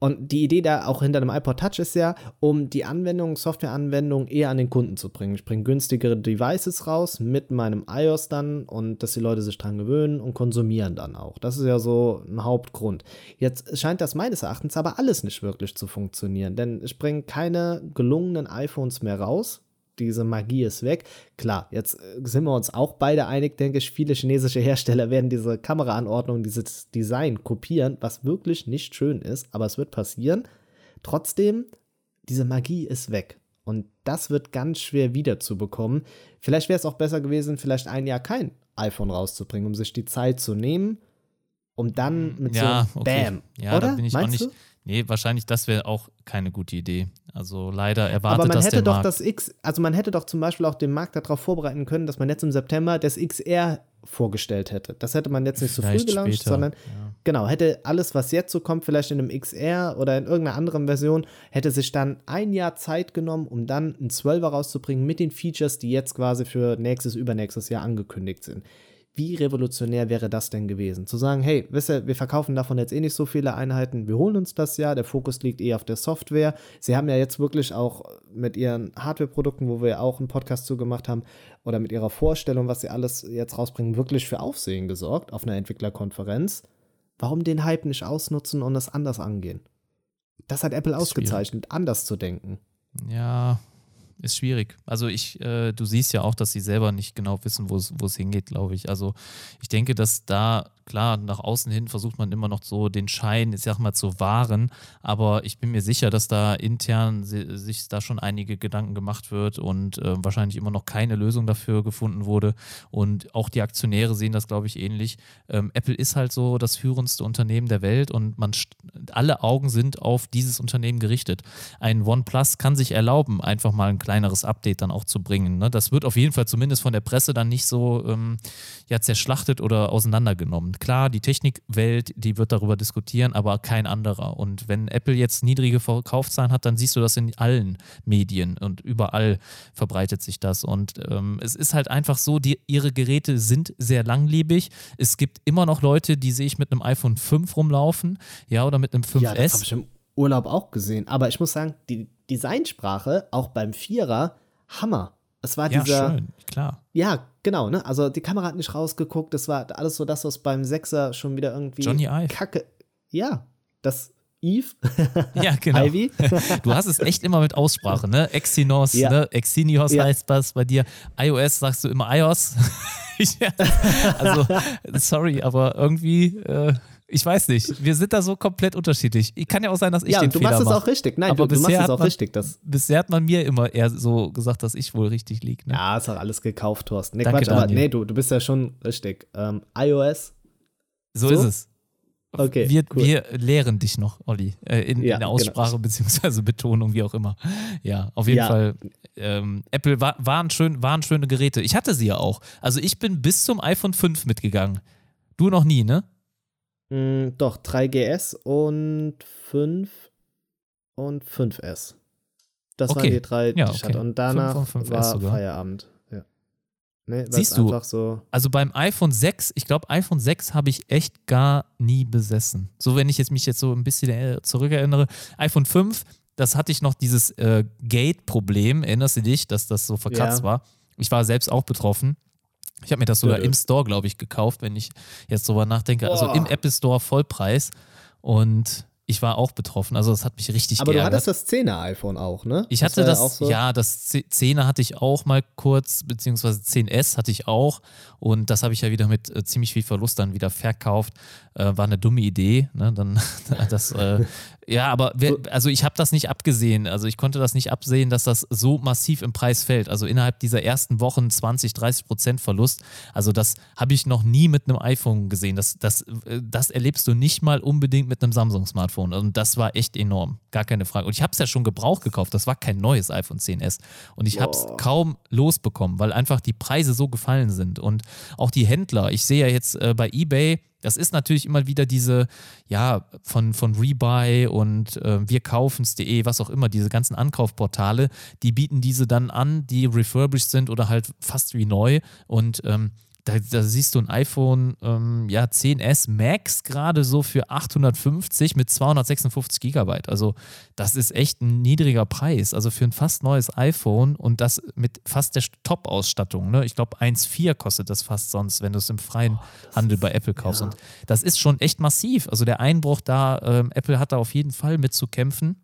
und die Idee da auch hinter dem iPod Touch ist ja, um die Anwendung, Softwareanwendung eher an den Kunden zu bringen. Ich bringe günstigere Devices raus mit meinem iOS dann und dass die Leute sich dran gewöhnen und konsumieren dann auch. Das ist ja so ein Hauptgrund. Jetzt scheint das meines Erachtens aber alles nicht wirklich zu funktionieren, denn ich bringe keine gelungenen iPhones mehr raus. Diese Magie ist weg. Klar, jetzt äh, sind wir uns auch beide einig, denke ich. Viele chinesische Hersteller werden diese Kameraanordnung, dieses Design kopieren, was wirklich nicht schön ist, aber es wird passieren. Trotzdem, diese Magie ist weg. Und das wird ganz schwer wiederzubekommen. Vielleicht wäre es auch besser gewesen, vielleicht ein Jahr kein iPhone rauszubringen, um sich die Zeit zu nehmen, um dann mit ja, so okay. Bam. Ja, oder? da bin ich Meinst auch nicht. Du? Nee, wahrscheinlich, das wäre auch keine gute Idee. Also leider erwartet Aber man das hätte doch Markt. das X, also man hätte doch zum Beispiel auch den Markt darauf vorbereiten können, dass man jetzt im September das XR vorgestellt hätte. Das hätte man jetzt nicht so früh Vielleicht gelauncht, später, sondern ja. genau, hätte alles, was jetzt so kommt, vielleicht in einem XR oder in irgendeiner anderen Version, hätte sich dann ein Jahr Zeit genommen, um dann einen 12er rauszubringen mit den Features, die jetzt quasi für nächstes, übernächstes Jahr angekündigt sind. Wie revolutionär wäre das denn gewesen? Zu sagen, hey, wisst ihr, wir verkaufen davon jetzt eh nicht so viele Einheiten, wir holen uns das ja, der Fokus liegt eh auf der Software. Sie haben ja jetzt wirklich auch mit ihren Hardware-Produkten, wo wir auch einen Podcast zu gemacht haben, oder mit ihrer Vorstellung, was sie alles jetzt rausbringen, wirklich für Aufsehen gesorgt auf einer Entwicklerkonferenz. Warum den Hype nicht ausnutzen und es anders angehen? Das hat Apple ausgezeichnet, anders zu denken. Ja, ist schwierig. Also ich, äh, du siehst ja auch, dass sie selber nicht genau wissen, wo es wo es hingeht, glaube ich. Also ich denke, dass da klar, nach außen hin versucht man immer noch so den Schein, ich sag mal, zu wahren, aber ich bin mir sicher, dass da intern sich da schon einige Gedanken gemacht wird und äh, wahrscheinlich immer noch keine Lösung dafür gefunden wurde. Und auch die Aktionäre sehen das, glaube ich, ähnlich. Ähm, Apple ist halt so das führendste Unternehmen der Welt und man alle Augen sind auf dieses Unternehmen gerichtet. Ein OnePlus kann sich erlauben, einfach mal ein kleineres Update dann auch zu bringen. Ne? Das wird auf jeden Fall zumindest von der Presse dann nicht so ähm, ja, zerschlachtet oder auseinandergenommen. Klar, die Technikwelt, die wird darüber diskutieren, aber kein anderer. Und wenn Apple jetzt niedrige Verkaufszahlen hat, dann siehst du das in allen Medien und überall verbreitet sich das. Und ähm, es ist halt einfach so, die, ihre Geräte sind sehr langlebig. Es gibt immer noch Leute, die sehe ich mit einem iPhone 5 rumlaufen, ja, oder mit einem 5S. Ja, das habe ich im Urlaub auch gesehen. Aber ich muss sagen, die Designsprache, auch beim Vierer, Hammer. Es war ja, dieser. Schön, klar. Ja, genau, ne? Also die Kamera hat nicht rausgeguckt. Das war alles so das, was beim Sechser schon wieder irgendwie. Johnny Ive. Kacke. Ja, das Eve. Ja, genau. Ivy. Du hast es echt immer mit Aussprache, ne? Exynos, ja. ne? Exynios ja. heißt das bei dir. iOS sagst du immer iOS. also, sorry, aber irgendwie. Äh, ich weiß nicht. Wir sind da so komplett unterschiedlich. Kann ja auch sein, dass ich ja, den Fehler mache. Ja, du machst es auch richtig. Nein, aber du, du machst es auch man, richtig. Das bisher hat man mir immer eher so gesagt, dass ich wohl richtig liege. Ne? Ja, ist auch alles gekauft, Thorsten. Nee, Danke, Quatsch, aber nee, du, du bist ja schon richtig. Ähm, iOS. So, so, ist es. Okay, wir, cool. wir lehren dich noch, Olli, äh, in, ja, in, der Aussprache genau. beziehungsweise Betonung, wie auch immer. Ja, auf jeden ja. Fall. Ähm, Apple war, waren, schön, waren schöne Geräte. Ich hatte sie ja auch. Also ich bin bis zum iPhone 5 mitgegangen. Du noch nie, ne? Mm, doch, 3GS und 5 und 5S. Das okay. waren die drei, die ja, ich hatte. Und danach 5 war sogar. Feierabend. Ja. Nee, Siehst du, so also beim iPhone 6, ich glaube, iPhone 6 habe ich echt gar nie besessen. So, wenn ich jetzt mich jetzt so ein bisschen äh, zurückerinnere. iPhone 5, das hatte ich noch dieses äh, Gate-Problem, erinnerst du dich, dass das so verkratzt ja. war? Ich war selbst auch betroffen. Ich habe mir das sogar im Store, glaube ich, gekauft, wenn ich jetzt drüber nachdenke. Also Boah. Also im Apple Store Vollpreis. Und ich war auch betroffen. Also das hat mich richtig Aber geärgert. du hattest das 10er iPhone auch, ne? Ich hatte das, das so? ja, das 10er hatte ich auch mal kurz, beziehungsweise 10S hatte ich auch. Und das habe ich ja wieder mit äh, ziemlich viel Verlust dann wieder verkauft. Äh, war eine dumme Idee. Ne? Dann, das, äh, ja, aber wir, also ich habe das nicht abgesehen. Also ich konnte das nicht absehen, dass das so massiv im Preis fällt. Also innerhalb dieser ersten Wochen 20, 30 Prozent Verlust. Also das habe ich noch nie mit einem iPhone gesehen. Das, das, äh, das erlebst du nicht mal unbedingt mit einem Samsung-Smartphone. Und das war echt enorm. Gar keine Frage. Und ich habe es ja schon gebraucht gekauft. Das war kein neues iPhone 10s. Und ich habe es kaum losbekommen, weil einfach die Preise so gefallen sind. Und auch die Händler. Ich sehe ja jetzt äh, bei eBay, das ist natürlich immer wieder diese, ja, von, von Rebuy und äh, wir kaufen's.de, was auch immer, diese ganzen Ankaufportale, die bieten diese dann an, die refurbished sind oder halt fast wie neu. Und ähm, da, da, siehst du ein iPhone ähm, ja, 10S Max gerade so für 850 mit 256 Gigabyte. Also das ist echt ein niedriger Preis. Also für ein fast neues iPhone und das mit fast der Top-Ausstattung. Ne? Ich glaube 1,4 kostet das fast sonst, wenn du es im freien oh, Handel bei Apple kaufst. Ja. Und das ist schon echt massiv. Also der Einbruch da, ähm, Apple hat da auf jeden Fall mit zu kämpfen.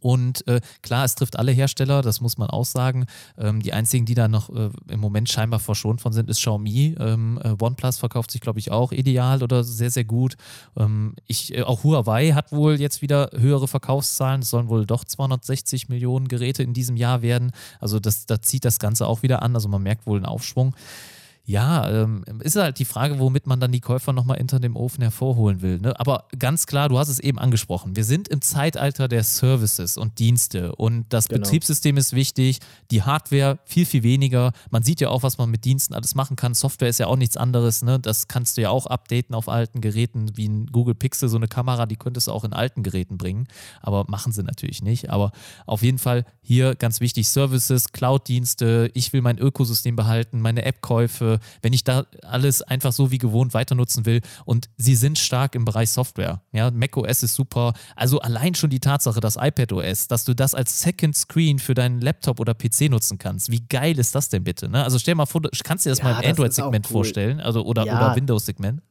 Und äh, klar, es trifft alle Hersteller, das muss man auch sagen. Ähm, die einzigen, die da noch äh, im Moment scheinbar verschont von sind, ist Xiaomi. Ähm, äh, OnePlus verkauft sich, glaube ich, auch ideal oder sehr, sehr gut. Ähm, ich, äh, auch Huawei hat wohl jetzt wieder höhere Verkaufszahlen. Es sollen wohl doch 260 Millionen Geräte in diesem Jahr werden. Also das, da zieht das Ganze auch wieder an. Also man merkt wohl einen Aufschwung. Ja, ähm, ist halt die Frage, womit man dann die Käufer nochmal hinter dem Ofen hervorholen will. Ne? Aber ganz klar, du hast es eben angesprochen. Wir sind im Zeitalter der Services und Dienste und das genau. Betriebssystem ist wichtig, die Hardware viel, viel weniger. Man sieht ja auch, was man mit Diensten alles machen kann. Software ist ja auch nichts anderes. Ne? Das kannst du ja auch updaten auf alten Geräten, wie ein Google Pixel, so eine Kamera, die könntest du auch in alten Geräten bringen. Aber machen sie natürlich nicht. Aber auf jeden Fall hier ganz wichtig: Services, Cloud-Dienste. Ich will mein Ökosystem behalten, meine App-Käufe wenn ich da alles einfach so wie gewohnt weiter nutzen will. Und sie sind stark im Bereich Software. Ja, macOS ist super. Also allein schon die Tatsache, dass iPadOS, dass du das als Second Screen für deinen Laptop oder PC nutzen kannst. Wie geil ist das denn bitte? Ne? Also stell mal vor, kannst du dir das ja, mal im Android-Segment cool. vorstellen? Also, oder, ja. oder Windows-Segment?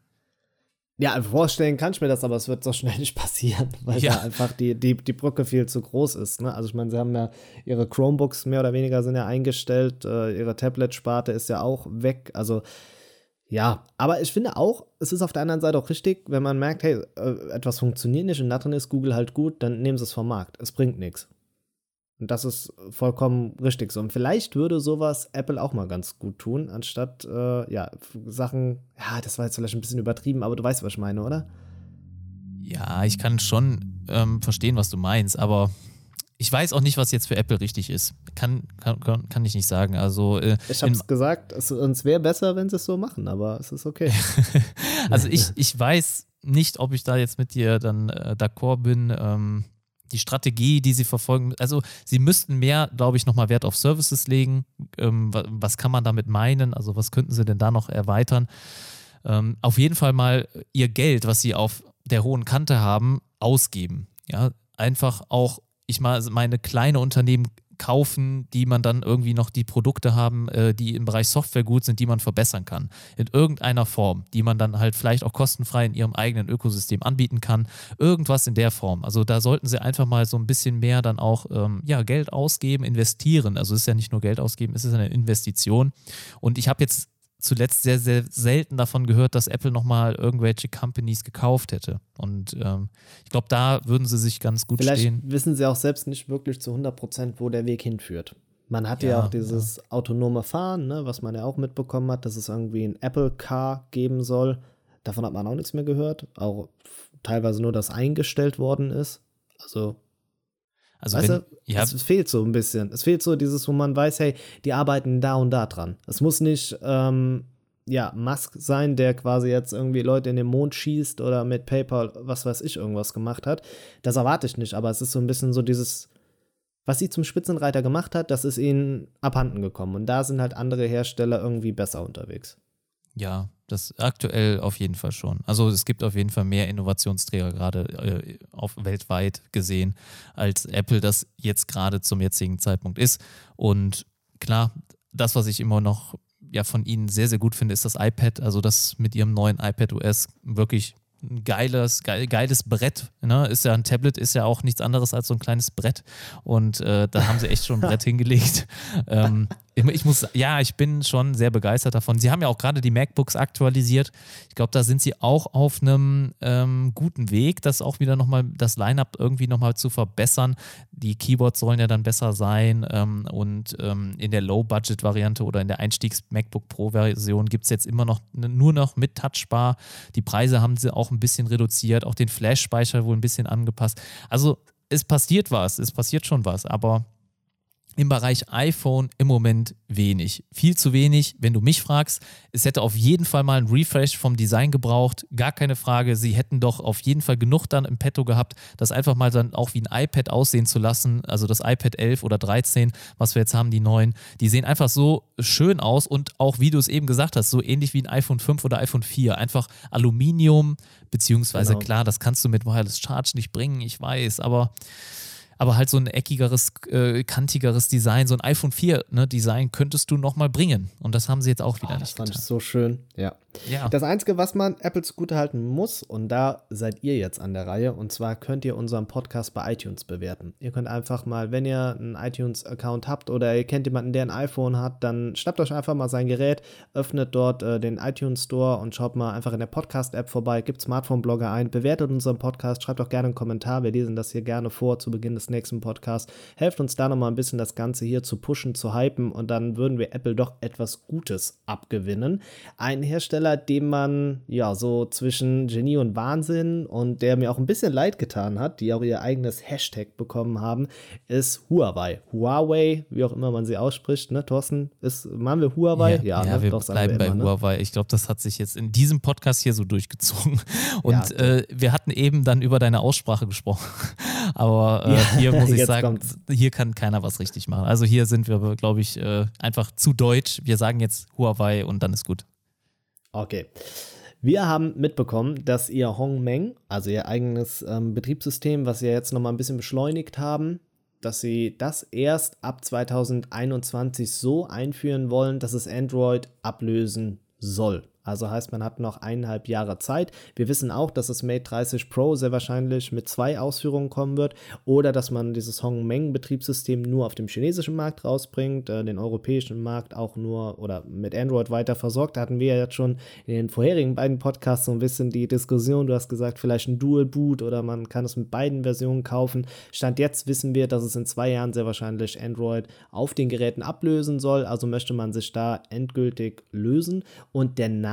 Ja, vorstellen kann ich mir das, aber es wird so schnell nicht passieren, weil ja. da einfach die, die, die Brücke viel zu groß ist. Ne? Also ich meine, sie haben ja ihre Chromebooks mehr oder weniger sind ja eingestellt, äh, ihre Tablet-Sparte ist ja auch weg. Also Ja, aber ich finde auch, es ist auf der anderen Seite auch richtig, wenn man merkt, hey, äh, etwas funktioniert nicht und da drin ist Google halt gut, dann nehmen sie es vom Markt. Es bringt nichts. Und das ist vollkommen richtig so. Und vielleicht würde sowas Apple auch mal ganz gut tun, anstatt, äh, ja, Sachen, ja, das war jetzt vielleicht ein bisschen übertrieben, aber du weißt, was ich meine, oder? Ja, ich kann schon ähm, verstehen, was du meinst, aber ich weiß auch nicht, was jetzt für Apple richtig ist. Kann, kann, kann ich nicht sagen. Also, äh, ich habe es gesagt, es, uns wäre besser, wenn sie es so machen, aber es ist okay. also ich, ich weiß nicht, ob ich da jetzt mit dir dann äh, d'accord bin. Ähm, die Strategie, die sie verfolgen, also sie müssten mehr, glaube ich, nochmal Wert auf Services legen. Ähm, was kann man damit meinen? Also was könnten sie denn da noch erweitern? Ähm, auf jeden Fall mal ihr Geld, was sie auf der hohen Kante haben, ausgeben. Ja, einfach auch ich mal meine kleine Unternehmen kaufen, die man dann irgendwie noch die Produkte haben, äh, die im Bereich Software gut sind, die man verbessern kann. In irgendeiner Form, die man dann halt vielleicht auch kostenfrei in ihrem eigenen Ökosystem anbieten kann. Irgendwas in der Form. Also da sollten sie einfach mal so ein bisschen mehr dann auch ähm, ja, Geld ausgeben, investieren. Also es ist ja nicht nur Geld ausgeben, es ist eine Investition. Und ich habe jetzt zuletzt sehr, sehr selten davon gehört, dass Apple nochmal irgendwelche Companies gekauft hätte. Und ähm, ich glaube, da würden sie sich ganz gut Vielleicht stehen. wissen sie auch selbst nicht wirklich zu 100 Prozent, wo der Weg hinführt. Man hat ja, ja auch dieses ja. autonome Fahren, ne, was man ja auch mitbekommen hat, dass es irgendwie ein Apple Car geben soll. Davon hat man auch nichts mehr gehört. Auch teilweise nur, dass eingestellt worden ist. Also also weißt wenn, du, ja. es fehlt so ein bisschen. Es fehlt so dieses, wo man weiß, hey, die arbeiten da und da dran. Es muss nicht, ähm, ja, Musk sein, der quasi jetzt irgendwie Leute in den Mond schießt oder mit PayPal, was weiß ich, irgendwas gemacht hat. Das erwarte ich nicht, aber es ist so ein bisschen so dieses, was sie zum Spitzenreiter gemacht hat, das ist ihnen abhanden gekommen. Und da sind halt andere Hersteller irgendwie besser unterwegs. Ja, das aktuell auf jeden Fall schon. Also es gibt auf jeden Fall mehr Innovationsträger gerade äh, auf weltweit gesehen, als Apple das jetzt gerade zum jetzigen Zeitpunkt ist. Und klar, das, was ich immer noch ja von ihnen sehr, sehr gut finde, ist das iPad. Also das mit ihrem neuen iPad OS wirklich ein geiles, geil, geiles Brett. Ne? Ist ja ein Tablet, ist ja auch nichts anderes als so ein kleines Brett. Und äh, da haben sie echt schon ein Brett hingelegt. Ähm, ich muss, ja, ich bin schon sehr begeistert davon. Sie haben ja auch gerade die MacBooks aktualisiert. Ich glaube, da sind sie auch auf einem ähm, guten Weg, das auch wieder nochmal, das Line-Up irgendwie nochmal zu verbessern. Die Keyboards sollen ja dann besser sein ähm, und ähm, in der Low-Budget-Variante oder in der Einstiegs-MacBook Pro-Version gibt es jetzt immer noch nur noch mit Touchbar. Die Preise haben sie auch ein bisschen reduziert, auch den Flash-Speicher wohl ein bisschen angepasst. Also es passiert was, es passiert schon was, aber im Bereich iPhone im Moment wenig. Viel zu wenig, wenn du mich fragst. Es hätte auf jeden Fall mal ein Refresh vom Design gebraucht. Gar keine Frage. Sie hätten doch auf jeden Fall genug dann im Petto gehabt, das einfach mal dann auch wie ein iPad aussehen zu lassen. Also das iPad 11 oder 13, was wir jetzt haben, die neuen, die sehen einfach so schön aus und auch, wie du es eben gesagt hast, so ähnlich wie ein iPhone 5 oder iPhone 4. Einfach Aluminium, beziehungsweise genau. klar, das kannst du mit Wireless Charge nicht bringen, ich weiß, aber aber halt so ein eckigeres, äh, kantigeres Design, so ein iPhone 4 ne, Design könntest du nochmal bringen. Und das haben sie jetzt auch wieder oh, nicht das fand getan. ich so schön, ja. Ja. Das Einzige, was man Apple zugutehalten muss, und da seid ihr jetzt an der Reihe, und zwar könnt ihr unseren Podcast bei iTunes bewerten. Ihr könnt einfach mal, wenn ihr einen iTunes-Account habt oder ihr kennt jemanden, der ein iPhone hat, dann schnappt euch einfach mal sein Gerät, öffnet dort äh, den iTunes Store und schaut mal einfach in der Podcast-App vorbei, gibt Smartphone-Blogger ein, bewertet unseren Podcast, schreibt auch gerne einen Kommentar, wir lesen das hier gerne vor zu Beginn des nächsten Podcast. Helft uns da nochmal ein bisschen das Ganze hier zu pushen, zu hypen und dann würden wir Apple doch etwas Gutes abgewinnen. Ein Hersteller, dem man ja so zwischen Genie und Wahnsinn und der mir auch ein bisschen leid getan hat, die auch ihr eigenes Hashtag bekommen haben, ist Huawei. Huawei, wie auch immer man sie ausspricht, ne, Thorsten? Ist, machen wir Huawei? Ja, ja, ja ne? wir Doch, bleiben wir bei immer, ne? Huawei. Ich glaube, das hat sich jetzt in diesem Podcast hier so durchgezogen. Und ja, äh, wir hatten eben dann über deine Aussprache gesprochen. Aber äh, hier muss ich sagen, kommt's. hier kann keiner was richtig machen. Also hier sind wir, glaube ich, äh, einfach zu deutsch. Wir sagen jetzt Huawei und dann ist gut. Okay. Wir haben mitbekommen, dass ihr Hongmeng, also ihr eigenes ähm, Betriebssystem, was sie jetzt nochmal ein bisschen beschleunigt haben, dass sie das erst ab 2021 so einführen wollen, dass es Android ablösen soll. Also heißt, man hat noch eineinhalb Jahre Zeit. Wir wissen auch, dass das Mate 30 Pro sehr wahrscheinlich mit zwei Ausführungen kommen wird oder dass man dieses Hongmeng-Betriebssystem nur auf dem chinesischen Markt rausbringt, äh, den europäischen Markt auch nur oder mit Android weiter versorgt. Da hatten wir ja jetzt schon in den vorherigen beiden Podcasts so ein bisschen die Diskussion. Du hast gesagt, vielleicht ein Dual Boot oder man kann es mit beiden Versionen kaufen. Stand jetzt wissen wir, dass es in zwei Jahren sehr wahrscheinlich Android auf den Geräten ablösen soll. Also möchte man sich da endgültig lösen. Und der Name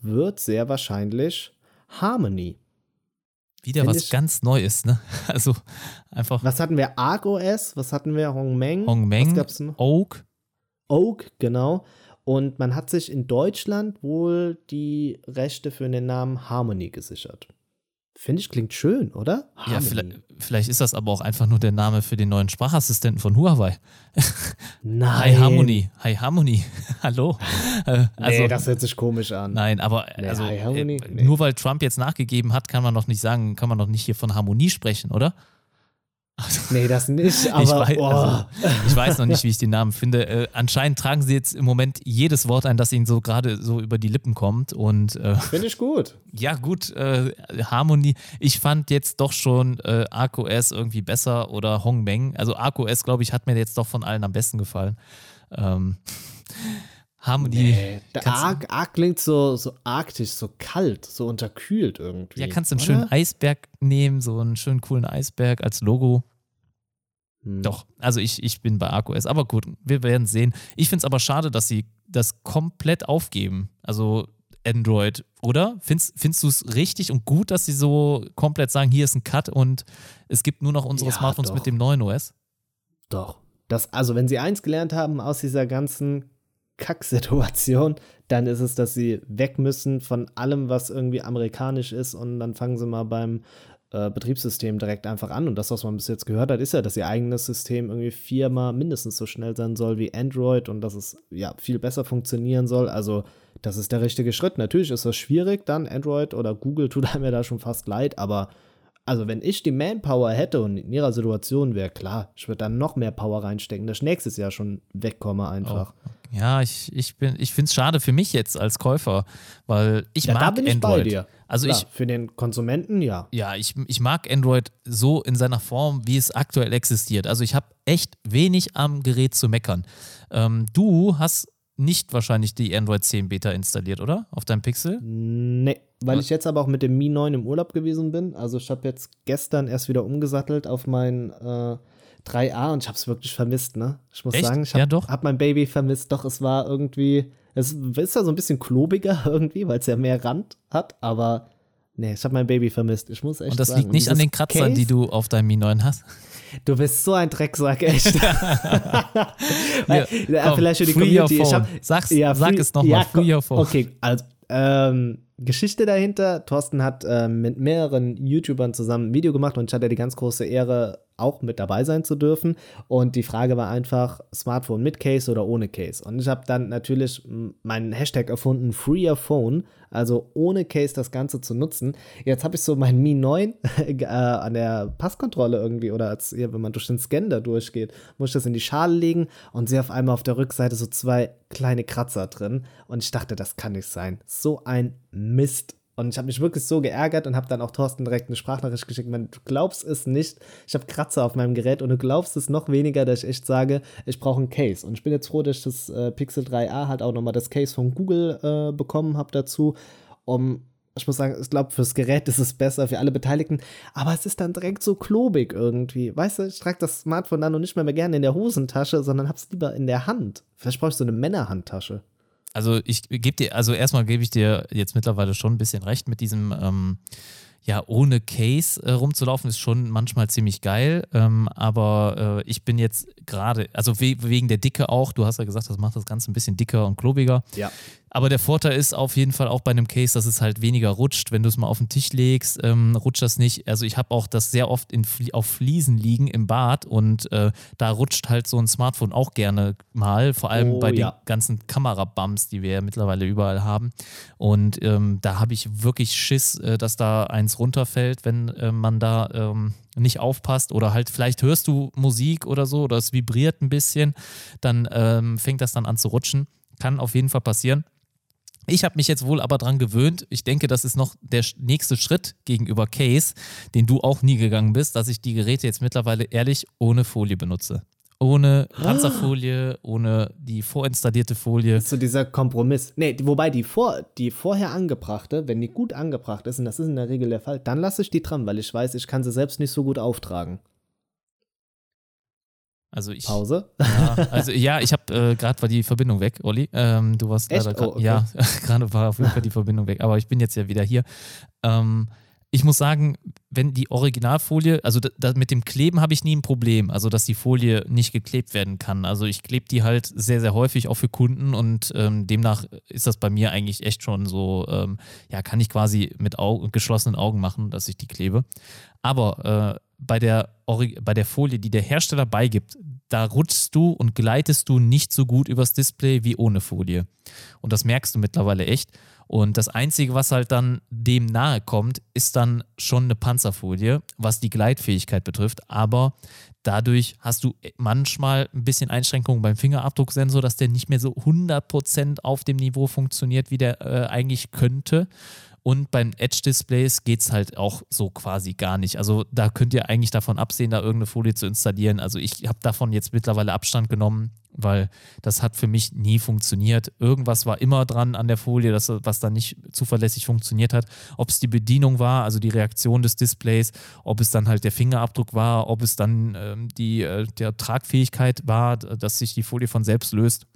wird sehr wahrscheinlich Harmony. Wieder Find was ganz Neues, ne? Also einfach. Was hatten wir? ArcOS, was hatten wir? Hongmeng? Hongmeng, was gab's noch? Oak. Oak, genau. Und man hat sich in Deutschland wohl die Rechte für den Namen Harmony gesichert. Finde ich, klingt schön, oder? Harmony. Ja, vielleicht, vielleicht, ist das aber auch einfach nur der Name für den neuen Sprachassistenten von Huawei. Nein. Hi Harmony. Hi Harmony. Hallo. Äh, also, nee, das hört sich komisch an. Nein, aber nee, also, äh, nee. nur weil Trump jetzt nachgegeben hat, kann man noch nicht sagen, kann man noch nicht hier von Harmonie sprechen, oder? Also, nee, das nicht, aber ich weiß, oh. also, ich weiß, noch nicht, wie ich den Namen finde. Äh, anscheinend tragen sie jetzt im Moment jedes Wort ein, das ihnen so gerade so über die Lippen kommt. Und äh, finde ich gut. Ja, gut, äh, Harmonie. Ich fand jetzt doch schon äh, ArcOS irgendwie besser oder Hongmeng. Also ArcOS, glaube ich, hat mir jetzt doch von allen am besten gefallen. Ähm, Harmonie. Nee, der Arc, Arc klingt so, so arktisch, so kalt, so unterkühlt irgendwie. Ja, kannst du einen oder? schönen Eisberg nehmen, so einen schönen coolen Eisberg als Logo. Hm. Doch, also ich, ich bin bei ArcOS. Aber gut, wir werden sehen. Ich finde es aber schade, dass sie das komplett aufgeben. Also Android, oder? Findest, findest du es richtig und gut, dass sie so komplett sagen, hier ist ein Cut und es gibt nur noch unsere ja, Smartphones doch. mit dem neuen OS? Doch. Das, also, wenn sie eins gelernt haben aus dieser ganzen Kacksituation, dann ist es, dass sie weg müssen von allem, was irgendwie amerikanisch ist und dann fangen sie mal beim äh, Betriebssystem direkt einfach an. Und das, was man bis jetzt gehört hat, ist ja, dass ihr eigenes System irgendwie viermal mindestens so schnell sein soll wie Android und dass es ja viel besser funktionieren soll. Also, das ist der richtige Schritt. Natürlich ist das schwierig, dann Android oder Google tut einem ja da schon fast leid, aber also wenn ich die Manpower hätte und in ihrer Situation wäre, klar, ich würde dann noch mehr Power reinstecken, dass ich nächstes Jahr schon wegkomme einfach. Oh, ja, ich, ich, ich finde es schade für mich jetzt als Käufer, weil ich ja, mag da bin Android. Ich bei dir. Also Klar, ich, für den Konsumenten, ja. Ja, ich, ich mag Android so in seiner Form, wie es aktuell existiert. Also ich habe echt wenig am Gerät zu meckern. Ähm, du hast nicht wahrscheinlich die Android 10 Beta installiert, oder? Auf deinem Pixel? Nee, weil ich jetzt aber auch mit dem Mi 9 im Urlaub gewesen bin. Also ich habe jetzt gestern erst wieder umgesattelt auf mein äh, 3A und ich habe es wirklich vermisst, ne? Ich muss Echt? sagen, ich habe ja, hab mein Baby vermisst. Doch, es war irgendwie, es ist ja so ein bisschen klobiger irgendwie, weil es ja mehr Rand hat, aber nee, ich habe mein Baby vermisst. Ich muss echt Und das sagen. liegt nicht an den Kratzern, Case, die du auf deinem Mi 9 hast? Du bist so ein Drecksack, echt. Ja, komm, vielleicht für die Community. Hab, Sag's, ja, sag es nochmal, ja, free your phone. Okay, also ähm, Geschichte dahinter. Thorsten hat äh, mit mehreren YouTubern zusammen ein Video gemacht und ich hatte die ganz große Ehre, auch mit dabei sein zu dürfen. Und die Frage war einfach, Smartphone mit Case oder ohne Case. Und ich habe dann natürlich meinen Hashtag erfunden, Free Your Phone, also ohne Case das Ganze zu nutzen. Jetzt habe ich so mein Mi 9 äh, an der Passkontrolle irgendwie oder als ja, wenn man durch den Scan da durchgeht, muss ich das in die Schale legen und sehe auf einmal auf der Rückseite so zwei kleine Kratzer drin. Und ich dachte, das kann nicht sein. So ein Mist. Und ich habe mich wirklich so geärgert und habe dann auch Thorsten direkt eine Sprachnachricht geschickt. Man, du glaubst es nicht. Ich habe Kratzer auf meinem Gerät und du glaubst es noch weniger, dass ich echt sage, ich brauche ein Case. Und ich bin jetzt froh, dass ich das äh, Pixel 3a halt auch nochmal das Case von Google äh, bekommen habe dazu. Um, ich muss sagen, ich glaube, fürs Gerät ist es besser, für alle Beteiligten. Aber es ist dann direkt so klobig irgendwie. Weißt du, ich trage das Smartphone dann noch nicht mehr, mehr gerne in der Hosentasche, sondern habe es lieber in der Hand. Vielleicht brauche ich so eine Männerhandtasche. Also ich gebe dir, also erstmal gebe ich dir jetzt mittlerweile schon ein bisschen recht mit diesem, ähm, ja, ohne Case äh, rumzulaufen, ist schon manchmal ziemlich geil. Ähm, aber äh, ich bin jetzt gerade, also we wegen der Dicke auch, du hast ja gesagt, das macht das Ganze ein bisschen dicker und klobiger. Ja. Aber der Vorteil ist auf jeden Fall auch bei einem Case, dass es halt weniger rutscht. Wenn du es mal auf den Tisch legst, ähm, rutscht das nicht. Also ich habe auch das sehr oft in, auf Fliesen liegen im Bad und äh, da rutscht halt so ein Smartphone auch gerne mal, vor allem oh, bei ja. den ganzen Kamerabums, die wir ja mittlerweile überall haben. Und ähm, da habe ich wirklich Schiss, äh, dass da eins runterfällt, wenn äh, man da ähm, nicht aufpasst oder halt vielleicht hörst du Musik oder so oder es vibriert ein bisschen, dann ähm, fängt das dann an zu rutschen. Kann auf jeden Fall passieren. Ich habe mich jetzt wohl aber dran gewöhnt. Ich denke, das ist noch der nächste Schritt gegenüber Case, den du auch nie gegangen bist, dass ich die Geräte jetzt mittlerweile ehrlich ohne Folie benutze. Ohne Panzerfolie, ohne die vorinstallierte Folie. Ist so dieser Kompromiss. Nee, wobei die, vor, die vorher angebrachte, wenn die gut angebracht ist, und das ist in der Regel der Fall, dann lasse ich die dran, weil ich weiß, ich kann sie selbst nicht so gut auftragen. Also ich, Pause? Ja, also ja, ich habe äh, gerade war die Verbindung weg, Olli. Ähm, du warst Echt? leider gerade, Oh, okay. ja, gerade war auf jeden Fall die Verbindung weg. Aber ich bin jetzt ja wieder hier. Ähm, ich muss sagen, wenn die Originalfolie, also da, da, mit dem Kleben habe ich nie ein Problem, also dass die Folie nicht geklebt werden kann. Also ich klebe die halt sehr, sehr häufig auch für Kunden und ähm, demnach ist das bei mir eigentlich echt schon so, ähm, ja, kann ich quasi mit Au geschlossenen Augen machen, dass ich die klebe. Aber äh, bei, der bei der Folie, die der Hersteller beigibt, da rutschst du und gleitest du nicht so gut übers Display wie ohne Folie. Und das merkst du mittlerweile echt. Und das Einzige, was halt dann dem nahe kommt, ist dann schon eine Panzerfolie, was die Gleitfähigkeit betrifft. Aber dadurch hast du manchmal ein bisschen Einschränkungen beim Fingerabdrucksensor, dass der nicht mehr so 100% auf dem Niveau funktioniert, wie der äh, eigentlich könnte. Und beim Edge-Displays geht es halt auch so quasi gar nicht. Also da könnt ihr eigentlich davon absehen, da irgendeine Folie zu installieren. Also ich habe davon jetzt mittlerweile Abstand genommen, weil das hat für mich nie funktioniert. Irgendwas war immer dran an der Folie, das, was dann nicht zuverlässig funktioniert hat. Ob es die Bedienung war, also die Reaktion des Displays, ob es dann halt der Fingerabdruck war, ob es dann ähm, die äh, der Tragfähigkeit war, dass sich die Folie von selbst löst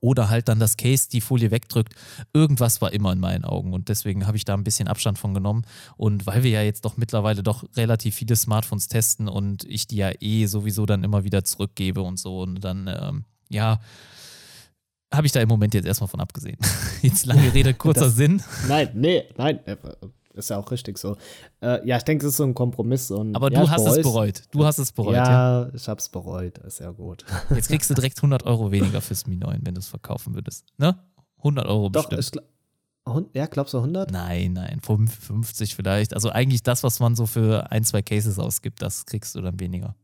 oder halt dann das Case die Folie wegdrückt. Irgendwas war immer in meinen Augen und deswegen habe ich da ein bisschen Abstand von genommen. Und weil wir ja jetzt doch mittlerweile doch relativ viele Smartphones testen und ich die ja eh sowieso dann immer wieder zurückgebe und so und dann, ähm, ja, habe ich da im Moment jetzt erstmal von abgesehen. Jetzt lange Rede, kurzer Das- Sinn. Nein, nee, nein. Ist ja auch richtig so. Äh, ja, ich denke, es ist so ein Kompromiss. Und, Aber ja, du hast es bereu's. bereut. Du hast es bereut. Ja. Ja, ich hab's bereut. Ist ja gut. Jetzt kriegst du direkt 100 Euro weniger fürs Mi 9, wenn du es verkaufen würdest. Ne? 100 Euro Doch, bestimmt. Hun- ja, glaubst du 100? Nein, nein, 50 vielleicht. Also eigentlich das, was man so für ein, zwei Cases ausgibt, das kriegst du dann weniger.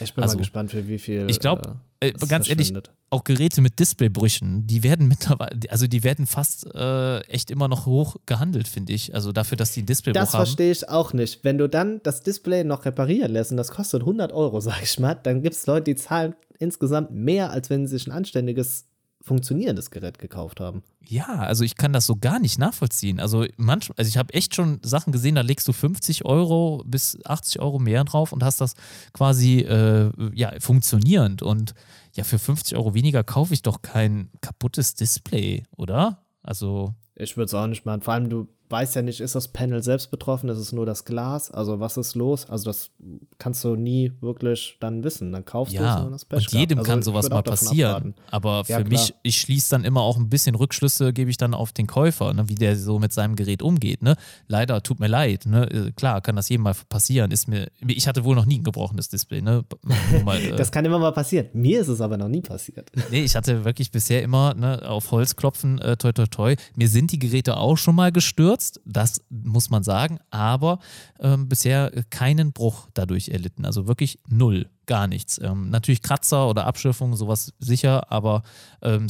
Ich bin Also, mal gespannt, für wie viel. ich glaub, Äh, es ganz ehrlich, auch Geräte mit Displaybrüchen, die werden mittlerweile, also die werden fast äh, echt immer noch hoch gehandelt, finde ich. Also dafür, dass die einen Displaybruch Das haben. verstehe ich auch nicht. Wenn du dann das Display noch reparieren lässt und das kostet 100 Euro, sag ich mal, dann gibt es Leute, die zahlen insgesamt mehr, als wenn sie sich ein anständiges, funktionierendes Gerät gekauft haben. Ja, also ich kann das so gar nicht nachvollziehen. Also manchmal, also ich habe echt schon Sachen gesehen, da legst du 50 Euro bis 80 Euro mehr drauf und hast das quasi äh, ja, funktionierend. Und ja, für 50 Euro weniger kaufe ich doch kein kaputtes Display, oder? Also, Ich würde es auch nicht machen. Vor allem, du weißt ja nicht, ist das Panel selbst betroffen, ist es nur das Glas? Also, was ist los? Also, das kannst du nie wirklich dann wissen. Dann kaufst du ja, es und das Pech und jedem kann Also, ich sowas mal passieren. abraten. Aber für Ja, mich, ich schließe dann immer auch ein bisschen Rückschlüsse, gebe ich dann auf den Käufer, ne, wie der so mit seinem Gerät umgeht. Ne? Leider, tut mir leid. Ne? Äh, Klar, kann das jedem mal passieren. Ist mir, ich hatte wohl noch nie ein gebrochenes Display. Ne? Mal, äh, Das kann immer mal passieren. Mir ist es aber noch nie passiert. Nee, ich hatte wirklich bisher immer ne, auf Holz klopfen, äh, toi toi toi. Mir sind die Geräte auch schon mal gestürzt, das muss man sagen, aber ähm, bisher keinen Bruch dadurch erlitten. Also wirklich null, gar nichts. Ähm, natürlich Kratzer oder Abschürfungen, sowas sicher, aber ähm,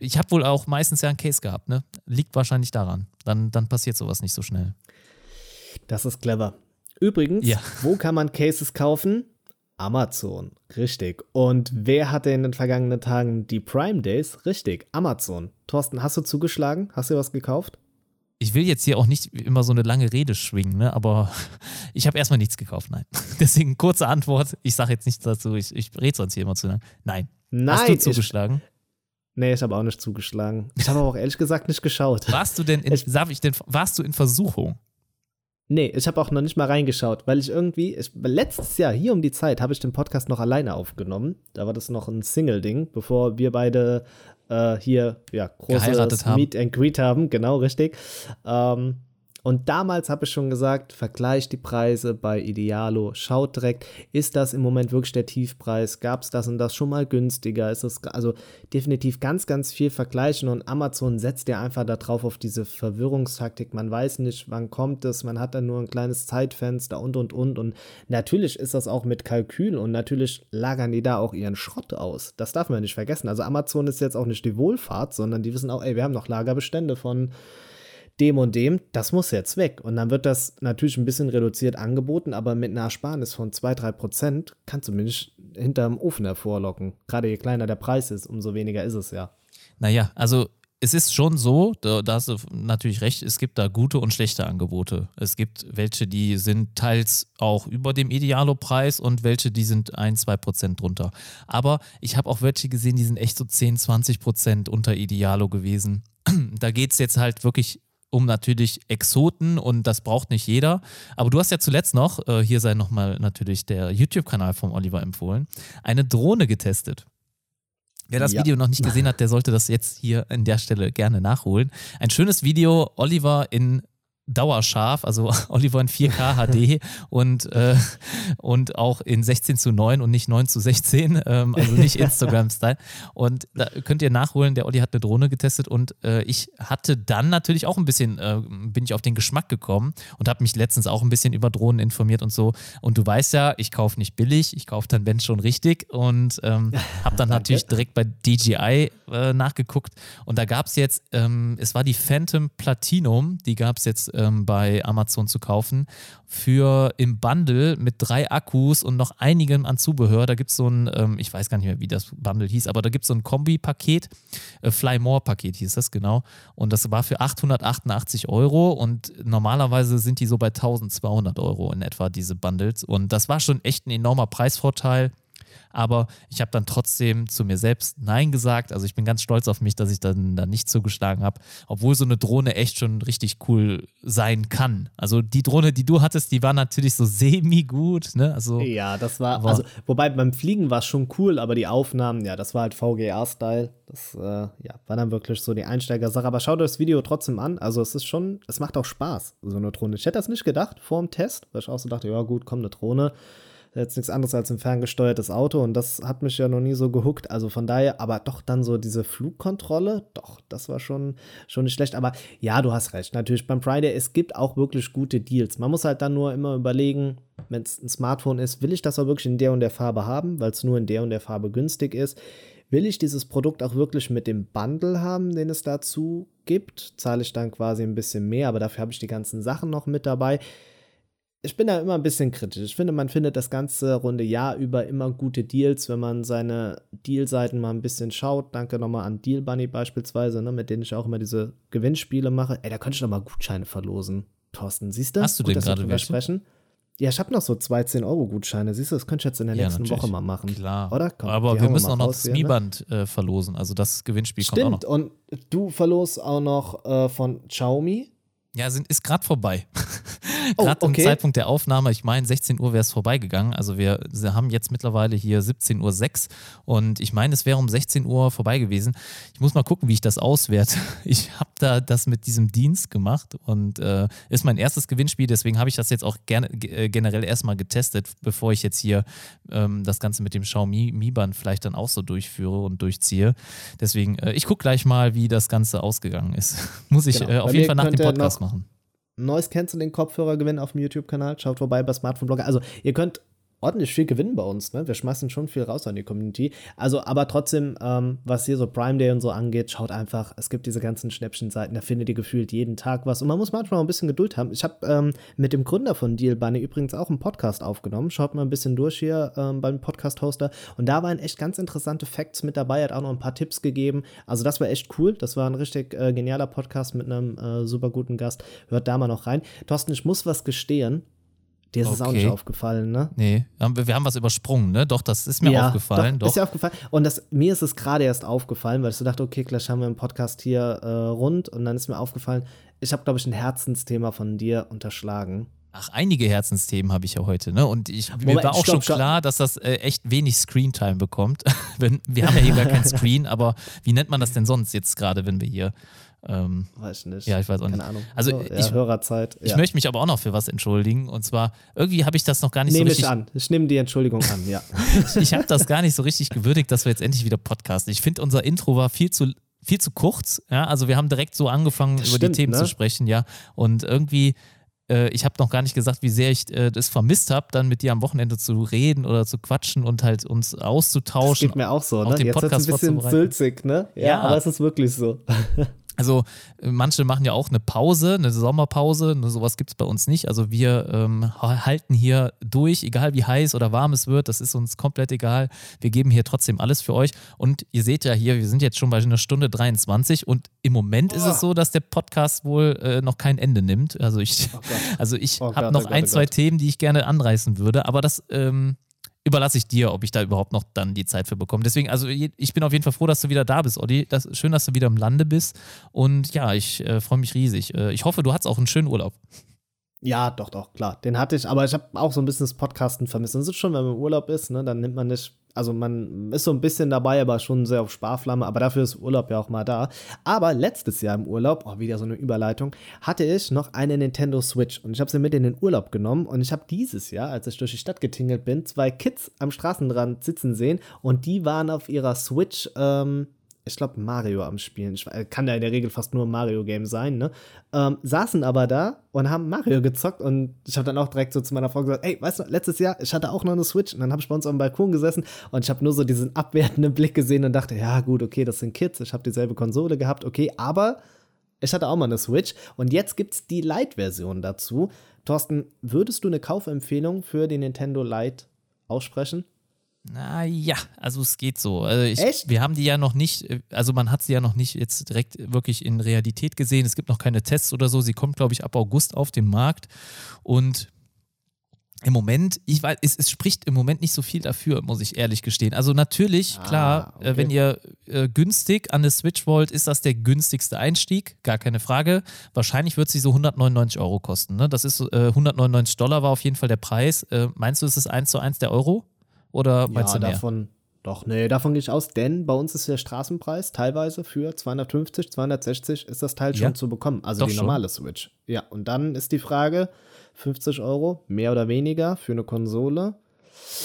ich habe wohl auch meistens ja ein Case gehabt, ne? Liegt wahrscheinlich daran. Dann, dann passiert sowas nicht so schnell. Das ist clever. Übrigens, Ja. wo kann man Cases kaufen? Amazon, richtig. Und wer hatte in den vergangenen Tagen die Prime Days? Richtig, Amazon. Thorsten, hast du zugeschlagen? Hast du was gekauft? Ich will jetzt hier auch nicht immer so eine lange Rede schwingen, ne? aber ich habe erstmal nichts gekauft, nein. Deswegen kurze Antwort. Ich sage jetzt nichts dazu, ich, ich rede sonst hier immer zu lang. Nein. Nein, Hast du ich, zugeschlagen? nee, ich habe auch nicht zugeschlagen. Ich habe auch ehrlich gesagt nicht geschaut. Warst du denn in, Ich- darf ich denn, warst du in Versuchung? Nee, ich habe auch noch nicht mal reingeschaut, weil ich irgendwie, ich, letztes Jahr, hier um die Zeit, habe ich den Podcast noch alleine aufgenommen. Da war das noch ein Single-Ding, bevor wir beide äh, hier, ja, großes. Meet and Greet haben, genau, richtig. Ähm, Und damals habe ich schon gesagt, vergleicht die Preise bei Idealo, schaut direkt, ist das im Moment wirklich der Tiefpreis? Gab es das und das schon mal günstiger? Ist das also definitiv ganz, ganz viel vergleichen und Amazon setzt ja einfach darauf auf diese Verwirrungstaktik. Man weiß nicht, wann kommt es, man hat dann nur ein kleines Zeitfenster und und und. Und natürlich ist das auch mit Kalkül und natürlich lagern die da auch ihren Schrott aus. Das darf man nicht vergessen. Also Amazon ist jetzt auch nicht die Wohlfahrt, sondern die wissen auch, ey, wir haben noch Lagerbestände von dem und dem, das muss jetzt weg. Und dann wird das natürlich ein bisschen reduziert angeboten, aber mit einer Ersparnis von 2-3 Prozent kannst du mich hinterm Ofen hervorlocken. Gerade je kleiner der Preis ist, umso weniger ist es ja. Naja, also es ist schon so, da, da, hast du natürlich recht, es gibt da gute und schlechte Angebote. Es gibt welche, die sind teils auch über dem Idealo-Preis und welche, die sind ein, zwei Prozent drunter. Aber ich habe auch welche gesehen, die sind echt so 10, 20 Prozent unter Idealo gewesen. Da geht es jetzt halt wirklich um natürlich Exoten und das braucht nicht jeder. Aber du hast ja zuletzt noch, äh, hier sei nochmal natürlich der YouTube-Kanal vom Oliver empfohlen, eine Drohne getestet. Wer das ja. Video noch nicht gesehen hat, der sollte das jetzt hier an der Stelle gerne nachholen. Ein schönes Video, Oliver in dauerscharf, also Oliver in 4K HD und, äh, und auch in 16 zu 9 und nicht 9 zu 16, ähm, also nicht Instagram-Style. Und da könnt ihr nachholen, der Olli hat eine Drohne getestet und äh, ich hatte dann natürlich auch ein bisschen, äh, bin ich auf den Geschmack gekommen und habe mich letztens auch ein bisschen über Drohnen informiert und so. Und du weißt ja, ich kaufe nicht billig, ich kaufe dann, wenn schon richtig und ähm, habe dann natürlich direkt bei DJI äh, nachgeguckt und da gab es jetzt, ähm, es war die Phantom Platinum, die gab es jetzt ähm, bei Amazon zu kaufen. Für im Bundle mit drei Akkus und noch einigem an Zubehör. Da gibt es so ein, ähm, ich weiß gar nicht mehr, wie das Bundle hieß, aber da gibt es so ein Kombi-Paket, äh, Fly More-Paket hieß das genau. Und das war für 888 Euro und normalerweise sind die so bei 1200 Euro in etwa, diese Bundles. Und das war schon echt ein enormer Preisvorteil aber ich habe dann trotzdem zu mir selbst Nein gesagt. Also ich bin ganz stolz auf mich, dass ich dann da nicht zugeschlagen habe, obwohl so eine Drohne echt schon richtig cool sein kann. Also die Drohne, die du hattest, die war natürlich so semi-gut. Ne? Also, ja, das war, also, wobei beim Fliegen war es schon cool, aber die Aufnahmen, ja, das war halt VGA-Style. Das äh, ja, war dann wirklich so die Einsteigersache. Aber schau dir das Video trotzdem an. Also es ist schon, es macht auch Spaß, so eine Drohne. Ich hätte das nicht gedacht vor dem Test, weil ich auch so dachte, ja gut, komm, eine Drohne jetzt nichts anderes als ein ferngesteuertes Auto und das hat mich ja noch nie so gehuckt. Also von daher, aber doch dann so diese Flugkontrolle, doch, das war schon, schon nicht schlecht. Aber ja, du hast recht. Natürlich beim Friday, es gibt auch wirklich gute Deals. Man muss halt dann nur immer überlegen, wenn es ein Smartphone ist, will ich das auch wirklich in der und der Farbe haben, weil es nur in der und der Farbe günstig ist. Will ich dieses Produkt auch wirklich mit dem Bundle haben, den es dazu gibt? Zahle ich dann quasi ein bisschen mehr, aber dafür habe ich die ganzen Sachen noch mit dabei ich bin da immer ein bisschen kritisch. Ich finde, man findet das ganze runde Jahr über immer gute Deals, wenn man seine Dealseiten mal ein bisschen schaut. Danke nochmal an Deal Bunny beispielsweise, ne, mit denen ich auch immer diese Gewinnspiele mache. Ey, da könnte ich noch mal Gutscheine verlosen. Thorsten, siehst du? Hast du Gut, denn gerade welche? Sprechen. Ja, ich habe noch so zwei 10-Euro-Gutscheine. Siehst du, das könnte ich jetzt in der ja, nächsten natürlich. Woche mal machen. Klar. Oder? Komm, Aber wir müssen auch noch das Mi Band äh, verlosen. Also das Gewinnspiel Stimmt. kommt auch noch. Und du verlost auch noch äh, von Xiaomi ja, sind, ist gerade vorbei. gerade oh, okay. zum Zeitpunkt der Aufnahme, ich meine, 16 Uhr wäre es vorbeigegangen. Also wir, haben jetzt mittlerweile hier 17.06 Uhr und ich meine, es wäre um 16 Uhr vorbei gewesen. Ich muss mal gucken, wie ich das auswerte. Ich habe da das mit diesem Dienst gemacht und äh, ist mein erstes Gewinnspiel, deswegen habe ich das jetzt auch gerne, äh, generell erstmal getestet, bevor ich jetzt hier ähm, das Ganze mit dem Xiaomi Mi Band vielleicht dann auch so durchführe und durchziehe. Deswegen, äh, ich gucke gleich mal, wie das Ganze ausgegangen ist. muss ich genau. äh, auf jeden Fall nach dem Podcast machen. Neues Canceling Kopfhörer gewinnen auf dem YouTube-Kanal. Schaut vorbei bei Smartphone Blogger. Also ihr könnt ordentlich viel gewinnen bei uns. Ne? Wir schmeißen schon viel raus an die Community. Also, aber trotzdem, ähm, was hier so Prime Day und so angeht, schaut einfach, es gibt diese ganzen Schnäppchenseiten, da findet ihr gefühlt jeden Tag was. Und man muss manchmal auch ein bisschen Geduld haben. Ich habe ähm, mit dem Gründer von Deal Bunny übrigens auch einen Podcast aufgenommen. Schaut mal ein bisschen durch hier ähm, beim Podcast-Hoster. Und da waren echt ganz interessante Facts mit dabei. Er hat auch noch ein paar Tipps gegeben. Also, das war echt cool. Das war ein richtig äh, genialer Podcast mit einem äh, super guten Gast. Hört da mal noch rein. Thorsten, ich muss was gestehen. Dir ist es okay. auch nicht aufgefallen, ne? Nee, wir haben was übersprungen, ne? Doch, das ist mir ja, aufgefallen. Doch, doch. Ist dir aufgefallen. Und das, mir ist es gerade erst aufgefallen, weil ich so dachte, okay, gleich haben wir einen Podcast hier äh, rund. Und dann ist mir aufgefallen, ich habe, glaube ich, ein Herzensthema von dir unterschlagen. Ach, einige Herzensthemen habe ich ja heute, ne? Und ich, Moment, mir war auch stopp, schon klar, dass das äh, echt wenig Screentime bekommt. wir haben ja hier gar kein Screen, aber wie nennt man das denn sonst jetzt gerade, wenn wir hier Ähm, weiß ich nicht. Ja, ich weiß auch Keine nicht. Ahnung. Also So, ich, ja, Hörerzeit. ich ja. möchte mich aber auch noch für was entschuldigen. Und zwar, irgendwie habe ich das noch gar nicht Nehme so richtig. ich an. Ich nehme die Entschuldigung an, ja. Ich habe das gar nicht so richtig gewürdigt, dass wir jetzt endlich wieder podcasten. Ich finde, unser Intro war viel zu viel zu kurz. Ja, also wir haben direkt so angefangen, Das über stimmt, die Themen ne? zu sprechen, ja. Und irgendwie, äh, ich habe noch gar nicht gesagt, wie sehr ich äh, das vermisst habe, dann mit dir am Wochenende zu reden oder zu quatschen und halt uns Das auszutauschen. geht mir auch so, ne? Jetzt Podcast ein bisschen sülzig, ne? Ja, Ja. aber es ist wirklich so. Also äh, manche machen ja auch eine Pause, eine Sommerpause, nur sowas gibt es bei uns nicht. Also wir ähm, ha- halten hier durch, egal wie heiß oder warm es wird, das ist uns komplett egal. Wir geben hier trotzdem alles für euch. Und ihr seht ja hier, wir sind jetzt schon bei einer Stunde 23 und im Moment ist es so, dass der Podcast wohl äh, noch kein Ende nimmt. Also ich, also ich Oh habe noch oh Gott, ein, oh zwei Gott. Themen, die ich gerne anreißen würde, aber das ähm, überlasse ich dir, ob ich da überhaupt noch dann die Zeit für bekomme. Deswegen, also ich bin auf jeden Fall froh, dass du wieder da bist, Olli. Das, schön, dass du wieder im Lande bist. Und ja, ich äh, freue mich riesig. Äh, ich hoffe, du hattest auch einen schönen Urlaub. Ja, doch, doch, klar. Den hatte ich, aber ich habe auch so ein bisschen das Podcasten vermisst. Und es ist schon, wenn man im Urlaub ist, ne, dann nimmt man nicht, also man ist so ein bisschen dabei, aber schon sehr auf Sparflamme. Aber dafür ist Urlaub ja auch mal da. Aber letztes Jahr im Urlaub, oh, wieder so eine Überleitung, hatte ich noch eine Nintendo Switch und ich habe sie mit in den Urlaub genommen. Und ich habe dieses Jahr, als ich durch die Stadt getingelt bin, zwei Kids am Straßenrand sitzen sehen und die waren auf ihrer Switch, ähm, ich glaube, Mario am Spielen. Äh, kann ja in der Regel fast nur ein Mario-Game sein, ne? Ähm, saßen aber da und haben Mario gezockt und ich habe dann auch direkt so zu meiner Frau gesagt, ey, weißt du, letztes Jahr, ich hatte auch noch eine Switch und dann habe ich bei uns auf dem Balkon gesessen und ich habe nur so diesen abwertenden Blick gesehen und dachte, ja gut, okay, das sind Kids, ich habe dieselbe Konsole gehabt, okay, aber ich hatte auch mal eine Switch und jetzt gibt es die Lite-Version dazu. Thorsten, würdest du eine Kaufempfehlung für die Nintendo Lite aussprechen? Na ja, also es geht so. Also ich, Echt? Wir haben die ja noch nicht, also man hat sie ja noch nicht jetzt direkt wirklich in Realität gesehen. Es gibt noch keine Tests oder so. Sie kommt, glaube ich, ab August auf den Markt. Und im Moment, ich weiß, es, es spricht im Moment nicht so viel dafür, muss ich ehrlich gestehen. Also natürlich, Ah, klar, äh, okay. wenn ihr äh, günstig an eine Switch wollt, ist das der günstigste Einstieg, gar keine Frage. Wahrscheinlich wird sie so 199 Euro kosten. Ne? Das ist äh, 199 Dollar war auf jeden Fall der Preis. Äh, meinst du, ist es 1 zu 1 der Euro? Oder meinst ja, du mehr? davon. Doch, nee, davon gehe ich aus, denn bei uns ist der Straßenpreis teilweise für 250, 260 ist das Teil Ja. schon zu bekommen. Also Doch die schon. normale Switch. Ja, und dann ist die Frage: 50 Euro, mehr oder weniger für eine Konsole.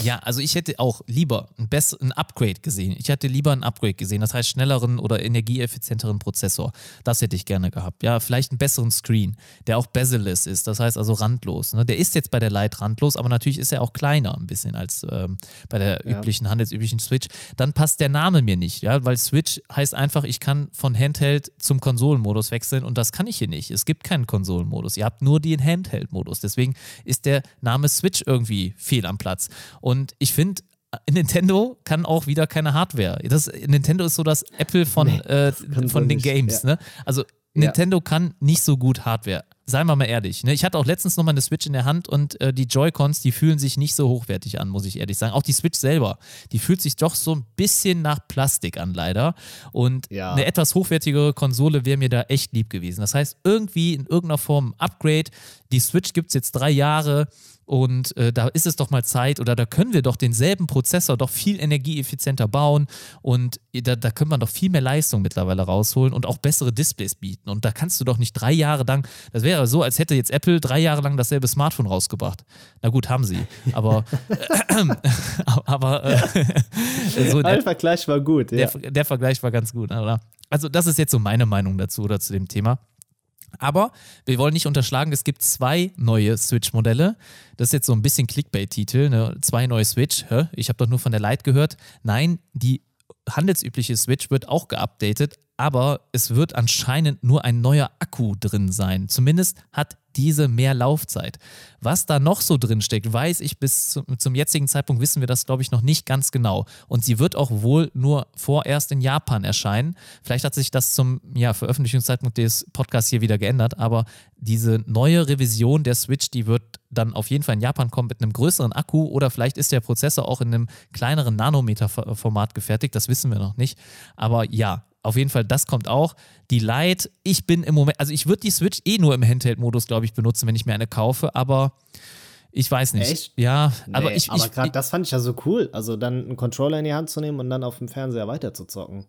Ja, also ich hätte auch lieber ein, bess- ein Upgrade gesehen. Ich hätte lieber ein Upgrade gesehen, das heißt schnelleren oder energieeffizienteren Prozessor. Das hätte ich gerne gehabt. Ja, vielleicht einen besseren Screen, der auch bezel-less ist, das heißt also randlos. Ne? Der ist jetzt bei der Lite randlos, aber natürlich ist er auch kleiner ein bisschen als ähm, bei der Ja. üblichen, handelsüblichen Switch. Dann passt der Name mir nicht, ja, weil Switch heißt einfach, ich kann von Handheld zum Konsolenmodus wechseln und das kann ich hier nicht. Es gibt keinen Konsolenmodus. Ihr habt nur den Handheld-Modus. Deswegen ist der Name Switch irgendwie fehl am Platz. Und ich finde, Nintendo kann auch wieder keine Hardware. Das, Nintendo ist so das Apple von, Nee, äh, kann von den nicht, Games. ja. Ne? Also Nintendo kann nicht so gut Hardware. Seien wir mal ehrlich. Ne? Ich hatte auch letztens noch mal eine Switch in der Hand und äh, die Joy-Cons, die fühlen sich nicht so hochwertig an, muss ich ehrlich sagen. Auch die Switch selber, die fühlt sich doch so ein bisschen nach Plastik an, leider. Und Ja. eine etwas hochwertigere Konsole wäre mir da echt lieb gewesen. Das heißt, irgendwie in irgendeiner Form ein Upgrade. Die Switch gibt es jetzt drei Jahre. Und äh, da ist es doch mal Zeit oder da können wir doch denselben Prozessor doch viel energieeffizienter bauen und da, da können wir doch viel mehr Leistung mittlerweile rausholen und auch bessere Displays bieten. Und da kannst du doch nicht drei Jahre lang, das wäre so, als hätte jetzt Apple drei Jahre lang dasselbe Smartphone rausgebracht. Na gut, haben sie. Aber, aber äh, so Der der, Vergleich war gut, ja. der, der Vergleich war ganz gut, oder? Also, das ist jetzt so meine Meinung dazu oder zu dem Thema. Aber wir wollen nicht unterschlagen, es gibt zwei neue Switch-Modelle. Das ist jetzt so ein bisschen Clickbait-Titel. Ne? Zwei neue Switch. Hä? Ich habe doch nur von der Lite gehört. Nein, die handelsübliche Switch wird auch geupdatet, aber es wird anscheinend nur ein neuer Akku drin sein. Zumindest hat diese mehr Laufzeit. Was da noch so drin steckt, weiß ich bis zum, zum jetzigen Zeitpunkt wissen wir das, glaube ich, noch nicht ganz genau. Und sie wird auch wohl nur vorerst in Japan erscheinen. Vielleicht hat sich das zum ja, Veröffentlichungszeitpunkt des Podcasts hier wieder geändert, aber diese neue Revision der Switch, die wird dann auf jeden Fall in Japan kommen mit einem größeren Akku oder vielleicht ist der Prozessor auch in einem kleineren Nanometer-Format gefertigt, das wissen wir noch nicht. Aber ja, auf jeden Fall, das kommt auch. Die Lite, ich bin im Moment, also ich würde die Switch eh nur im Handheld-Modus, glaube ich, benutzen, wenn ich mir eine kaufe, aber ich weiß nicht. Echt? Ja, Nee, aber ich, aber gerade das fand ich ja so cool. Also dann einen Controller in die Hand zu nehmen und dann auf dem Fernseher weiter zu zocken.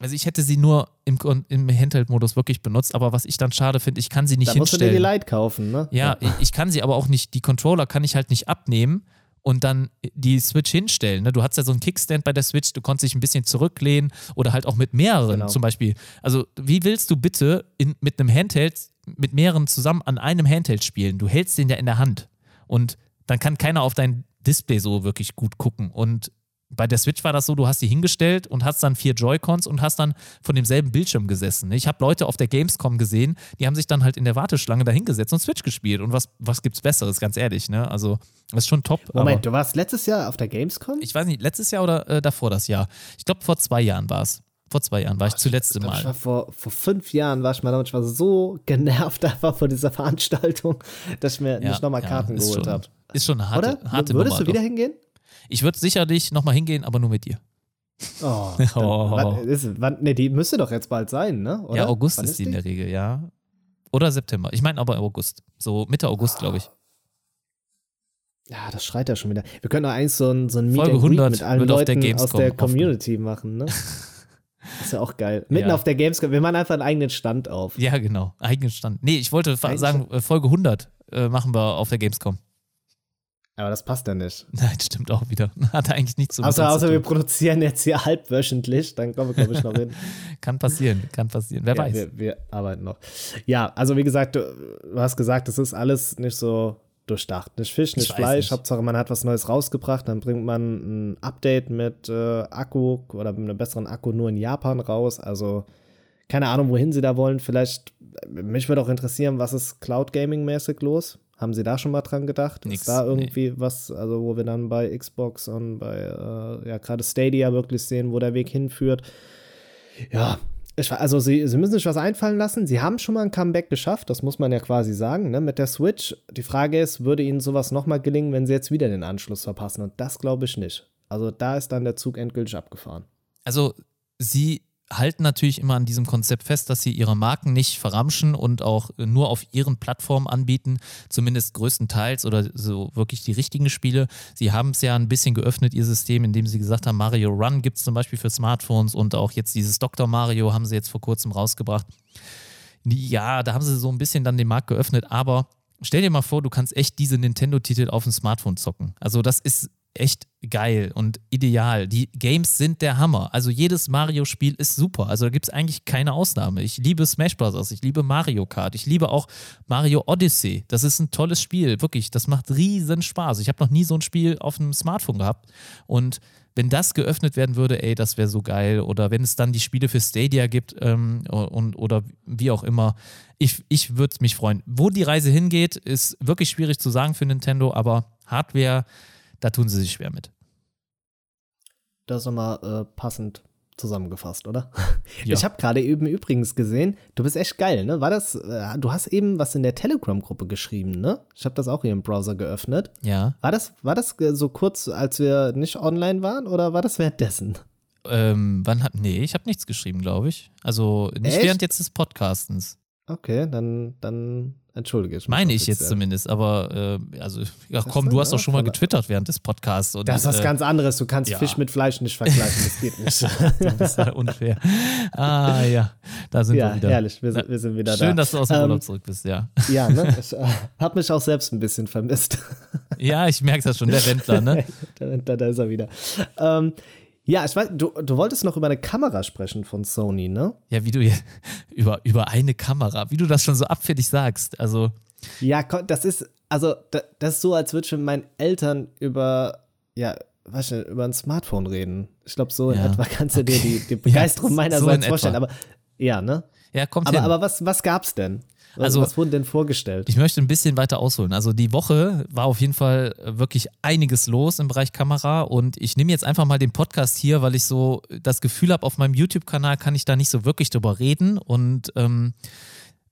Also ich hätte sie nur im, im Handheld-Modus wirklich benutzt, aber was ich dann schade finde, ich kann sie nicht da musst hinstellen. du dir die Lite kaufen, ne? Ja, ich, ich kann sie aber auch nicht, die Controller kann ich halt nicht abnehmen und dann die Switch hinstellen. Ne? Du hast ja so einen Kickstand bei der Switch, du konntest dich ein bisschen zurücklehnen oder halt auch mit mehreren Genau. zum Beispiel. Also wie willst du bitte in, mit einem Handheld, mit mehreren zusammen an einem Handheld spielen? Du hältst den ja in der Hand und dann kann keiner auf dein Display so wirklich gut gucken und bei der Switch war das so, du hast die hingestellt und hast dann vier Joy-Cons und hast dann von demselben Bildschirm gesessen. Ich habe Leute auf der Gamescom gesehen, die haben sich dann halt in der Warteschlange dahingesetzt und Switch gespielt. Und was, was gibt's Besseres, ganz ehrlich, ne? Also, das ist schon top. Moment, du warst letztes Jahr auf der Gamescom? ich weiß nicht, letztes Jahr oder äh, davor das Jahr? Ich glaube, vor zwei Jahren war es. Vor zwei Jahren war ich zuletzt Ich Mal. vor, vor fünf Jahren war ich mal da und ich war so genervt einfach von dieser Veranstaltung, dass ich mir nicht nochmal Karten ist geholt habe. Ist schon eine harte, Oder? harte Würdest Nummer, du wieder doch. hingehen? Ich würde sicherlich nochmal hingehen, aber nur mit dir. Oh, dann, Oh. Wann, ist, wann, nee, die müsste doch jetzt bald sein, ne? Oder? Ja, August Wann ist die in der Regel, ja. Oder September. Ich meine aber August. So Mitte August, glaube ich. Ja, das schreit ja schon wieder. Wir können doch eigentlich so ein, so ein Meet Folge and Greet 100 mit allen auf der Leuten aus der offen. Community machen, ne? Ist ja auch geil. Mitten Ja. auf der Gamescom. Wir machen einfach einen eigenen Stand auf. Ja, genau. Eigenen Stand. Nee, ich wollte Eigentlich- sagen, äh, Folge 100 äh, machen wir auf der Gamescom. Aber das passt ja nicht. Nein, stimmt auch wieder. Hat eigentlich nichts so mit Außer, uns außer zu wir tun. produzieren jetzt hier halbwöchentlich, dann kommen wir, glaube ich, noch hin. Kann passieren, kann passieren. Wer ja, weiß. Wir, wir arbeiten noch. Ja, also wie gesagt, du, du hast gesagt, das ist alles nicht so durchdacht. Nicht Fisch, nicht weiß Fleisch. nicht. Hauptsache, man hat was Neues rausgebracht. Dann bringt man ein Update mit äh, Akku oder mit einem besseren Akku nur in Japan raus. Also keine Ahnung, wohin sie da wollen. Vielleicht, mich würde auch interessieren, was ist Cloud Gaming-mäßig los? Haben sie da schon mal dran gedacht? Nix, ist da nee. irgendwie was, also wo wir dann bei Xbox und bei, äh, ja, gerade Stadia wirklich sehen, wo der Weg hinführt? Ja, ich, also sie, sie müssen sich was einfallen lassen. Sie haben schon mal ein Comeback geschafft, das muss man ja quasi sagen, ne, mit der Switch. Die Frage ist, würde ihnen sowas nochmal gelingen, wenn sie jetzt wieder den Anschluss verpassen? Und das glaube ich nicht. Also da ist dann der Zug endgültig abgefahren. Also, sie halten natürlich immer an diesem Konzept fest, dass sie ihre Marken nicht verramschen und auch nur auf ihren Plattformen anbieten, zumindest größtenteils oder so wirklich die richtigen Spiele. Sie haben es ja ein bisschen geöffnet, ihr System, indem sie gesagt haben, Mario Run gibt es zum Beispiel für Smartphones und auch jetzt dieses Dr. Mario haben sie jetzt vor kurzem rausgebracht. Ja, da haben sie so ein bisschen dann den Markt geöffnet, aber stell dir mal vor, du kannst echt diese Nintendo-Titel auf dem Smartphone zocken. Also das ist echt geil und ideal. Die Games sind der Hammer. Also jedes Mario-Spiel ist super. Also da gibt es eigentlich keine Ausnahme. Ich liebe Smash Bros., ich liebe Mario Kart, ich liebe auch Mario Odyssey. Das ist ein tolles Spiel, wirklich. Das macht riesen Spaß. Ich habe noch nie so ein Spiel auf einem Smartphone gehabt. Und wenn das geöffnet werden würde, ey, das wäre so geil. Oder wenn es dann die Spiele für Stadia gibt ähm, und, oder wie auch immer. Ich, ich würde mich freuen. Wo die Reise hingeht, ist wirklich schwierig zu sagen für Nintendo, aber Hardware, da tun sie sich schwer mit. Das ist nochmal äh, passend zusammengefasst, oder? Ja. Ich habe gerade eben übrigens gesehen, du bist echt geil, ne? War das, äh, du hast eben was in der Telegram-Gruppe geschrieben, ne? Ich habe das auch hier im Browser geöffnet. Ja. War das, war das äh, so kurz, als wir nicht online waren oder war das währenddessen? Ähm, wann hat. Nee, ich habe nichts geschrieben, glaube ich. Also nicht Echt? während jetzt des Podcastens. Okay, dann, dann entschuldige ich mich Meine ich jetzt zumindest, aber äh, also, ja komm, du hast doch schon mal getwittert während des Podcasts. Und, Das ist was äh, ganz anderes. Du kannst ja. Fisch mit Fleisch nicht vergleichen. Das geht nicht. Das ist ja unfair. Ah, ja, da sind ja, wir wieder. herrlich. Wir sind, wir sind wieder Schön, da. dass du aus dem Ähm, Urlaub zurück bist, ja. Ja, ne? Ich äh, habe mich auch selbst ein bisschen vermisst. Ja, ich merke das schon, der Wendler, ne? da, da, da ist er wieder. Ähm, ja, ich weiß, du, du wolltest noch über eine Kamera sprechen von Sony, ne? Ja, wie du hier über, über eine Kamera, wie du das schon so abfällig sagst. Also, Ja, das ist, also, da, das ist so, als würde ich mit meinen Eltern über, ja, was nicht, über ein Smartphone reden. Ich glaube, so in Ja, etwa kannst du dir die, die Ja, Begeisterung so meinerseits in vorstellen. Aber ja, ne? ja, kommt Aber, hin. aber was, was gab's denn? Was, Also- was wurde denn vorgestellt? Ich möchte ein bisschen weiter ausholen. Also die Woche war auf jeden Fall äh, wirklich einiges los im Bereich Kamera und ich nehme jetzt einfach mal den Podcast hier, weil ich so das Gefühl habe, auf meinem YouTube-Kanal kann ich da nicht so wirklich drüber reden und ähm,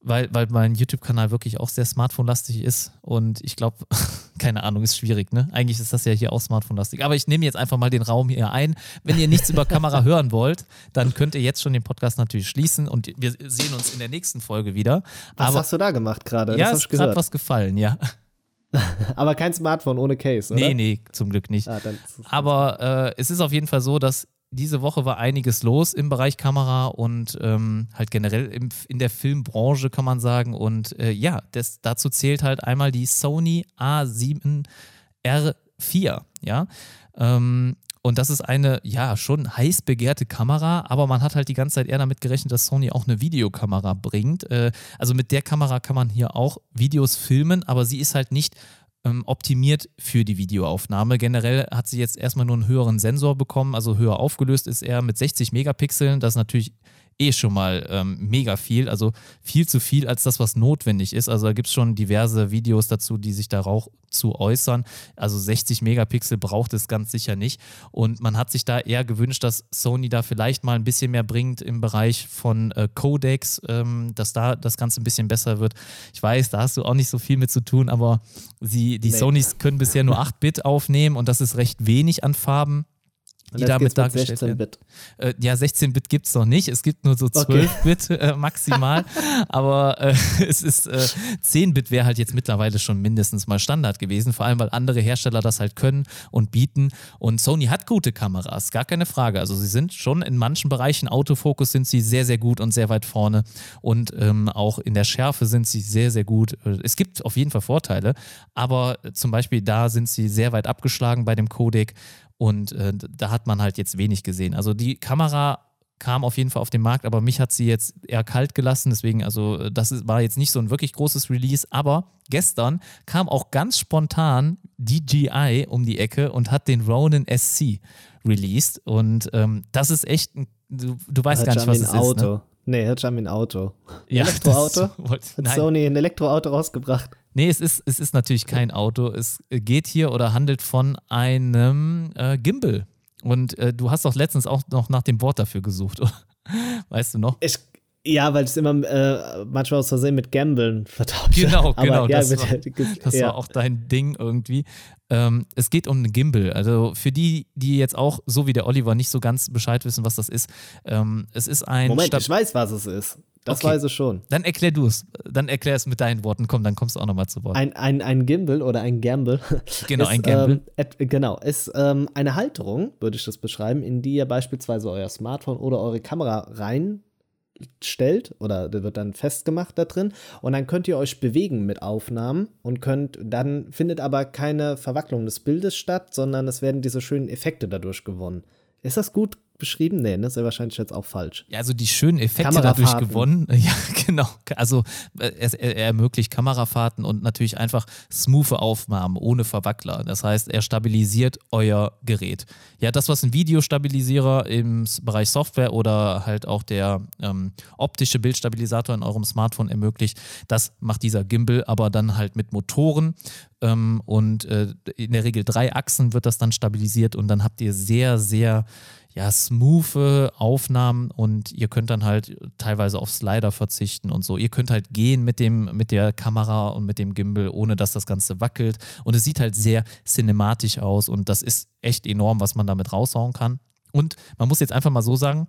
weil, weil mein YouTube-Kanal wirklich auch sehr Smartphone-lastig ist und ich glaube, keine Ahnung, ist schwierig, ne? Eigentlich ist das ja hier auch Smartphone-lastig. Aber ich nehme jetzt einfach mal den Raum hier ein. Wenn ihr nichts über Kamera hören wollt, dann könnt ihr jetzt schon den Podcast natürlich schließen und wir sehen uns in der nächsten Folge wieder. Was Aber hast du da gemacht gerade? ja, ist gerade gehört. was gefallen, ja. Aber kein Smartphone ohne Case, oder? Nee, nee, zum Glück nicht. Ah, Aber äh, es ist auf jeden Fall so, dass diese Woche war einiges los im Bereich Kamera und ähm, halt generell im, in der Filmbranche kann man sagen. Und äh, ja, das, dazu zählt halt einmal die Sony A7R4, ja. Ähm, und das ist eine, ja, schon heiß begehrte Kamera, aber man hat halt die ganze Zeit eher damit gerechnet, dass Sony auch eine Videokamera bringt. Äh, also mit der Kamera kann man hier auch Videos filmen, aber sie ist halt nicht ähm, optimiert für die Videoaufnahme. Generell hat sie jetzt erstmal nur einen höheren Sensor bekommen, also höher aufgelöst ist er mit 60 Megapixeln. Das ist natürlich eh schon mal ähm, mega viel, also viel zu viel als das, was notwendig ist. Also da gibt es schon diverse Videos dazu, die sich darauf zu äußern. Also 60 Megapixel braucht es ganz sicher nicht. Und man hat sich da eher gewünscht, dass Sony da vielleicht mal ein bisschen mehr bringt im Bereich von äh, Codecs, ähm, dass da das Ganze ein bisschen besser wird. Ich weiß, da hast du auch nicht so viel mit zu tun, aber sie, die nee. Sonys können bisher nur 8-Bit aufnehmen und das ist recht wenig an Farben die damit dargestellt 16 werden. Äh, ja, 16-Bit gibt es noch nicht. Es gibt nur so 12-Bit okay. äh, maximal. Aber äh, es ist äh, 10-Bit wäre halt jetzt mittlerweile schon mindestens mal Standard gewesen. Vor allem, weil andere Hersteller das halt können und bieten. Und Sony hat gute Kameras, gar keine Frage. Also sie sind schon in manchen Bereichen, Autofokus sind sie sehr, sehr gut und sehr weit vorne. Und ähm, auch in der Schärfe sind sie sehr, sehr gut. Äh, es gibt auf jeden Fall Vorteile. Aber zum Beispiel da sind sie sehr weit abgeschlagen bei dem Codec. Und äh, da hat man halt jetzt wenig gesehen. Also die Kamera kam auf jeden Fall auf den Markt, aber mich hat sie jetzt eher kalt gelassen. Deswegen, also das war jetzt nicht so ein wirklich großes Release. Aber gestern kam auch ganz spontan DJI um die Ecke und hat den Ronin SC released. Und ähm, das ist echt, du, du weißt gar nicht, was es Auto. ist. Ne? Nee, hört schon wie ein Auto. Ein ja, Elektroauto? Hat Sony ein Elektroauto rausgebracht? Nee, es ist, es ist natürlich kein Auto. Es geht hier oder handelt von einem äh, Gimbal. Und äh, du hast doch letztens auch noch nach dem Wort dafür gesucht, oder? Weißt du noch? Ich, ja, weil es immer äh, manchmal aus Versehen mit Gambeln vertauscht Genau, genau. Aber, ja, das, war, das ja. war, auch dein Ding irgendwie. Ähm, es geht um einen Gimbal. Also für die, die jetzt auch, so wie der Oliver, nicht so ganz Bescheid wissen, was das ist. Ähm, es ist ein. Moment, Stab ich weiß, was es ist. Das okay. weiß ich schon. Dann erklär du es. Dann erklär es mit deinen Worten. Komm, dann kommst du auch nochmal zu Wort. Ein, ein, ein Gimbal oder ein Gamble. Genau, ist, ein Gamble. Ähm, genau, ist ähm, eine Halterung, würde ich das beschreiben, in die ihr beispielsweise euer Smartphone oder eure Kamera reinstellt oder der wird dann festgemacht da drin und dann könnt ihr euch bewegen mit Aufnahmen und könnt dann findet aber keine Verwacklung des Bildes statt, sondern es werden diese schönen Effekte dadurch gewonnen. Ist das gut beschrieben? Nee, das ist ja wahrscheinlich jetzt auch falsch. Ja, also die schönen Effekte dadurch gewonnen. Ja, genau. Also äh, er, er, ermöglicht Kamerafahrten und natürlich einfach smooth Aufnahmen ohne Verwackler. Das heißt, er stabilisiert euer Gerät. Ja, das, was ein Videostabilisierer im Bereich Software oder halt auch der ähm, optische Bildstabilisator in eurem Smartphone ermöglicht, das macht dieser Gimbal aber dann halt mit Motoren ähm, und äh, in der Regel drei Achsen wird das dann stabilisiert und dann habt ihr sehr, sehr ja, smooth Aufnahmen und ihr könnt dann halt teilweise auf Slider verzichten und so. Ihr könnt halt gehen mit, dem, mit der Kamera und mit dem Gimbal, ohne dass das Ganze wackelt. Und es sieht halt sehr cinematisch aus und das ist echt enorm, was man damit raushauen kann. Und man muss jetzt einfach mal so sagen,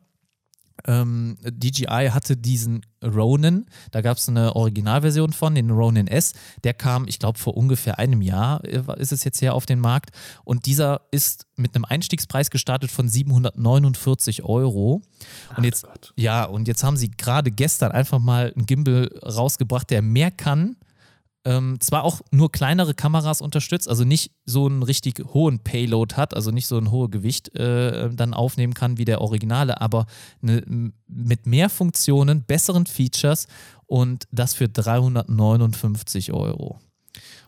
ähm, DJI hatte diesen Ronin, da gab es eine Originalversion von, den Ronin S, der kam, ich glaube, vor ungefähr einem Jahr äh, ist es jetzt her auf den Markt und dieser ist mit einem Einstiegspreis gestartet von 749 Euro. Und jetzt, Gott. ja, und jetzt haben sie gerade gestern einfach mal einen Gimbal rausgebracht, der mehr kann ähm, zwar auch nur kleinere Kameras unterstützt, also nicht so einen richtig hohen Payload hat, also nicht so ein hohes Gewicht äh, dann aufnehmen kann wie der Originale, aber ne, mit mehr Funktionen, besseren Features und das für 359 Euro.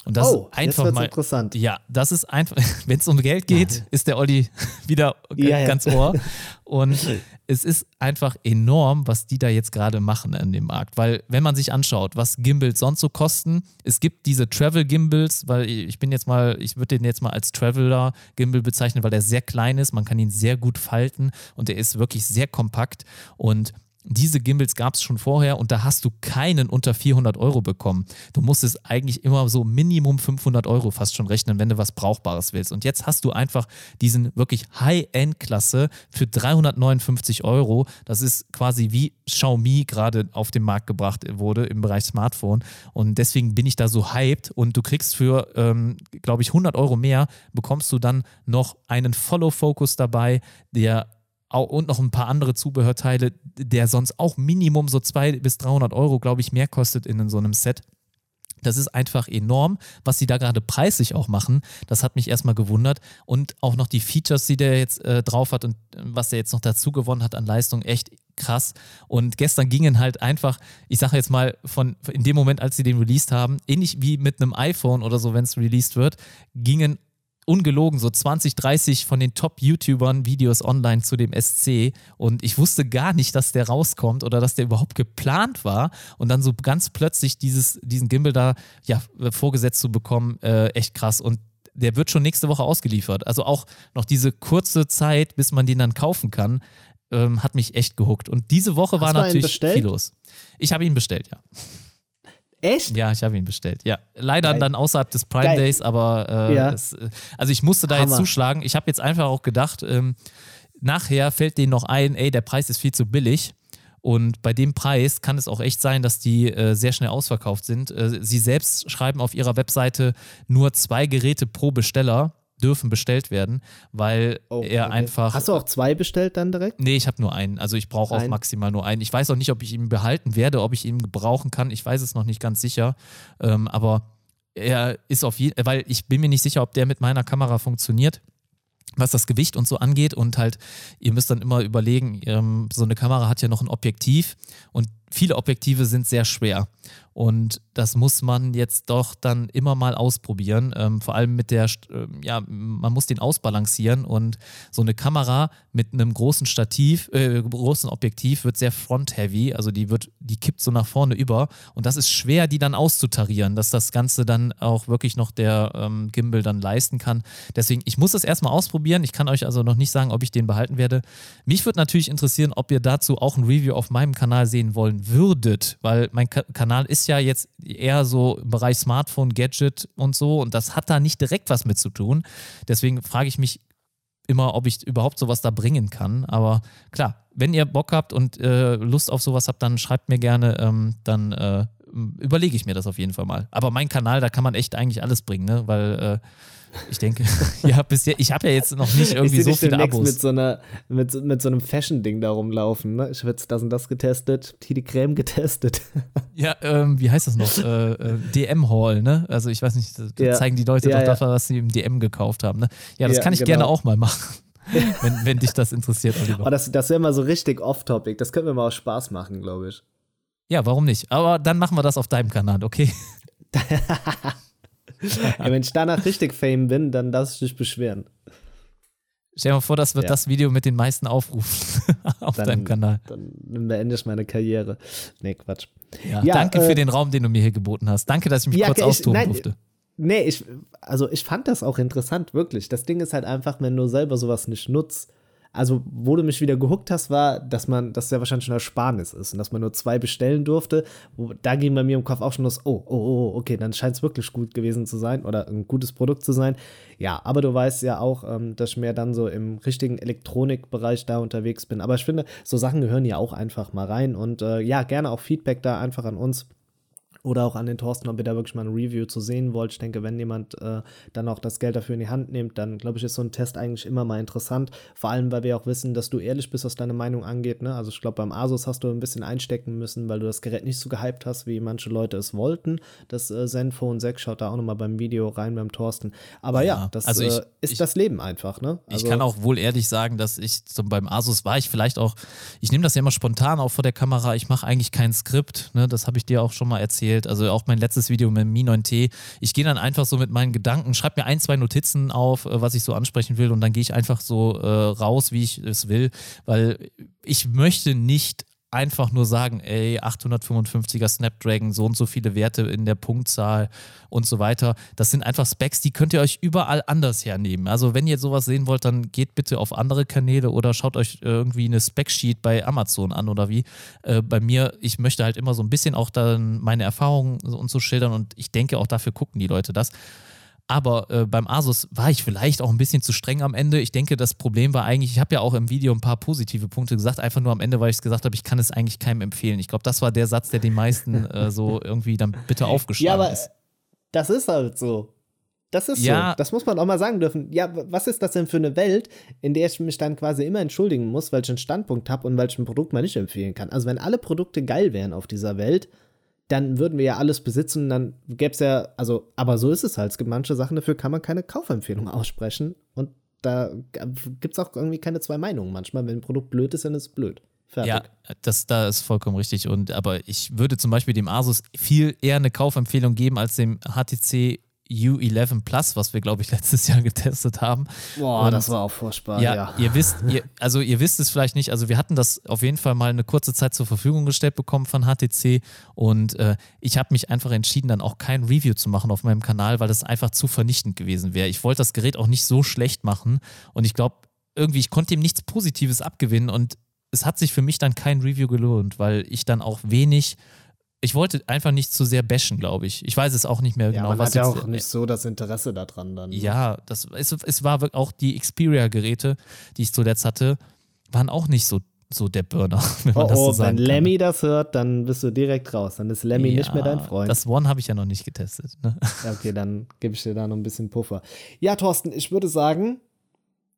Und das oh, ist einfach mal interessant. Ja, das ist einfach, wenn es um Geld geht, ist der Olli wieder ja, ja. ganz ohr. Und es ist einfach enorm, was die da jetzt gerade machen an dem Markt. Weil, wenn man sich anschaut, was Gimbals sonst so kosten, es gibt diese Travel-Gimbals, weil ich bin jetzt mal, ich würde den jetzt mal als Traveler-Gimbal bezeichnen, weil der sehr klein ist, man kann ihn sehr gut falten und er ist wirklich sehr kompakt. Und diese Gimbals gab es schon vorher und da hast du keinen unter 400 Euro bekommen. Du musstest eigentlich immer so Minimum 500 Euro fast schon rechnen, wenn du was Brauchbares willst. Und jetzt hast du einfach diesen wirklich High-End-Klasse für 359 Euro. Das ist quasi wie Xiaomi gerade auf den Markt gebracht wurde im Bereich Smartphone. Und deswegen bin ich da so hyped und du kriegst für, ähm, glaube ich, 100 Euro mehr, bekommst du dann noch einen Follow-Focus dabei, der und noch ein paar andere Zubehörteile, der sonst auch Minimum so 200 bis 300 Euro, glaube ich, mehr kostet in so einem Set. Das ist einfach enorm, was sie da gerade preislich auch machen. Das hat mich erstmal gewundert. Und auch noch die Features, die der jetzt äh, drauf hat und äh, was er jetzt noch dazu gewonnen hat an Leistung, echt krass. Und gestern gingen halt einfach, ich sage jetzt mal, von in dem Moment, als sie den released haben, ähnlich wie mit einem iPhone oder so, wenn es released wird, gingen ungelogen so 20, 30 von den Top-YouTubern Videos online zu dem SC und ich wusste gar nicht, dass der rauskommt oder dass der überhaupt geplant war und dann so ganz plötzlich dieses, diesen Gimbal da ja, vorgesetzt zu bekommen, äh, echt krass und der wird schon nächste Woche ausgeliefert. Also auch noch diese kurze Zeit, bis man den dann kaufen kann, ähm, hat mich echt gehuckt. Und diese Woche Hast war natürlich viel los. Ich habe ihn bestellt, ja. Echt? Ja, ich habe ihn bestellt. Ja, leider Geil. dann außerhalb des Prime Geil. Days, aber äh, ja. es, äh, also ich musste da Hammer. jetzt zuschlagen. Ich habe jetzt einfach auch gedacht, ähm, nachher fällt denen noch ein, ey, der Preis ist viel zu billig. Und bei dem Preis kann es auch echt sein, dass die äh, sehr schnell ausverkauft sind. Äh, sie selbst schreiben auf ihrer Webseite nur zwei Geräte pro Besteller dürfen bestellt werden, weil oh, er okay. einfach. Hast du auch zwei bestellt dann direkt? Nee, ich habe nur einen. Also ich brauche auch maximal nur einen. Ich weiß auch nicht, ob ich ihn behalten werde, ob ich ihn gebrauchen kann. Ich weiß es noch nicht ganz sicher. Ähm, aber er ist auf jeden weil ich bin mir nicht sicher, ob der mit meiner Kamera funktioniert was das Gewicht und so angeht und halt, ihr müsst dann immer überlegen, ähm, so eine Kamera hat ja noch ein Objektiv und viele Objektive sind sehr schwer. Und das muss man jetzt doch dann immer mal ausprobieren. Ähm, vor allem mit der, äh, ja, man muss den ausbalancieren und so eine Kamera mit einem großen Stativ, äh, großen Objektiv wird sehr front-heavy, also die wird, die kippt so nach vorne über und das ist schwer, die dann auszutarieren, dass das Ganze dann auch wirklich noch der ähm, Gimbal dann leisten kann. Deswegen, ich muss das erstmal ausprobieren. Ich kann euch also noch nicht sagen, ob ich den behalten werde. Mich würde natürlich interessieren, ob ihr dazu auch ein Review auf meinem Kanal sehen wollen würdet, weil mein Ka Kanal ist ja jetzt eher so im Bereich Smartphone, Gadget und so und das hat da nicht direkt was mit zu tun. Deswegen frage ich mich immer, ob ich überhaupt sowas da bringen kann. Aber klar, wenn ihr Bock habt und äh, Lust auf sowas habt, dann schreibt mir gerne, ähm, dann äh, überlege ich mir das auf jeden Fall mal. Aber mein Kanal, da kann man echt eigentlich alles bringen, ne? weil äh, ich denke, ja, bisher, ich habe ja jetzt noch nicht irgendwie ich so viele Abos. mit so einer, mit, mit so einem Fashion-Ding da rumlaufen, ne? Ich habe jetzt das und das getestet, hier die Creme getestet. Ja, ähm, wie heißt das noch? Äh, äh, DM-Hall, ne? Also ich weiß nicht, da ja. zeigen die Leute ja, doch ja. das, was sie im DM gekauft haben, ne? Ja, das kann ich genau. gerne auch mal machen. wenn, wenn dich das interessiert, Oliver. Oh, das das wäre mal so richtig off-topic. Das können wir mal auch Spaß machen, glaube ich. Ja, warum nicht? Aber dann machen wir das auf deinem Kanal, okay? ja, wenn ich danach richtig Fame bin, dann darfst du dich beschweren. Stell dir mal vor, das wird ja. das Video mit den meisten Aufrufen auf dann, deinem Kanal. Dann beende ich meine Karriere. Nee, Quatsch. Ja, ja, danke äh, für den Raum, den du mir hier geboten hast. Danke, dass ich mich kurz ich, austoben nein, durfte. Nee, ich, also ich fand das auch interessant, wirklich. Das Ding ist halt einfach, wenn du selber sowas nicht nutzt, also, wo du mich wieder gehuckt hast, war, dass man, dass ja wahrscheinlich schon Ersparnis ist und dass man nur zwei bestellen durfte. Da ging bei mir im Kopf auch schon das, oh, oh, oh, okay, dann scheint es wirklich gut gewesen zu sein oder ein gutes Produkt zu sein. Ja, aber du weißt ja auch, ähm, dass ich mehr dann so im richtigen Elektronikbereich da unterwegs bin. Aber ich finde, so Sachen gehören ja auch einfach mal rein und äh, ja, gerne auch Feedback da einfach an uns oder auch an den Thorsten, ob ihr da wirklich mal ein Review zu sehen wollt. Ich denke, wenn jemand äh, dann auch das Geld dafür in die Hand nimmt, dann glaube ich, ist so ein Test eigentlich immer mal interessant. Vor allem, weil wir auch wissen, dass du ehrlich bist, was deine Meinung angeht. Ne? Also ich glaube, beim Asus hast du ein bisschen einstecken müssen, weil du das Gerät nicht so gehypt hast, wie manche Leute es wollten. Das äh, Zenfone 6 schaut da auch nochmal beim Video rein beim Thorsten. Aber ja, ja das also ich, äh, ist ich, das Leben einfach. Ne? Also, ich kann auch wohl ehrlich sagen, dass ich zum, beim Asus war ich vielleicht auch, ich nehme das ja immer spontan auch vor der Kamera. Ich mache eigentlich kein Skript. Ne? Das habe ich dir auch schon mal erzählt. Also auch mein letztes Video mit dem Mi 9T. Ich gehe dann einfach so mit meinen Gedanken, schreibe mir ein, zwei Notizen auf, äh, was ich so ansprechen will und dann gehe ich einfach so äh, raus, wie ich es will, weil ich möchte nicht einfach nur sagen, ey, 855er Snapdragon, so und so viele Werte in der Punktzahl und so weiter. Das sind einfach Specs, die könnt ihr euch überall anders hernehmen. Also wenn ihr sowas sehen wollt, dann geht bitte auf andere Kanäle oder schaut euch irgendwie eine Spec-Sheet bei Amazon an oder wie. Äh, bei mir, ich möchte halt immer so ein bisschen auch dann meine Erfahrungen und so schildern und ich denke auch dafür gucken die Leute das. Aber äh, beim Asus war ich vielleicht auch ein bisschen zu streng am Ende. Ich denke, das Problem war eigentlich, ich habe ja auch im Video ein paar positive Punkte gesagt, einfach nur am Ende, weil ich es gesagt habe, ich kann es eigentlich keinem empfehlen. Ich glaube, das war der Satz, der den meisten äh, so irgendwie dann bitte aufgeschlagen ja, aber ist. Das ist halt so. Das ist Ja. so. Das muss man auch mal sagen dürfen. Ja, was ist das denn für eine Welt, in der ich mich dann quasi immer entschuldigen muss, welchen Standpunkt habe und welchen Produkt man nicht empfehlen kann? Also, wenn alle Produkte geil wären auf dieser Welt, dann würden wir ja alles besitzen, dann gäbe es ja, also, aber so ist es halt. Es gibt manche Sachen, dafür kann man keine Kaufempfehlung aussprechen und da gibt es auch irgendwie keine zwei Meinungen manchmal. Wenn ein Produkt blöd ist, dann ist es blöd. Fertig. Ja, das da ist vollkommen richtig. Und aber ich würde zum Beispiel dem Asus viel eher eine Kaufempfehlung geben als dem HTC U11 Plus, was wir, glaube ich, letztes Jahr getestet haben. Boah, Und- das war auch furchtbar. Ja, Ja, ihr wisst, ihr, also ihr wisst es vielleicht nicht, also wir hatten das auf jeden Fall mal eine kurze Zeit zur Verfügung gestellt bekommen von HTC und äh, ich habe mich einfach entschieden, dann auch kein Review zu machen auf meinem Kanal, weil das einfach zu vernichtend gewesen wäre. Ich wollte das Gerät auch nicht so schlecht machen und ich glaube, irgendwie, ich konnte ihm nichts Positives abgewinnen und es hat sich für mich dann kein Review gelohnt, weil ich dann auch wenig, ich wollte einfach nicht zu sehr bashen, glaube ich. Ich weiß es auch nicht mehr ja genau, man was hat ja auch nicht so das Interesse daran dann. ne? ja, das, es, es war auch die Xperia-Geräte, die ich zuletzt hatte, waren auch nicht so, so der Burner, wenn man Oh, das so oh sagen wenn kann. Lemmy das hört, dann bist du direkt raus. Dann ist Lemmy nicht mehr dein Ja, Freund. Das One habe ich ja noch nicht getestet. Ne? Ja, okay, dann gebe ich dir da noch ein bisschen Puffer. Ja, Thorsten, ich würde sagen,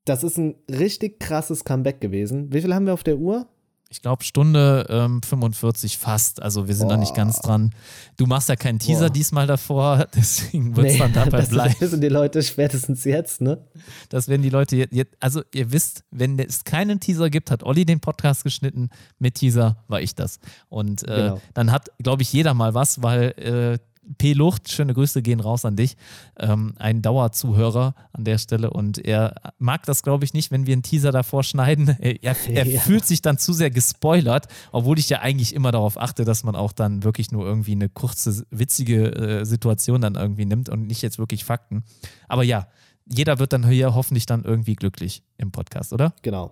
das ist ein richtig krasses Comeback gewesen. Wie viel haben wir auf der Uhr? Ich glaube, Stunde ähm, 45 fast. Also wir sind noch nicht Boah. ganz dran. Du machst ja keinen Teaser Boah. diesmal davor, deswegen wird es dann dabei das bleiben. wissen die Leute spätestens jetzt, ne? Das werden die Leute jetzt, jetzt, also ihr wisst, wenn es keinen Teaser gibt, hat Olli den Podcast geschnitten. Mit Teaser war ich das. Und äh, Genau. dann hat, glaube ich, jeder mal was, weil äh, P. Lucht, schöne Grüße gehen raus an dich, ähm, ein Dauerzuhörer an der Stelle und er mag das, glaube ich, nicht, wenn wir einen Teaser davor schneiden. Er, er, er Ja. fühlt sich dann zu sehr gespoilert, obwohl ich ja eigentlich immer darauf achte, dass man auch dann wirklich nur irgendwie eine kurze, witzige äh, Situation dann irgendwie nimmt und nicht jetzt wirklich Fakten. Aber ja, jeder wird dann hier hoffentlich dann irgendwie glücklich im Podcast, oder? Genau.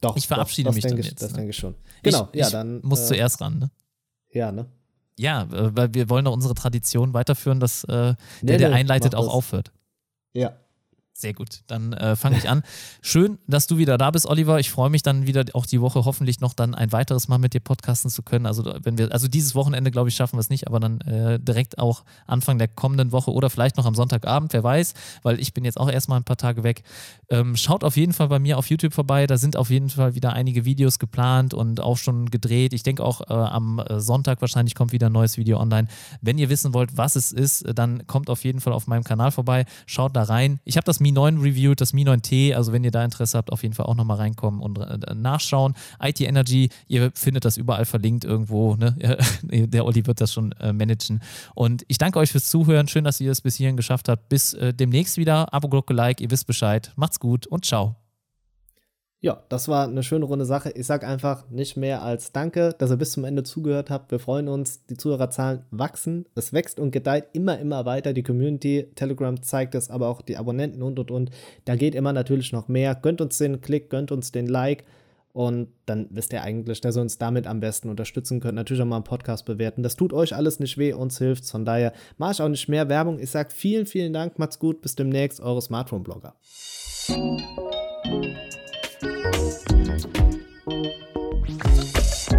Doch. Ich verabschiede doch, mich dann ich, jetzt, Das ne? denke ich schon. Genau, ich, ja, ich dann. muss äh, zuerst ran, ne? Ja, ne? Ja, äh, weil wir wollen doch unsere Tradition weiterführen, dass äh, der, Nee, der nee, einleitet, auch das. aufhört. Ja. Sehr gut, dann äh, fange ich an. Schön, dass du wieder da bist, Oliver. Ich freue mich dann wieder auch die Woche hoffentlich noch dann ein weiteres Mal mit dir podcasten zu können. Also wenn wir, also dieses Wochenende glaube ich schaffen wir es nicht, aber dann äh, direkt auch Anfang der kommenden Woche oder vielleicht noch am Sonntagabend, wer weiß, weil ich bin jetzt auch erstmal ein paar Tage weg. Ähm, schaut auf jeden Fall bei mir auf YouTube vorbei. Da sind auf jeden Fall wieder einige Videos geplant und auch schon gedreht. Ich denke auch äh, am äh, Sonntag wahrscheinlich kommt wieder ein neues Video online. Wenn ihr wissen wollt, was es ist, dann kommt auf jeden Fall auf meinem Kanal vorbei. Schaut da rein. Ich habe das Mi 9 reviewed, das Mi 9T. Also wenn ihr da Interesse habt, auf jeden Fall auch nochmal reinkommen und äh, nachschauen. IT Energy, ihr findet das überall verlinkt irgendwo. Ne? Der Olli wird das schon äh, managen. Und ich danke euch fürs Zuhören. Schön, dass ihr es bis hierhin geschafft habt. Bis äh, demnächst wieder. Abo-Glocke, Like, ihr wisst Bescheid. Macht's gut und ciao. Ja, das war eine schöne runde Sache. Ich sag einfach nicht mehr als Danke, dass ihr bis zum Ende zugehört habt. Wir freuen uns. Die Zuhörerzahlen wachsen. Es wächst und gedeiht immer, immer weiter. Die Community, Telegram zeigt es, aber auch die Abonnenten und und und. Da geht immer natürlich noch mehr. Gönnt uns den Klick, gönnt uns den Like. Und dann wisst ihr eigentlich, dass ihr uns damit am besten unterstützen könnt. Natürlich auch mal einen Podcast bewerten. Das tut euch alles nicht weh, uns hilft. Von daher mache ich auch nicht mehr Werbung. Ich sage vielen, vielen Dank. Macht's gut. Bis demnächst. Eure Smartphone-Blogger.